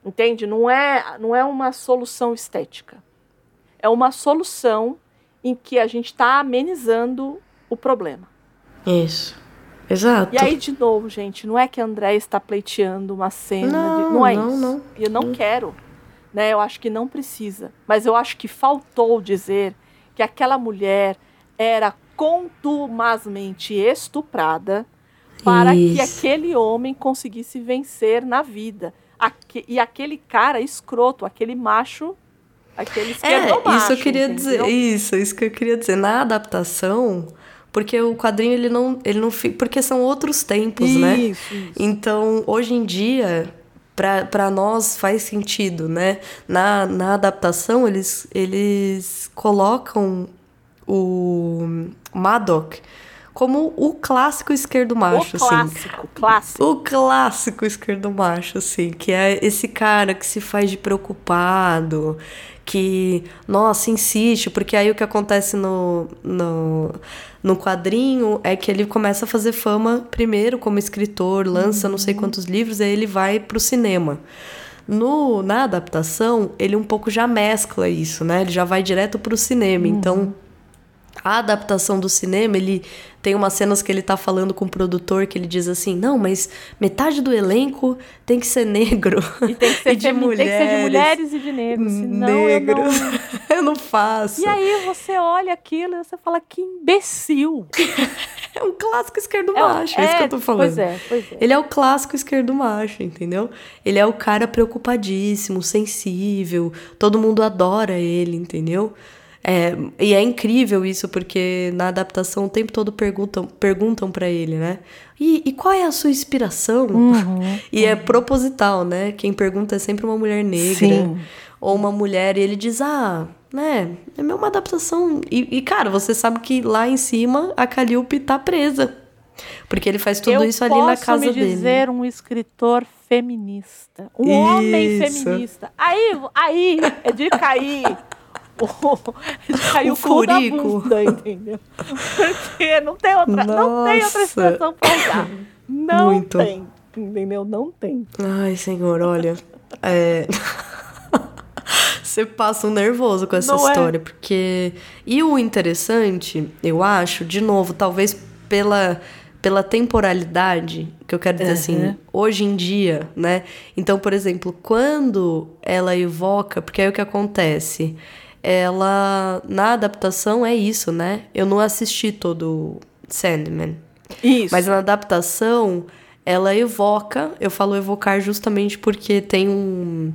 Entende? Não é, não é uma solução estética. É uma solução em que a gente está amenizando o problema. Isso. Exato. E aí, de novo, gente, não é que a André está pleiteando uma cena. Não, de... não é não, isso. não. E eu não quero. Né? Eu acho que não precisa. Mas eu acho que faltou dizer que aquela mulher era contumazmente estuprada para que Isso. aquele homem conseguisse vencer na vida. Aque- E aquele cara escroto, aquele macho, aquele É, esquerdomacho, isso eu queria entendeu? dizer. Isso, isso que eu queria dizer. Na adaptação, porque o quadrinho ele não, ele não. Porque são outros tempos, né? Isso, isso. Então, hoje em dia, para nós faz sentido, né? Na, na adaptação, eles, eles colocam o Madoc como o clássico esquerdo macho, o assim. clássico, clássico. O clássico esquerdo macho, assim, que é esse cara que se faz de preocupado, que, nossa, insiste, porque aí o que acontece no, no, no quadrinho é que ele começa a fazer fama primeiro como escritor, lança não sei quantos livros, aí ele vai pro cinema. No, na adaptação, ele um pouco já mescla isso, né? Ele já vai direto pro cinema. Então, A adaptação do cinema, ele tem umas cenas que ele tá falando com o produtor que ele diz assim: não, mas metade do elenco tem que ser negro. E tem que ser, de femi- mulheres. tem que ser de mulheres e de negros. Senão negros. eu não... Eu não faço. E aí você olha aquilo e você fala, que imbecil. É um clássico esquerdo É macho, é, isso que eu tô falando. Pois é, pois é. Ele é o clássico esquerdo macho, entendeu? Ele é o cara preocupadíssimo, sensível, todo mundo adora ele, entendeu? É, e é incrível isso, porque na adaptação o tempo todo perguntam, perguntam para ele, né? E, e qual é a sua inspiração? Uhum, e é proposital, né? Quem pergunta é sempre uma mulher negra Sim. ou uma mulher, e ele diz, ah, né, é uma adaptação. E, e, cara, você sabe que lá em cima a Calliope tá presa. Porque ele faz tudo eu isso ali na posso casa me dele. dizer um escritor feminista. Um homem Isso. feminista. Aí, aí é de cair. O, é cair O o, furico. bunda, entendeu? Porque não tem outra, não tem outra Nossa. expressão pra usar. Não Muito. tem. Entendeu? Não tem. Ai, senhor, olha. É. Você passa um nervoso com essa Não é? história, porque. E o interessante, eu acho, de novo, talvez pela, pela temporalidade, que eu quero dizer assim, Uhum. hoje em dia, né? Então, por exemplo, quando ela evoca, porque aí o que acontece? Ela, na adaptação, é isso, né? Eu não assisti todo Sandman. Isso. Mas na adaptação, ela evoca, eu falo evocar justamente porque tem um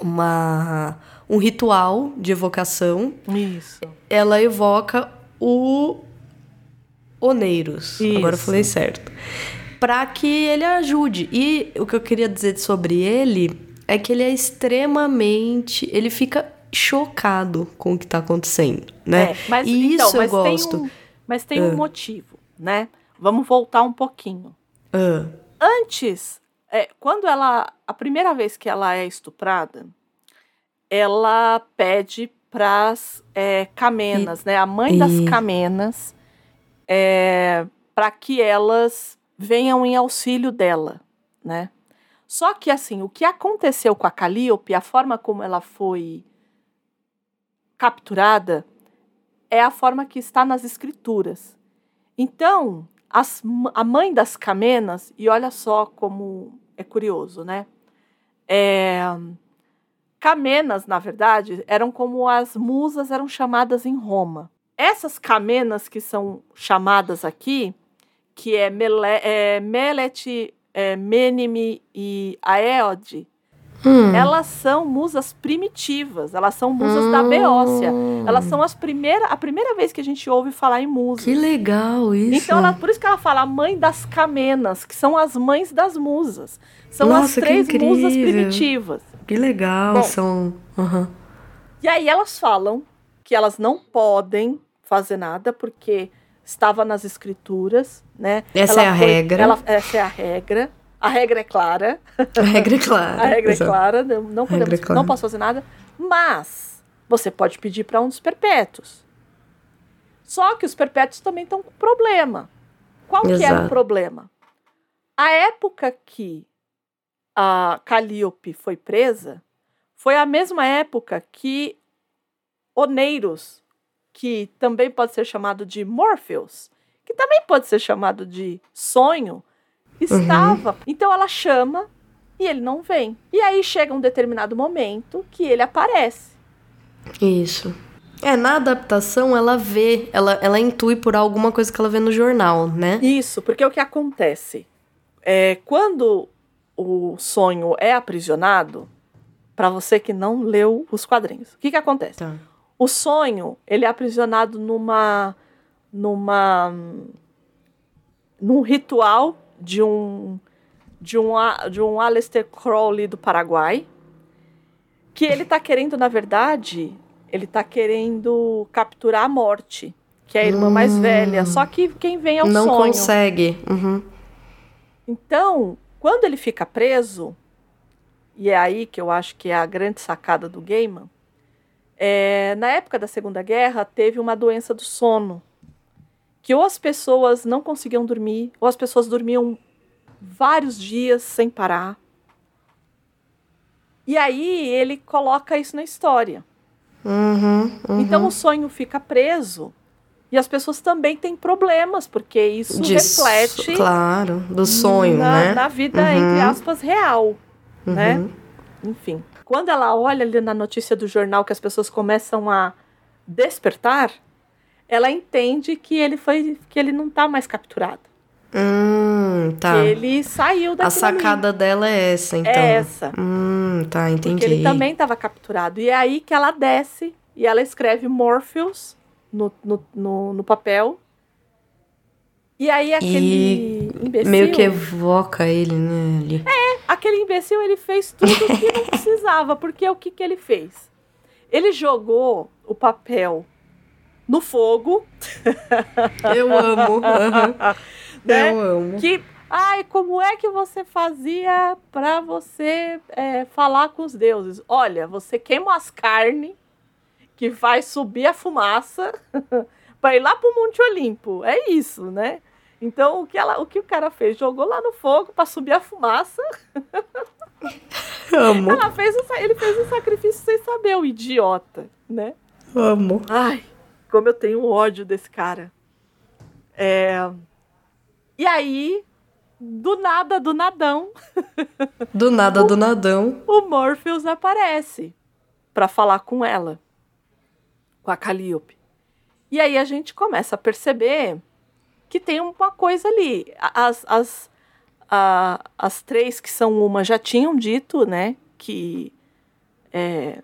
uma um ritual de evocação. Isso. Ela evoca o Oneiros. Agora eu Isso. falei certo. Pra que ele ajude. E o que eu queria dizer sobre ele é que ele é extremamente, ele fica chocado com o que tá acontecendo, né? É, mas, e então, isso eu gosto. Tem um, mas tem um motivo, né? Vamos voltar um pouquinho. Ah, Antes, é, quando ela. A primeira vez que ela é estuprada, ela pede para as camenas, né? A mãe das e- camenas, para que elas venham em auxílio dela, né? Só que, assim, o que aconteceu com a Calliope, a forma como ela foi capturada, é a forma que está nas escrituras. Então, as a mãe das camenas, e olha só como é curioso, né? É, camenas, na verdade, eram como as musas eram chamadas em Roma. Essas camenas que são chamadas aqui, que é, Mele, é Melet, é, Menime e Aeode, hum. elas são musas primitivas, elas são musas da Beócia. Elas são as primeira, a primeira vez que a gente ouve falar em musas. Que legal isso. Então, ela, por isso que ela fala a mãe das camenas, que são as mães das musas. São as Nossa, que três musas primitivas. Que legal, Bom. são. Aham. E aí elas falam que elas não podem fazer nada porque estava nas escrituras, né? Essa Ela é a regra. ela- essa é a regra. A regra é clara. A regra é clara. A regra é Exato. clara. Não, não podemos, é clara. não posso fazer nada. Mas você pode pedir para um dos perpétuos. Só que os perpétuos também estão com problema. Qual que era o Exato. problema? A época que a Calliope foi presa foi a mesma época que Oneiros, que também pode ser chamado de Morpheus, que também pode ser chamado de sonho, estava. Então ela chama e ele não vem. E aí chega um determinado momento que ele aparece. Isso. É, na adaptação ela vê, ela, ela intui por alguma coisa que ela vê no jornal, né? Isso, porque o que acontece? É, quando o sonho é aprisionado, para você que não leu os quadrinhos, o que, que acontece? Tá. O sonho, ele é aprisionado numa numa num ritual de um de um de um Aleister Crowley do Paraguai, que ele tá querendo, na verdade, ele tá querendo capturar a morte, que é a irmã mais velha, só que quem vem é o Hum. não sonho. consegue. Uhum. Então, quando ele fica preso, e é aí que eu acho que é a grande sacada do Gaiman, é, na época da Segunda Guerra teve uma doença do sono, que ou as pessoas não conseguiam dormir, ou as pessoas dormiam vários dias sem parar. E aí ele coloca isso na história. Uhum, uhum. Então o sonho fica preso E as pessoas também têm problemas, porque isso Disso, reflete Claro, do sonho, na, né? na vida, Uhum. entre aspas, real, né? Uhum. Enfim. Quando ela olha ali na notícia do jornal que as pessoas começam a despertar, ela entende que ele foi que ele não tá mais capturado. Hum, tá. Que ele saiu A daquilo sacada dela é essa, então. ali. É essa. Hum, tá, entendi. Porque ele também estava capturado. E é aí que ela desce e ela escreve Morpheus no, no, no, no papel. E aí aquele imbecil. Meio que evoca ele, né? ali. Aquele imbecil, ele fez tudo o que não precisava. Porque o que, que ele fez? Ele jogou o papel no fogo, Eu amo. né? Eu amo. Que, ai, como é que você fazia para você é, falar com os deuses? Olha, você queima as carnes que vai subir a fumaça para ir lá pro Monte Olimpo. É isso, né? Então, o que, ela, o que o cara fez? Jogou lá no fogo para subir a fumaça. Amo. Ela fez ele fez o sacrifício sem saber, o idiota, né? Amo. Ai, como eu tenho ódio desse cara. É... E aí, do nada, do nadão, Do nada, do nadão. o Morpheus aparece para falar com ela, com a Calliope. E aí a gente começa a perceber que tem uma coisa ali. As, as, a- as três que são uma já tinham dito, né, que é,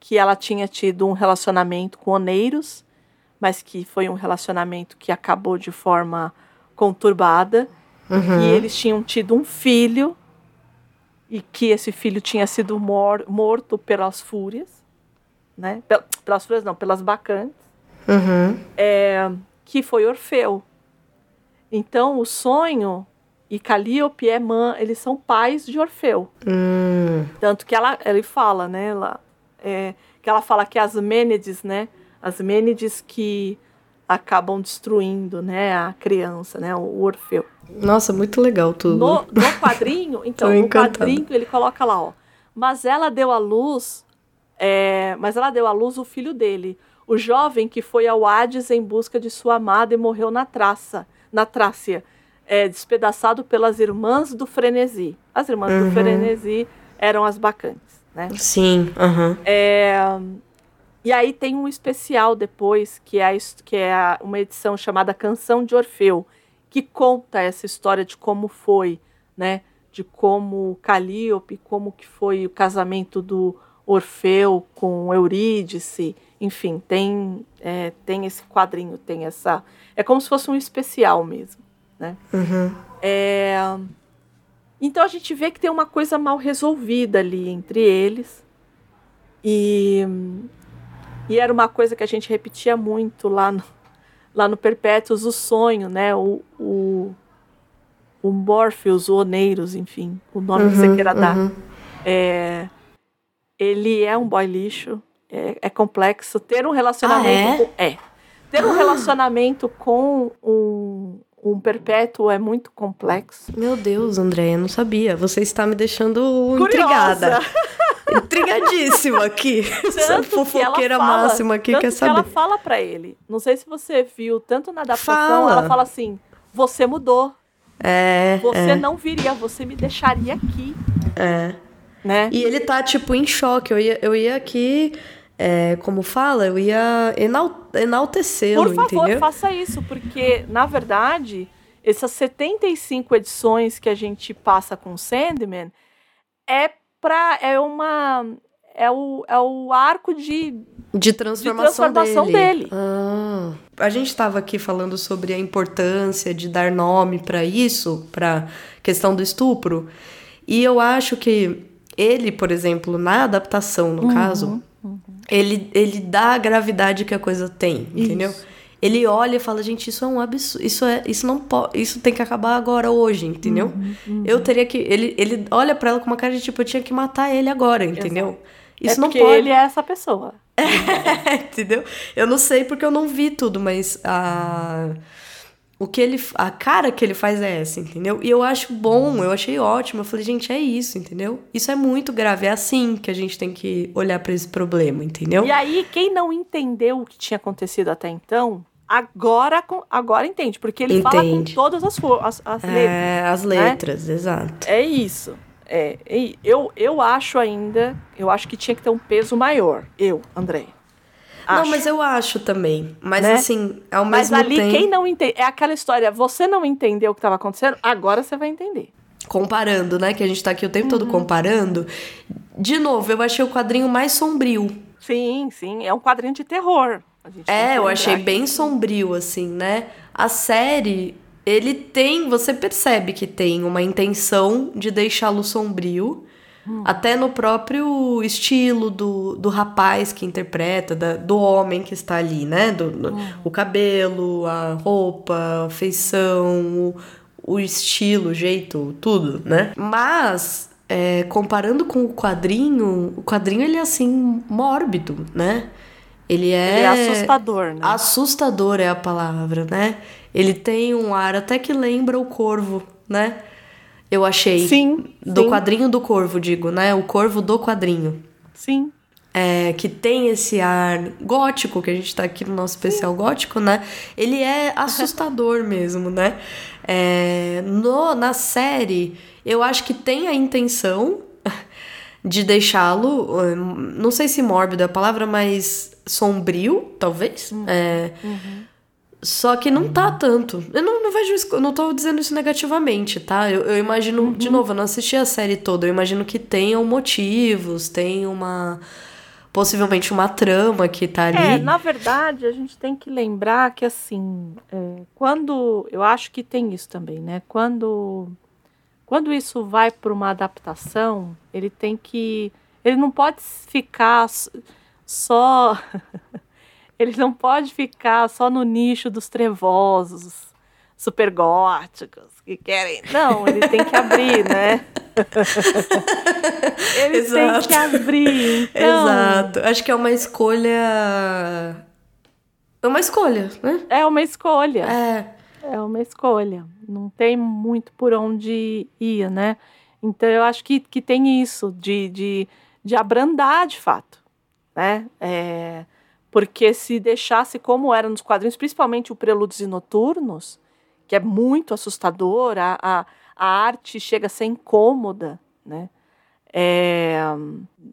que ela tinha tido um relacionamento com Oneiros, mas que foi um relacionamento que acabou de forma conturbada. Uhum. E eles tinham tido um filho e que esse filho tinha sido mor morto pelas fúrias, né? Pel- Pelas fúrias não, pelas bacantes, Uhum. é, que foi Orfeu. Então o sonho e Calíope e Emã, eles são pais de Orfeu. Hum. Tanto que ela, ele fala, né? Ela, é, que ela fala que as Mênides, né? As Mênides que acabam destruindo, né? A criança, né? O Orfeu. Nossa, muito legal tudo. No, no quadrinho, então, no quadrinho ele coloca lá, ó. Mas ela deu à luz, é, mas ela deu à luz o filho dele, o jovem que foi ao Hades em busca de sua amada e morreu na traça, na Trácia, é, despedaçado pelas irmãs do frenesi. As irmãs Uhum. do frenesi eram as bacantes, né? Sim, aham. É, e aí tem um especial depois, que é, que é uma edição chamada Canção de Orfeu, que conta essa história de como foi, né? De como Calíope, como que foi o casamento do Orfeu com Eurídice, enfim, tem, é, tem esse quadrinho, tem essa... É como se fosse um especial mesmo, né? Uhum. É, Então a gente vê que tem uma coisa mal resolvida ali entre eles. E, e era uma coisa que a gente repetia muito lá no, lá no Perpétuos, o sonho, né? O, o, o Morpheus, o Oneiros, enfim, o nome que você Uhum, queira dar. uhum. É, ele é um boy lixo, é, é complexo. Ter um relacionamento Ah, é? com. É. Ter um relacionamento com um, um perpétuo é muito complexo. Meu Deus, André, eu não sabia. Você está me deixando Curiosa. intrigada. Intrigadíssima aqui. Essa fofoqueira fala- máxima aqui tanto quer que saber. ela fala pra ele. Não sei se você viu, tanto na adaptação, Fala. ela fala assim: você mudou. É, Você é, não viria, você me deixaria aqui. é. Né? E ele tá, tipo, em choque. Eu ia, eu ia aqui, é, como fala, eu ia enal enaltecê-lo, Por favor, entendeu? faça isso, porque, na verdade, essas 75 edições que a gente passa com Sandman é pra. é uma. É o, é o arco de. De transformação, De transformação dele. Ah. A gente tava aqui falando sobre a importância de dar nome pra isso, pra questão do estupro. E eu acho que ele, por exemplo, na adaptação, Uhum, no caso, ele, ele dá a gravidade que a coisa tem, entendeu? Ele olha e fala, gente, isso é um absurdo, isso é, isso não pode, isso tem que acabar agora hoje, entendeu? Uhum, Eu teria que, ele, ele olha pra ela com uma cara de tipo, eu tinha que matar ele agora, entendeu? Isso é não porque pode. ele é essa pessoa. Entendeu? Eu não sei porque eu não vi tudo, mas a o que ele a cara que ele faz é essa, entendeu? E eu acho bom, eu achei ótimo. Eu falei, gente, é isso, entendeu? Isso é muito grave, é assim que a gente tem que olhar pra esse problema, entendeu? E aí, quem não entendeu o que tinha acontecido até então, Agora, agora entende, porque ele fala com Entende. todas as, as, as letras. É, as letras, exato. É isso. É, eu, eu acho ainda, eu acho que tinha que ter um peso maior. Eu, André. Não, mas eu acho também. Mas Né? assim, ao Mas mesmo ali, tempo. quem não entende. É aquela história, você não entendeu o que estava acontecendo, agora você vai entender. comparando, né? Que a gente tá aqui o tempo todo comparando. De novo, eu achei o quadrinho mais sombrio. Sim, sim. É um quadrinho de terror. É, eu achei que- bem sombrio, assim, né? A série, ele tem. Você percebe que tem uma intenção de deixá-lo sombrio. Até no próprio estilo do, do rapaz que interpreta, da- do homem que está ali, né? Do, do- O cabelo, a roupa, a feição, o, o estilo, o jeito, tudo, né? Mas, é, comparando com o quadrinho, o quadrinho ele é assim, mórbido, né? Ele é. Ele é assustador, né? Assustador é a palavra, né? Ele tem um ar até que lembra o corvo, né? Eu achei. Sim, Do sim. quadrinho do corvo, digo, né? O corvo do quadrinho. Sim. É, que tem esse ar gótico, que a gente tá aqui no nosso especial gótico, né? Ele é assustador mesmo, né? É, no, na série, eu acho que tem a intenção de deixá-lo, hum, não sei se mórbido é a palavra, mas sombrio, talvez. É, Só que não tá tanto. Eu não, não vejo isso, não tô dizendo isso negativamente, tá? Eu, eu imagino, de novo, eu não assisti a série toda, eu imagino que tenham motivos, tem uma. Possivelmente uma trama que tá ali. É, na verdade, a gente tem que lembrar que, assim, é, quando. Eu acho que tem isso também, né? Quando. Quando isso vai para uma adaptação, ele tem que. Ele não pode ficar só. ele não pode ficar só no nicho dos trevosos, super góticos, que querem. Não, ele tem que abrir, né? ele Exato. tem que abrir. Então, Exato. Acho que é uma escolha. É uma escolha, né? É uma escolha. É. É uma escolha. Não tem muito por onde ir, né? Então eu acho que, que tem isso de, de, de abrandar de fato, né? É, porque se deixasse como era nos quadrinhos, principalmente o Prelúdios e Noturnos, que é muito assustador, a, a, a arte chega a ser incômoda, né? É,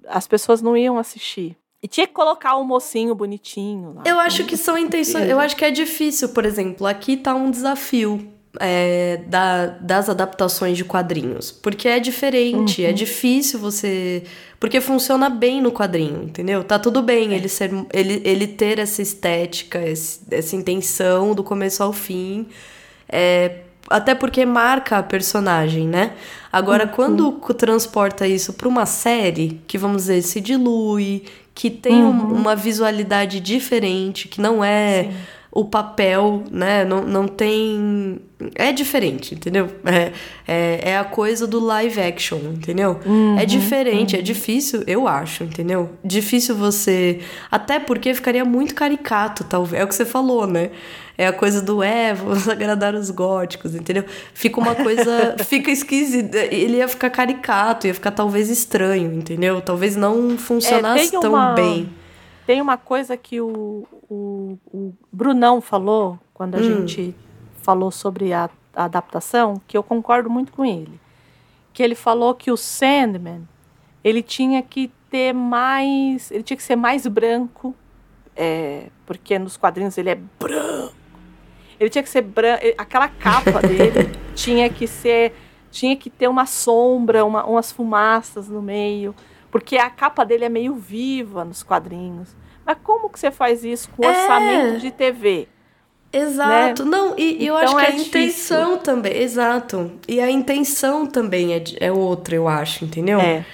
as pessoas não iam assistir. E tinha que colocar o mocinho bonitinho lá. Eu acho que são intenções. Eu acho que é difícil, por exemplo, aqui tá um desafio é, da, das adaptações de quadrinhos. Porque é diferente, é difícil você. Porque funciona bem no quadrinho, entendeu? Tá tudo bem ele, ser, ele, ele ter essa estética, esse- essa intenção do começo ao fim. É, até porque marca a personagem, né? Agora, quando co- transporta isso para uma série, que vamos dizer, se dilui, que tem um- uma visualidade diferente, que não é o papel, né? Não, não tem. É diferente, entendeu? É, é, é a coisa do live action, entendeu? é diferente, é difícil, eu acho, entendeu? Difícil você. Até porque ficaria muito caricato, talvez. É o que você falou, né? É a coisa do é, vamos agradar os góticos, entendeu? Fica uma coisa. fica esquisita. Ele ia ficar caricato, ia ficar talvez estranho, entendeu? Talvez não funcionasse tem tão uma- bem. Tem uma coisa que o, o, o Brunão falou quando a Hum. gente falou sobre a, a adaptação, que eu concordo muito com ele. Que ele falou que o Sandman ele tinha que ter mais. Ele tinha que ser mais branco, é, porque nos quadrinhos ele é branco. Ele tinha que ser branco. Aquela capa dele tinha que ser. Tinha que ter uma sombra, uma, umas fumaças no meio. Porque a capa dele é meio viva nos quadrinhos. Mas como que você faz isso com É. orçamento de TV? Exato. Não, e, eu Então acho que é a intenção também. Exato. E a intenção também é, é outra, eu acho, entendeu? É.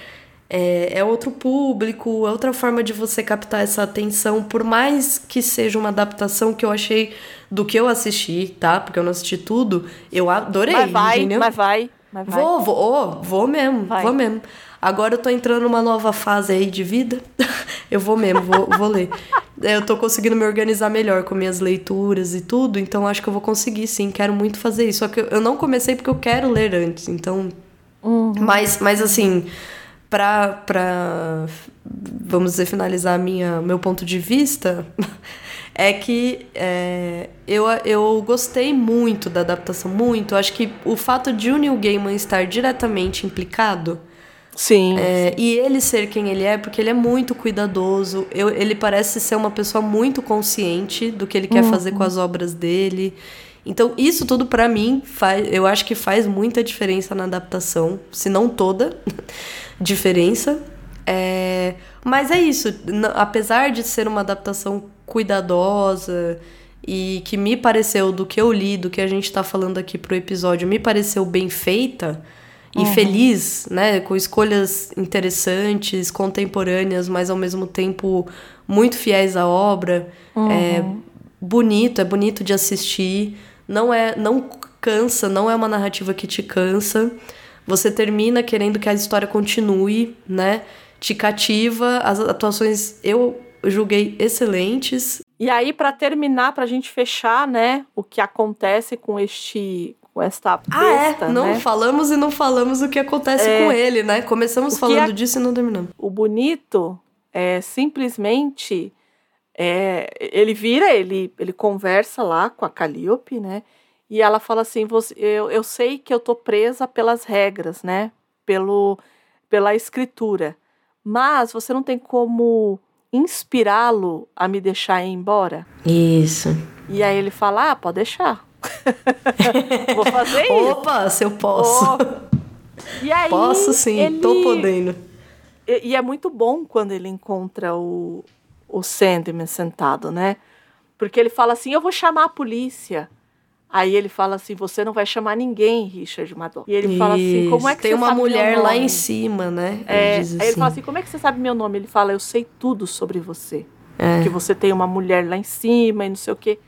É, é outro público, é outra forma de você captar essa atenção, por mais que seja uma adaptação que eu achei do que eu assisti, tá? Porque eu não assisti tudo, eu adorei, Mas vai, entendeu? mas vai, mas vai. Vou, vou, ô, vou mesmo, Vai. vou mesmo. Agora eu tô entrando numa nova fase aí de vida. eu vou mesmo, vou, vou ler. Eu tô conseguindo me organizar melhor com minhas leituras e tudo, então acho que eu vou conseguir sim. Quero muito fazer isso. Só que eu- eu não comecei porque eu quero ler antes, então. Uhum. Mas, mas assim, pra, pra vamos dizer, finalizar minha, meu ponto de vista, é que é, eu, eu gostei muito da adaptação, muito. Acho que o fato de o Neil Gaiman estar diretamente implicado. Sim. É, e ele ser quem ele é, porque ele é muito cuidadoso. Eu, ele parece ser uma pessoa muito consciente do que ele quer uhum. fazer com as obras dele. Então, isso tudo para mim faz, eu acho que faz muita diferença na adaptação, se não toda diferença. É, mas é isso, apesar de ser uma adaptação cuidadosa e que me pareceu, do que eu li, do que a gente tá falando aqui pro episódio, me pareceu bem feita e uhum. feliz, né? Com escolhas interessantes, contemporâneas, mas ao mesmo tempo muito fiéis à obra. Uhum. É bonito, é bonito de assistir. Não é, não cansa, não é uma narrativa que te cansa. Você termina querendo que a história continue, né? Te cativa. As atuações eu julguei excelentes. E aí, para terminar, pra gente fechar, né, o que acontece com este. Com esta besta, ah, é? Não né? falamos e não falamos o que acontece é, com ele, né? Começamos falando disso e não terminamos. O bonito é simplesmente é, ele vira, ele, ele conversa lá com a Calliope, né? E ela fala assim: você, eu, eu sei que eu tô presa pelas regras, né? Pelo, pela escritura. Mas você não tem como inspirá-lo a me deixar ir embora? Isso. E aí ele fala: ah, pode deixar. Vou fazer isso. Opa, se eu posso. Oh. E aí, posso sim, ele... tô podendo. E, e é muito bom quando ele encontra o, o Sandman sentado, né? Porque ele fala assim: eu vou chamar a polícia. Aí ele fala assim: você não vai chamar ninguém, Richard Madoff. E ele Isso. fala assim: como é que Tem você uma sabe mulher lá em cima, né? É, ele aí ele fala assim: como é que você sabe meu nome? Ele fala: eu sei tudo sobre você. É. Que você tem uma mulher lá em cima e não sei o quê.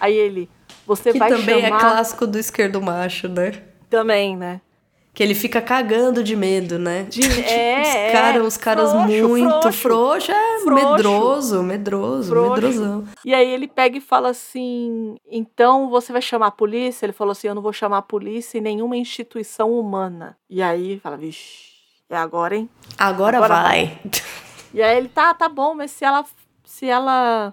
Aí ele: você que vai também é chamar. é clássico do esquerdo macho, né? Também, né? Que ele fica cagando de medo, né? De, é, os, cara, os caras frouxo, muito frouxo, é frouxo, medroso, medroso, frouxo. medrosão. E aí ele pega e fala assim: então você vai chamar a polícia? Ele falou assim: eu não vou chamar a polícia em nenhuma instituição humana. E aí fala: vixe, é agora, hein? Agora, agora vai. vai. E aí ele tá, tá bom, mas se ela. Se ela.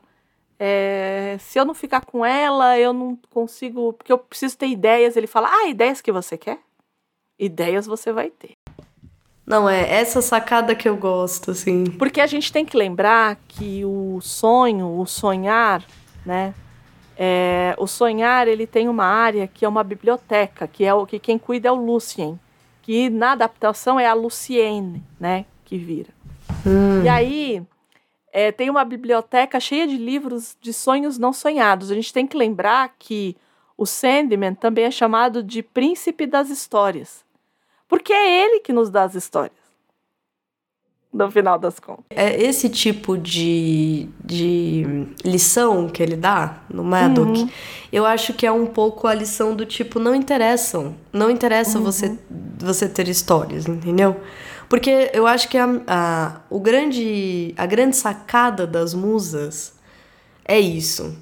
É, se eu não ficar com ela, eu não consigo. Porque eu preciso ter ideias. Ele fala: Ah, ideias que você quer? ideias você vai ter. Não, é essa sacada que eu gosto, assim. Porque a gente tem que lembrar que o sonho, o sonhar, né? É, o sonhar, ele tem uma área que é uma biblioteca, que é o que quem cuida é o Lucien, que na adaptação é a Lucienne, né? Que vira. Hum. E aí é, tem uma biblioteca cheia de livros de sonhos não sonhados. A gente tem que lembrar que o Sandman também é chamado de príncipe das histórias. Porque é ele que nos dá as histórias. No final das contas. É esse tipo de, de lição que ele dá no Madoc, uhum. eu acho que é um pouco a lição do tipo, não interessam. Não interessa uhum. você, você ter histórias, entendeu? Porque eu acho que a, a, o grande, a grande sacada das musas é isso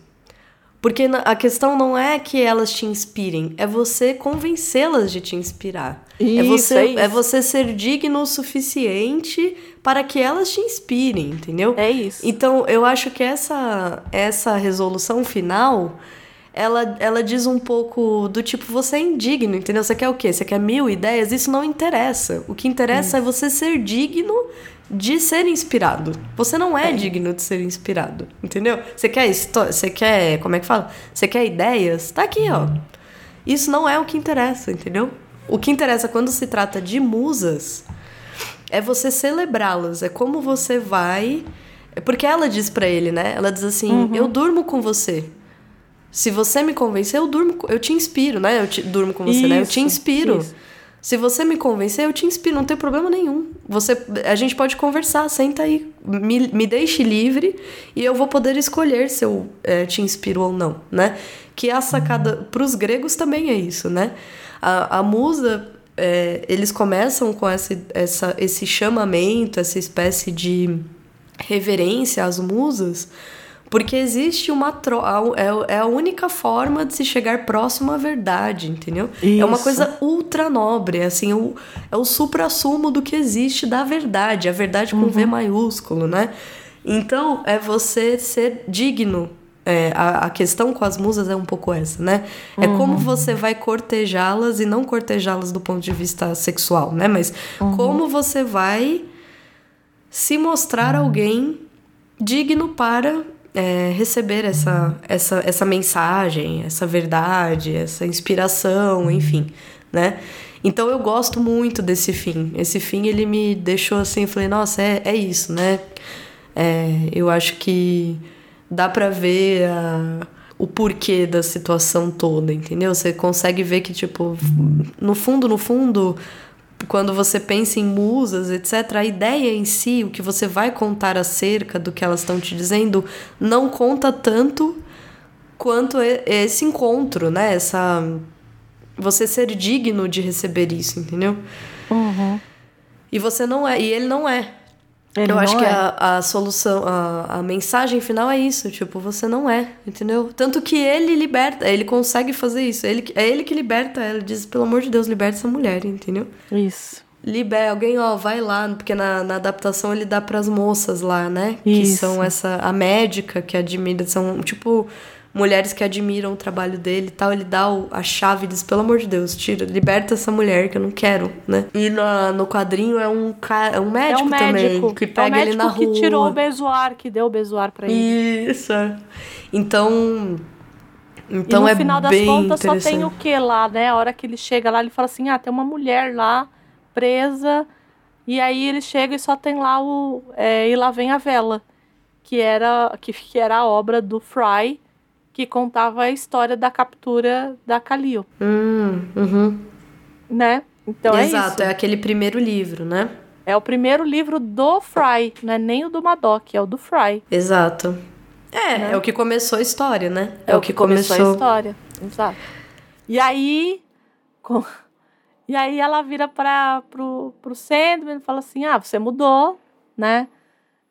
porque a questão não é que elas te inspirem, é você convencê-las de te inspirar. Isso, é, você, é, isso. é você ser digno o suficiente para que elas te inspirem, entendeu? É isso. Então, eu acho que essa, essa resolução final, ela, ela diz um pouco do tipo, você é indigno, entendeu? Você quer o quê? Você quer mil ideias? Isso não interessa. O que interessa é você ser digno de ser inspirado. Você não é, é, digno de ser inspirado, entendeu? Você quer história, você quer, como é que fala? Você quer ideias? Tá aqui, ó. Isso não é o que interessa, entendeu? O que interessa quando se trata de musas é você celebrá-las, é como você vai, é porque ela diz para ele, né? Ela diz assim: uhum. "Eu durmo com você. Se você me convencer, eu durmo, eu te inspiro, né? Eu te, durmo com você, isso, né? Eu te inspiro." Isso. Se você me convencer, eu te inspiro, não tem problema nenhum. Você, a gente pode conversar, senta aí, me, me deixe livre e eu vou poder escolher se eu é, te inspiro ou não, né? Que a sacada para os gregos também é isso, né? A, a musa, é, eles começam com esse, essa, esse chamamento, essa espécie de reverência às musas, Porque existe uma troca. É, é a única forma de se chegar próximo à verdade, entendeu? Isso. É uma coisa ultra nobre, assim, é o, é o supra-sumo do que existe da verdade, a verdade com V maiúsculo, né? Então, é você ser digno. É, a, a questão com as musas é um pouco essa, né? É como você vai cortejá-las e não cortejá-las do ponto de vista sexual, né? Mas como você vai se mostrar alguém digno para é, receber essa, essa, essa mensagem, essa verdade, essa inspiração, enfim, né? Então eu gosto muito desse fim. Esse fim ele me deixou assim, falei, nossa, é, é isso, né? É, eu acho que dá pra ver a- o porquê da situação toda, entendeu? Você consegue ver que, tipo, no fundo, no fundo, quando você pensa em musas, etc., a ideia em si, o que você vai contar acerca do que elas estão te dizendo, não conta tanto quanto esse encontro, né? Essa. Você ser digno de receber isso, entendeu? E você não é, e ele não é. Ele Eu acho não que é. a, a solução, a, a mensagem final é isso, tipo, você não é, entendeu? Tanto que ele liberta, ele consegue fazer isso, ele, que- é ele que liberta ela, ele diz, pelo amor de Deus, liberta essa mulher, entendeu? Isso. Libera alguém, ó, vai lá, porque na, na adaptação ele dá pras moças lá, né? Que Isso. são essa, a médica que admira, são, tipo, mulheres que admiram o trabalho dele e tal. Ele dá o- a chave e diz, pelo amor de Deus, tira, liberta essa mulher que eu não quero, né? E na, no quadrinho é um, é um médico, é um médico. também, que é o pega médico ele na rua. que tirou o bezoar, que deu o bezoar pra ele. Isso. Então. Então e no é final das contas só tem o que lá, né? A hora que ele chega lá, ele fala assim: ah, tem uma mulher lá presa. E aí ele chega e só tem lá o. é, e lá vem a vela. Que era, que, que era a obra do Fry, que contava a história da captura da Kalil, Hum, uhum. né? Então Exato, é é isso. aquele primeiro livro, né? É o primeiro livro do Fry, não é nem o do Madoc, é o do Fry. Exato. É, Né? é o que começou a história, né? É, o que, começou, a história. Exato. E aí. com- E aí ela vira para pro, pro Sandman e fala assim: Ah, você mudou, né?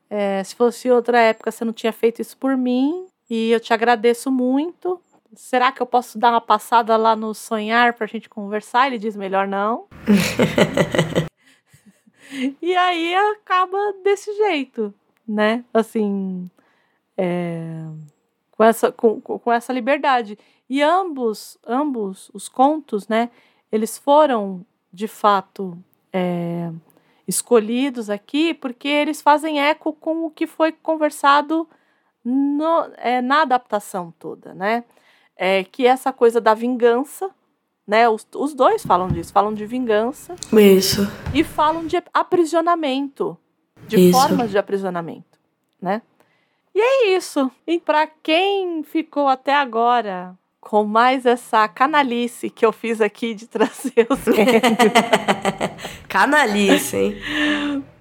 É, se fosse outra época, você não tinha feito isso por mim. E eu te agradeço muito. Será que eu posso dar uma passada lá no sonhar pra gente conversar? Ele diz melhor não. e aí acaba desse jeito, né? Assim. é, com essa, com, com com essa liberdade. E ambos, ambos os contos, né, eles foram, de fato, é, escolhidos aqui porque eles fazem eco com o que foi conversado no- é, na adaptação toda, né? É, que essa coisa da vingança, né? Os, os dois falam disso, falam de vingança Isso. e falam de aprisionamento, de Isso. formas de aprisionamento, né? E é isso. E para quem ficou até agora com mais essa canalice que eu fiz aqui de trazer os Canalice, hein?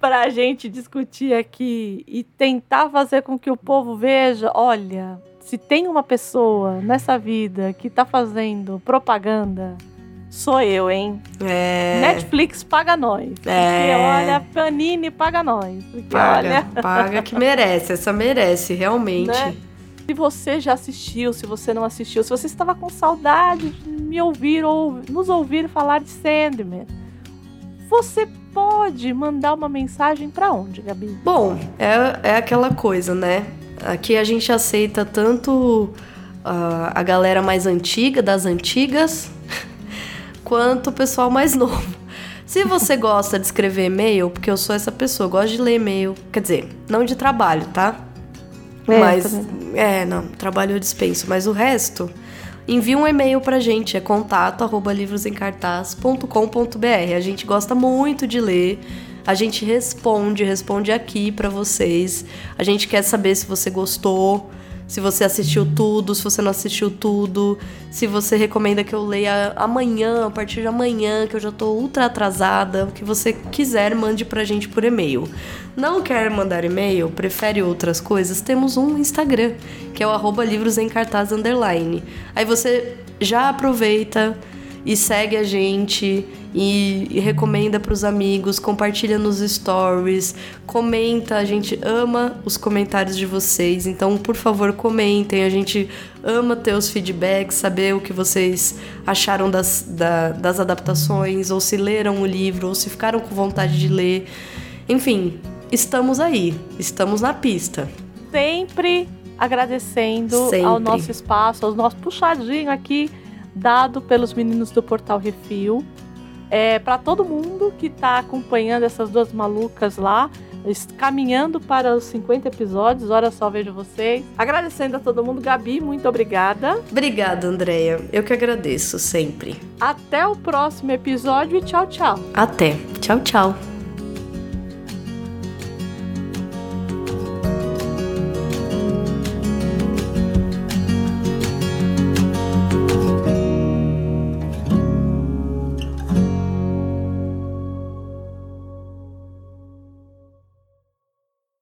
para a gente discutir aqui e tentar fazer com que o povo veja, olha, se tem uma pessoa nessa vida que tá fazendo propaganda, sou eu, hein? É. Netflix paga nós. Porque, É. olha, Panini paga nós. Porque, Paga, olha, paga que merece. Essa merece, realmente. Né? Se você já assistiu, se você não assistiu, se você estava com saudade de me ouvir ou nos ouvir falar de Sandman, você pode mandar uma mensagem para onde, Gabi? Bom, é, é aquela coisa, né? Aqui a gente aceita tanto ah, a galera mais antiga, das antigas, quanto o pessoal mais novo. Se você gosta de escrever e-mail, porque eu sou essa pessoa, gosto de ler e-mail, quer dizer, não de trabalho, tá? É, mas, é, não, trabalho eu dispenso, mas o resto, envia um e-mail pra gente, é contato arroba livrosemcartaz.com.br. A gente gosta muito de ler, a gente responde, responde aqui pra vocês. A gente quer saber se você gostou, se você assistiu tudo, se você não assistiu tudo, se você recomenda que eu leia amanhã, a partir de amanhã, que eu já tô ultra atrasada, o que você quiser, mande pra gente por e-mail. Não quer mandar e-mail, prefere outras coisas, temos um Instagram, que é o arroba livros em cartaz underline. Aí você já aproveita e segue a gente e, e recomenda para os amigos, compartilha nos stories, comenta, a gente ama os comentários de vocês, então por favor comentem, a gente ama ter os feedbacks, saber o que vocês acharam das, da, das adaptações, ou se leram o livro, ou se ficaram com vontade de ler. Enfim, estamos aí, estamos na pista. Sempre agradecendo Sempre. ao nosso espaço, ao nosso puxadinho aqui dado pelos meninos do Portal Refil. É, para todo mundo que está acompanhando essas duas malucas lá, caminhando para os 50 episódios, olha só, vejo vocês. Agradecendo a todo mundo, Gabi, muito obrigada. Obrigada, Andréia. Eu que agradeço sempre. Até o próximo episódio e tchau, tchau. Até. Tchau, tchau.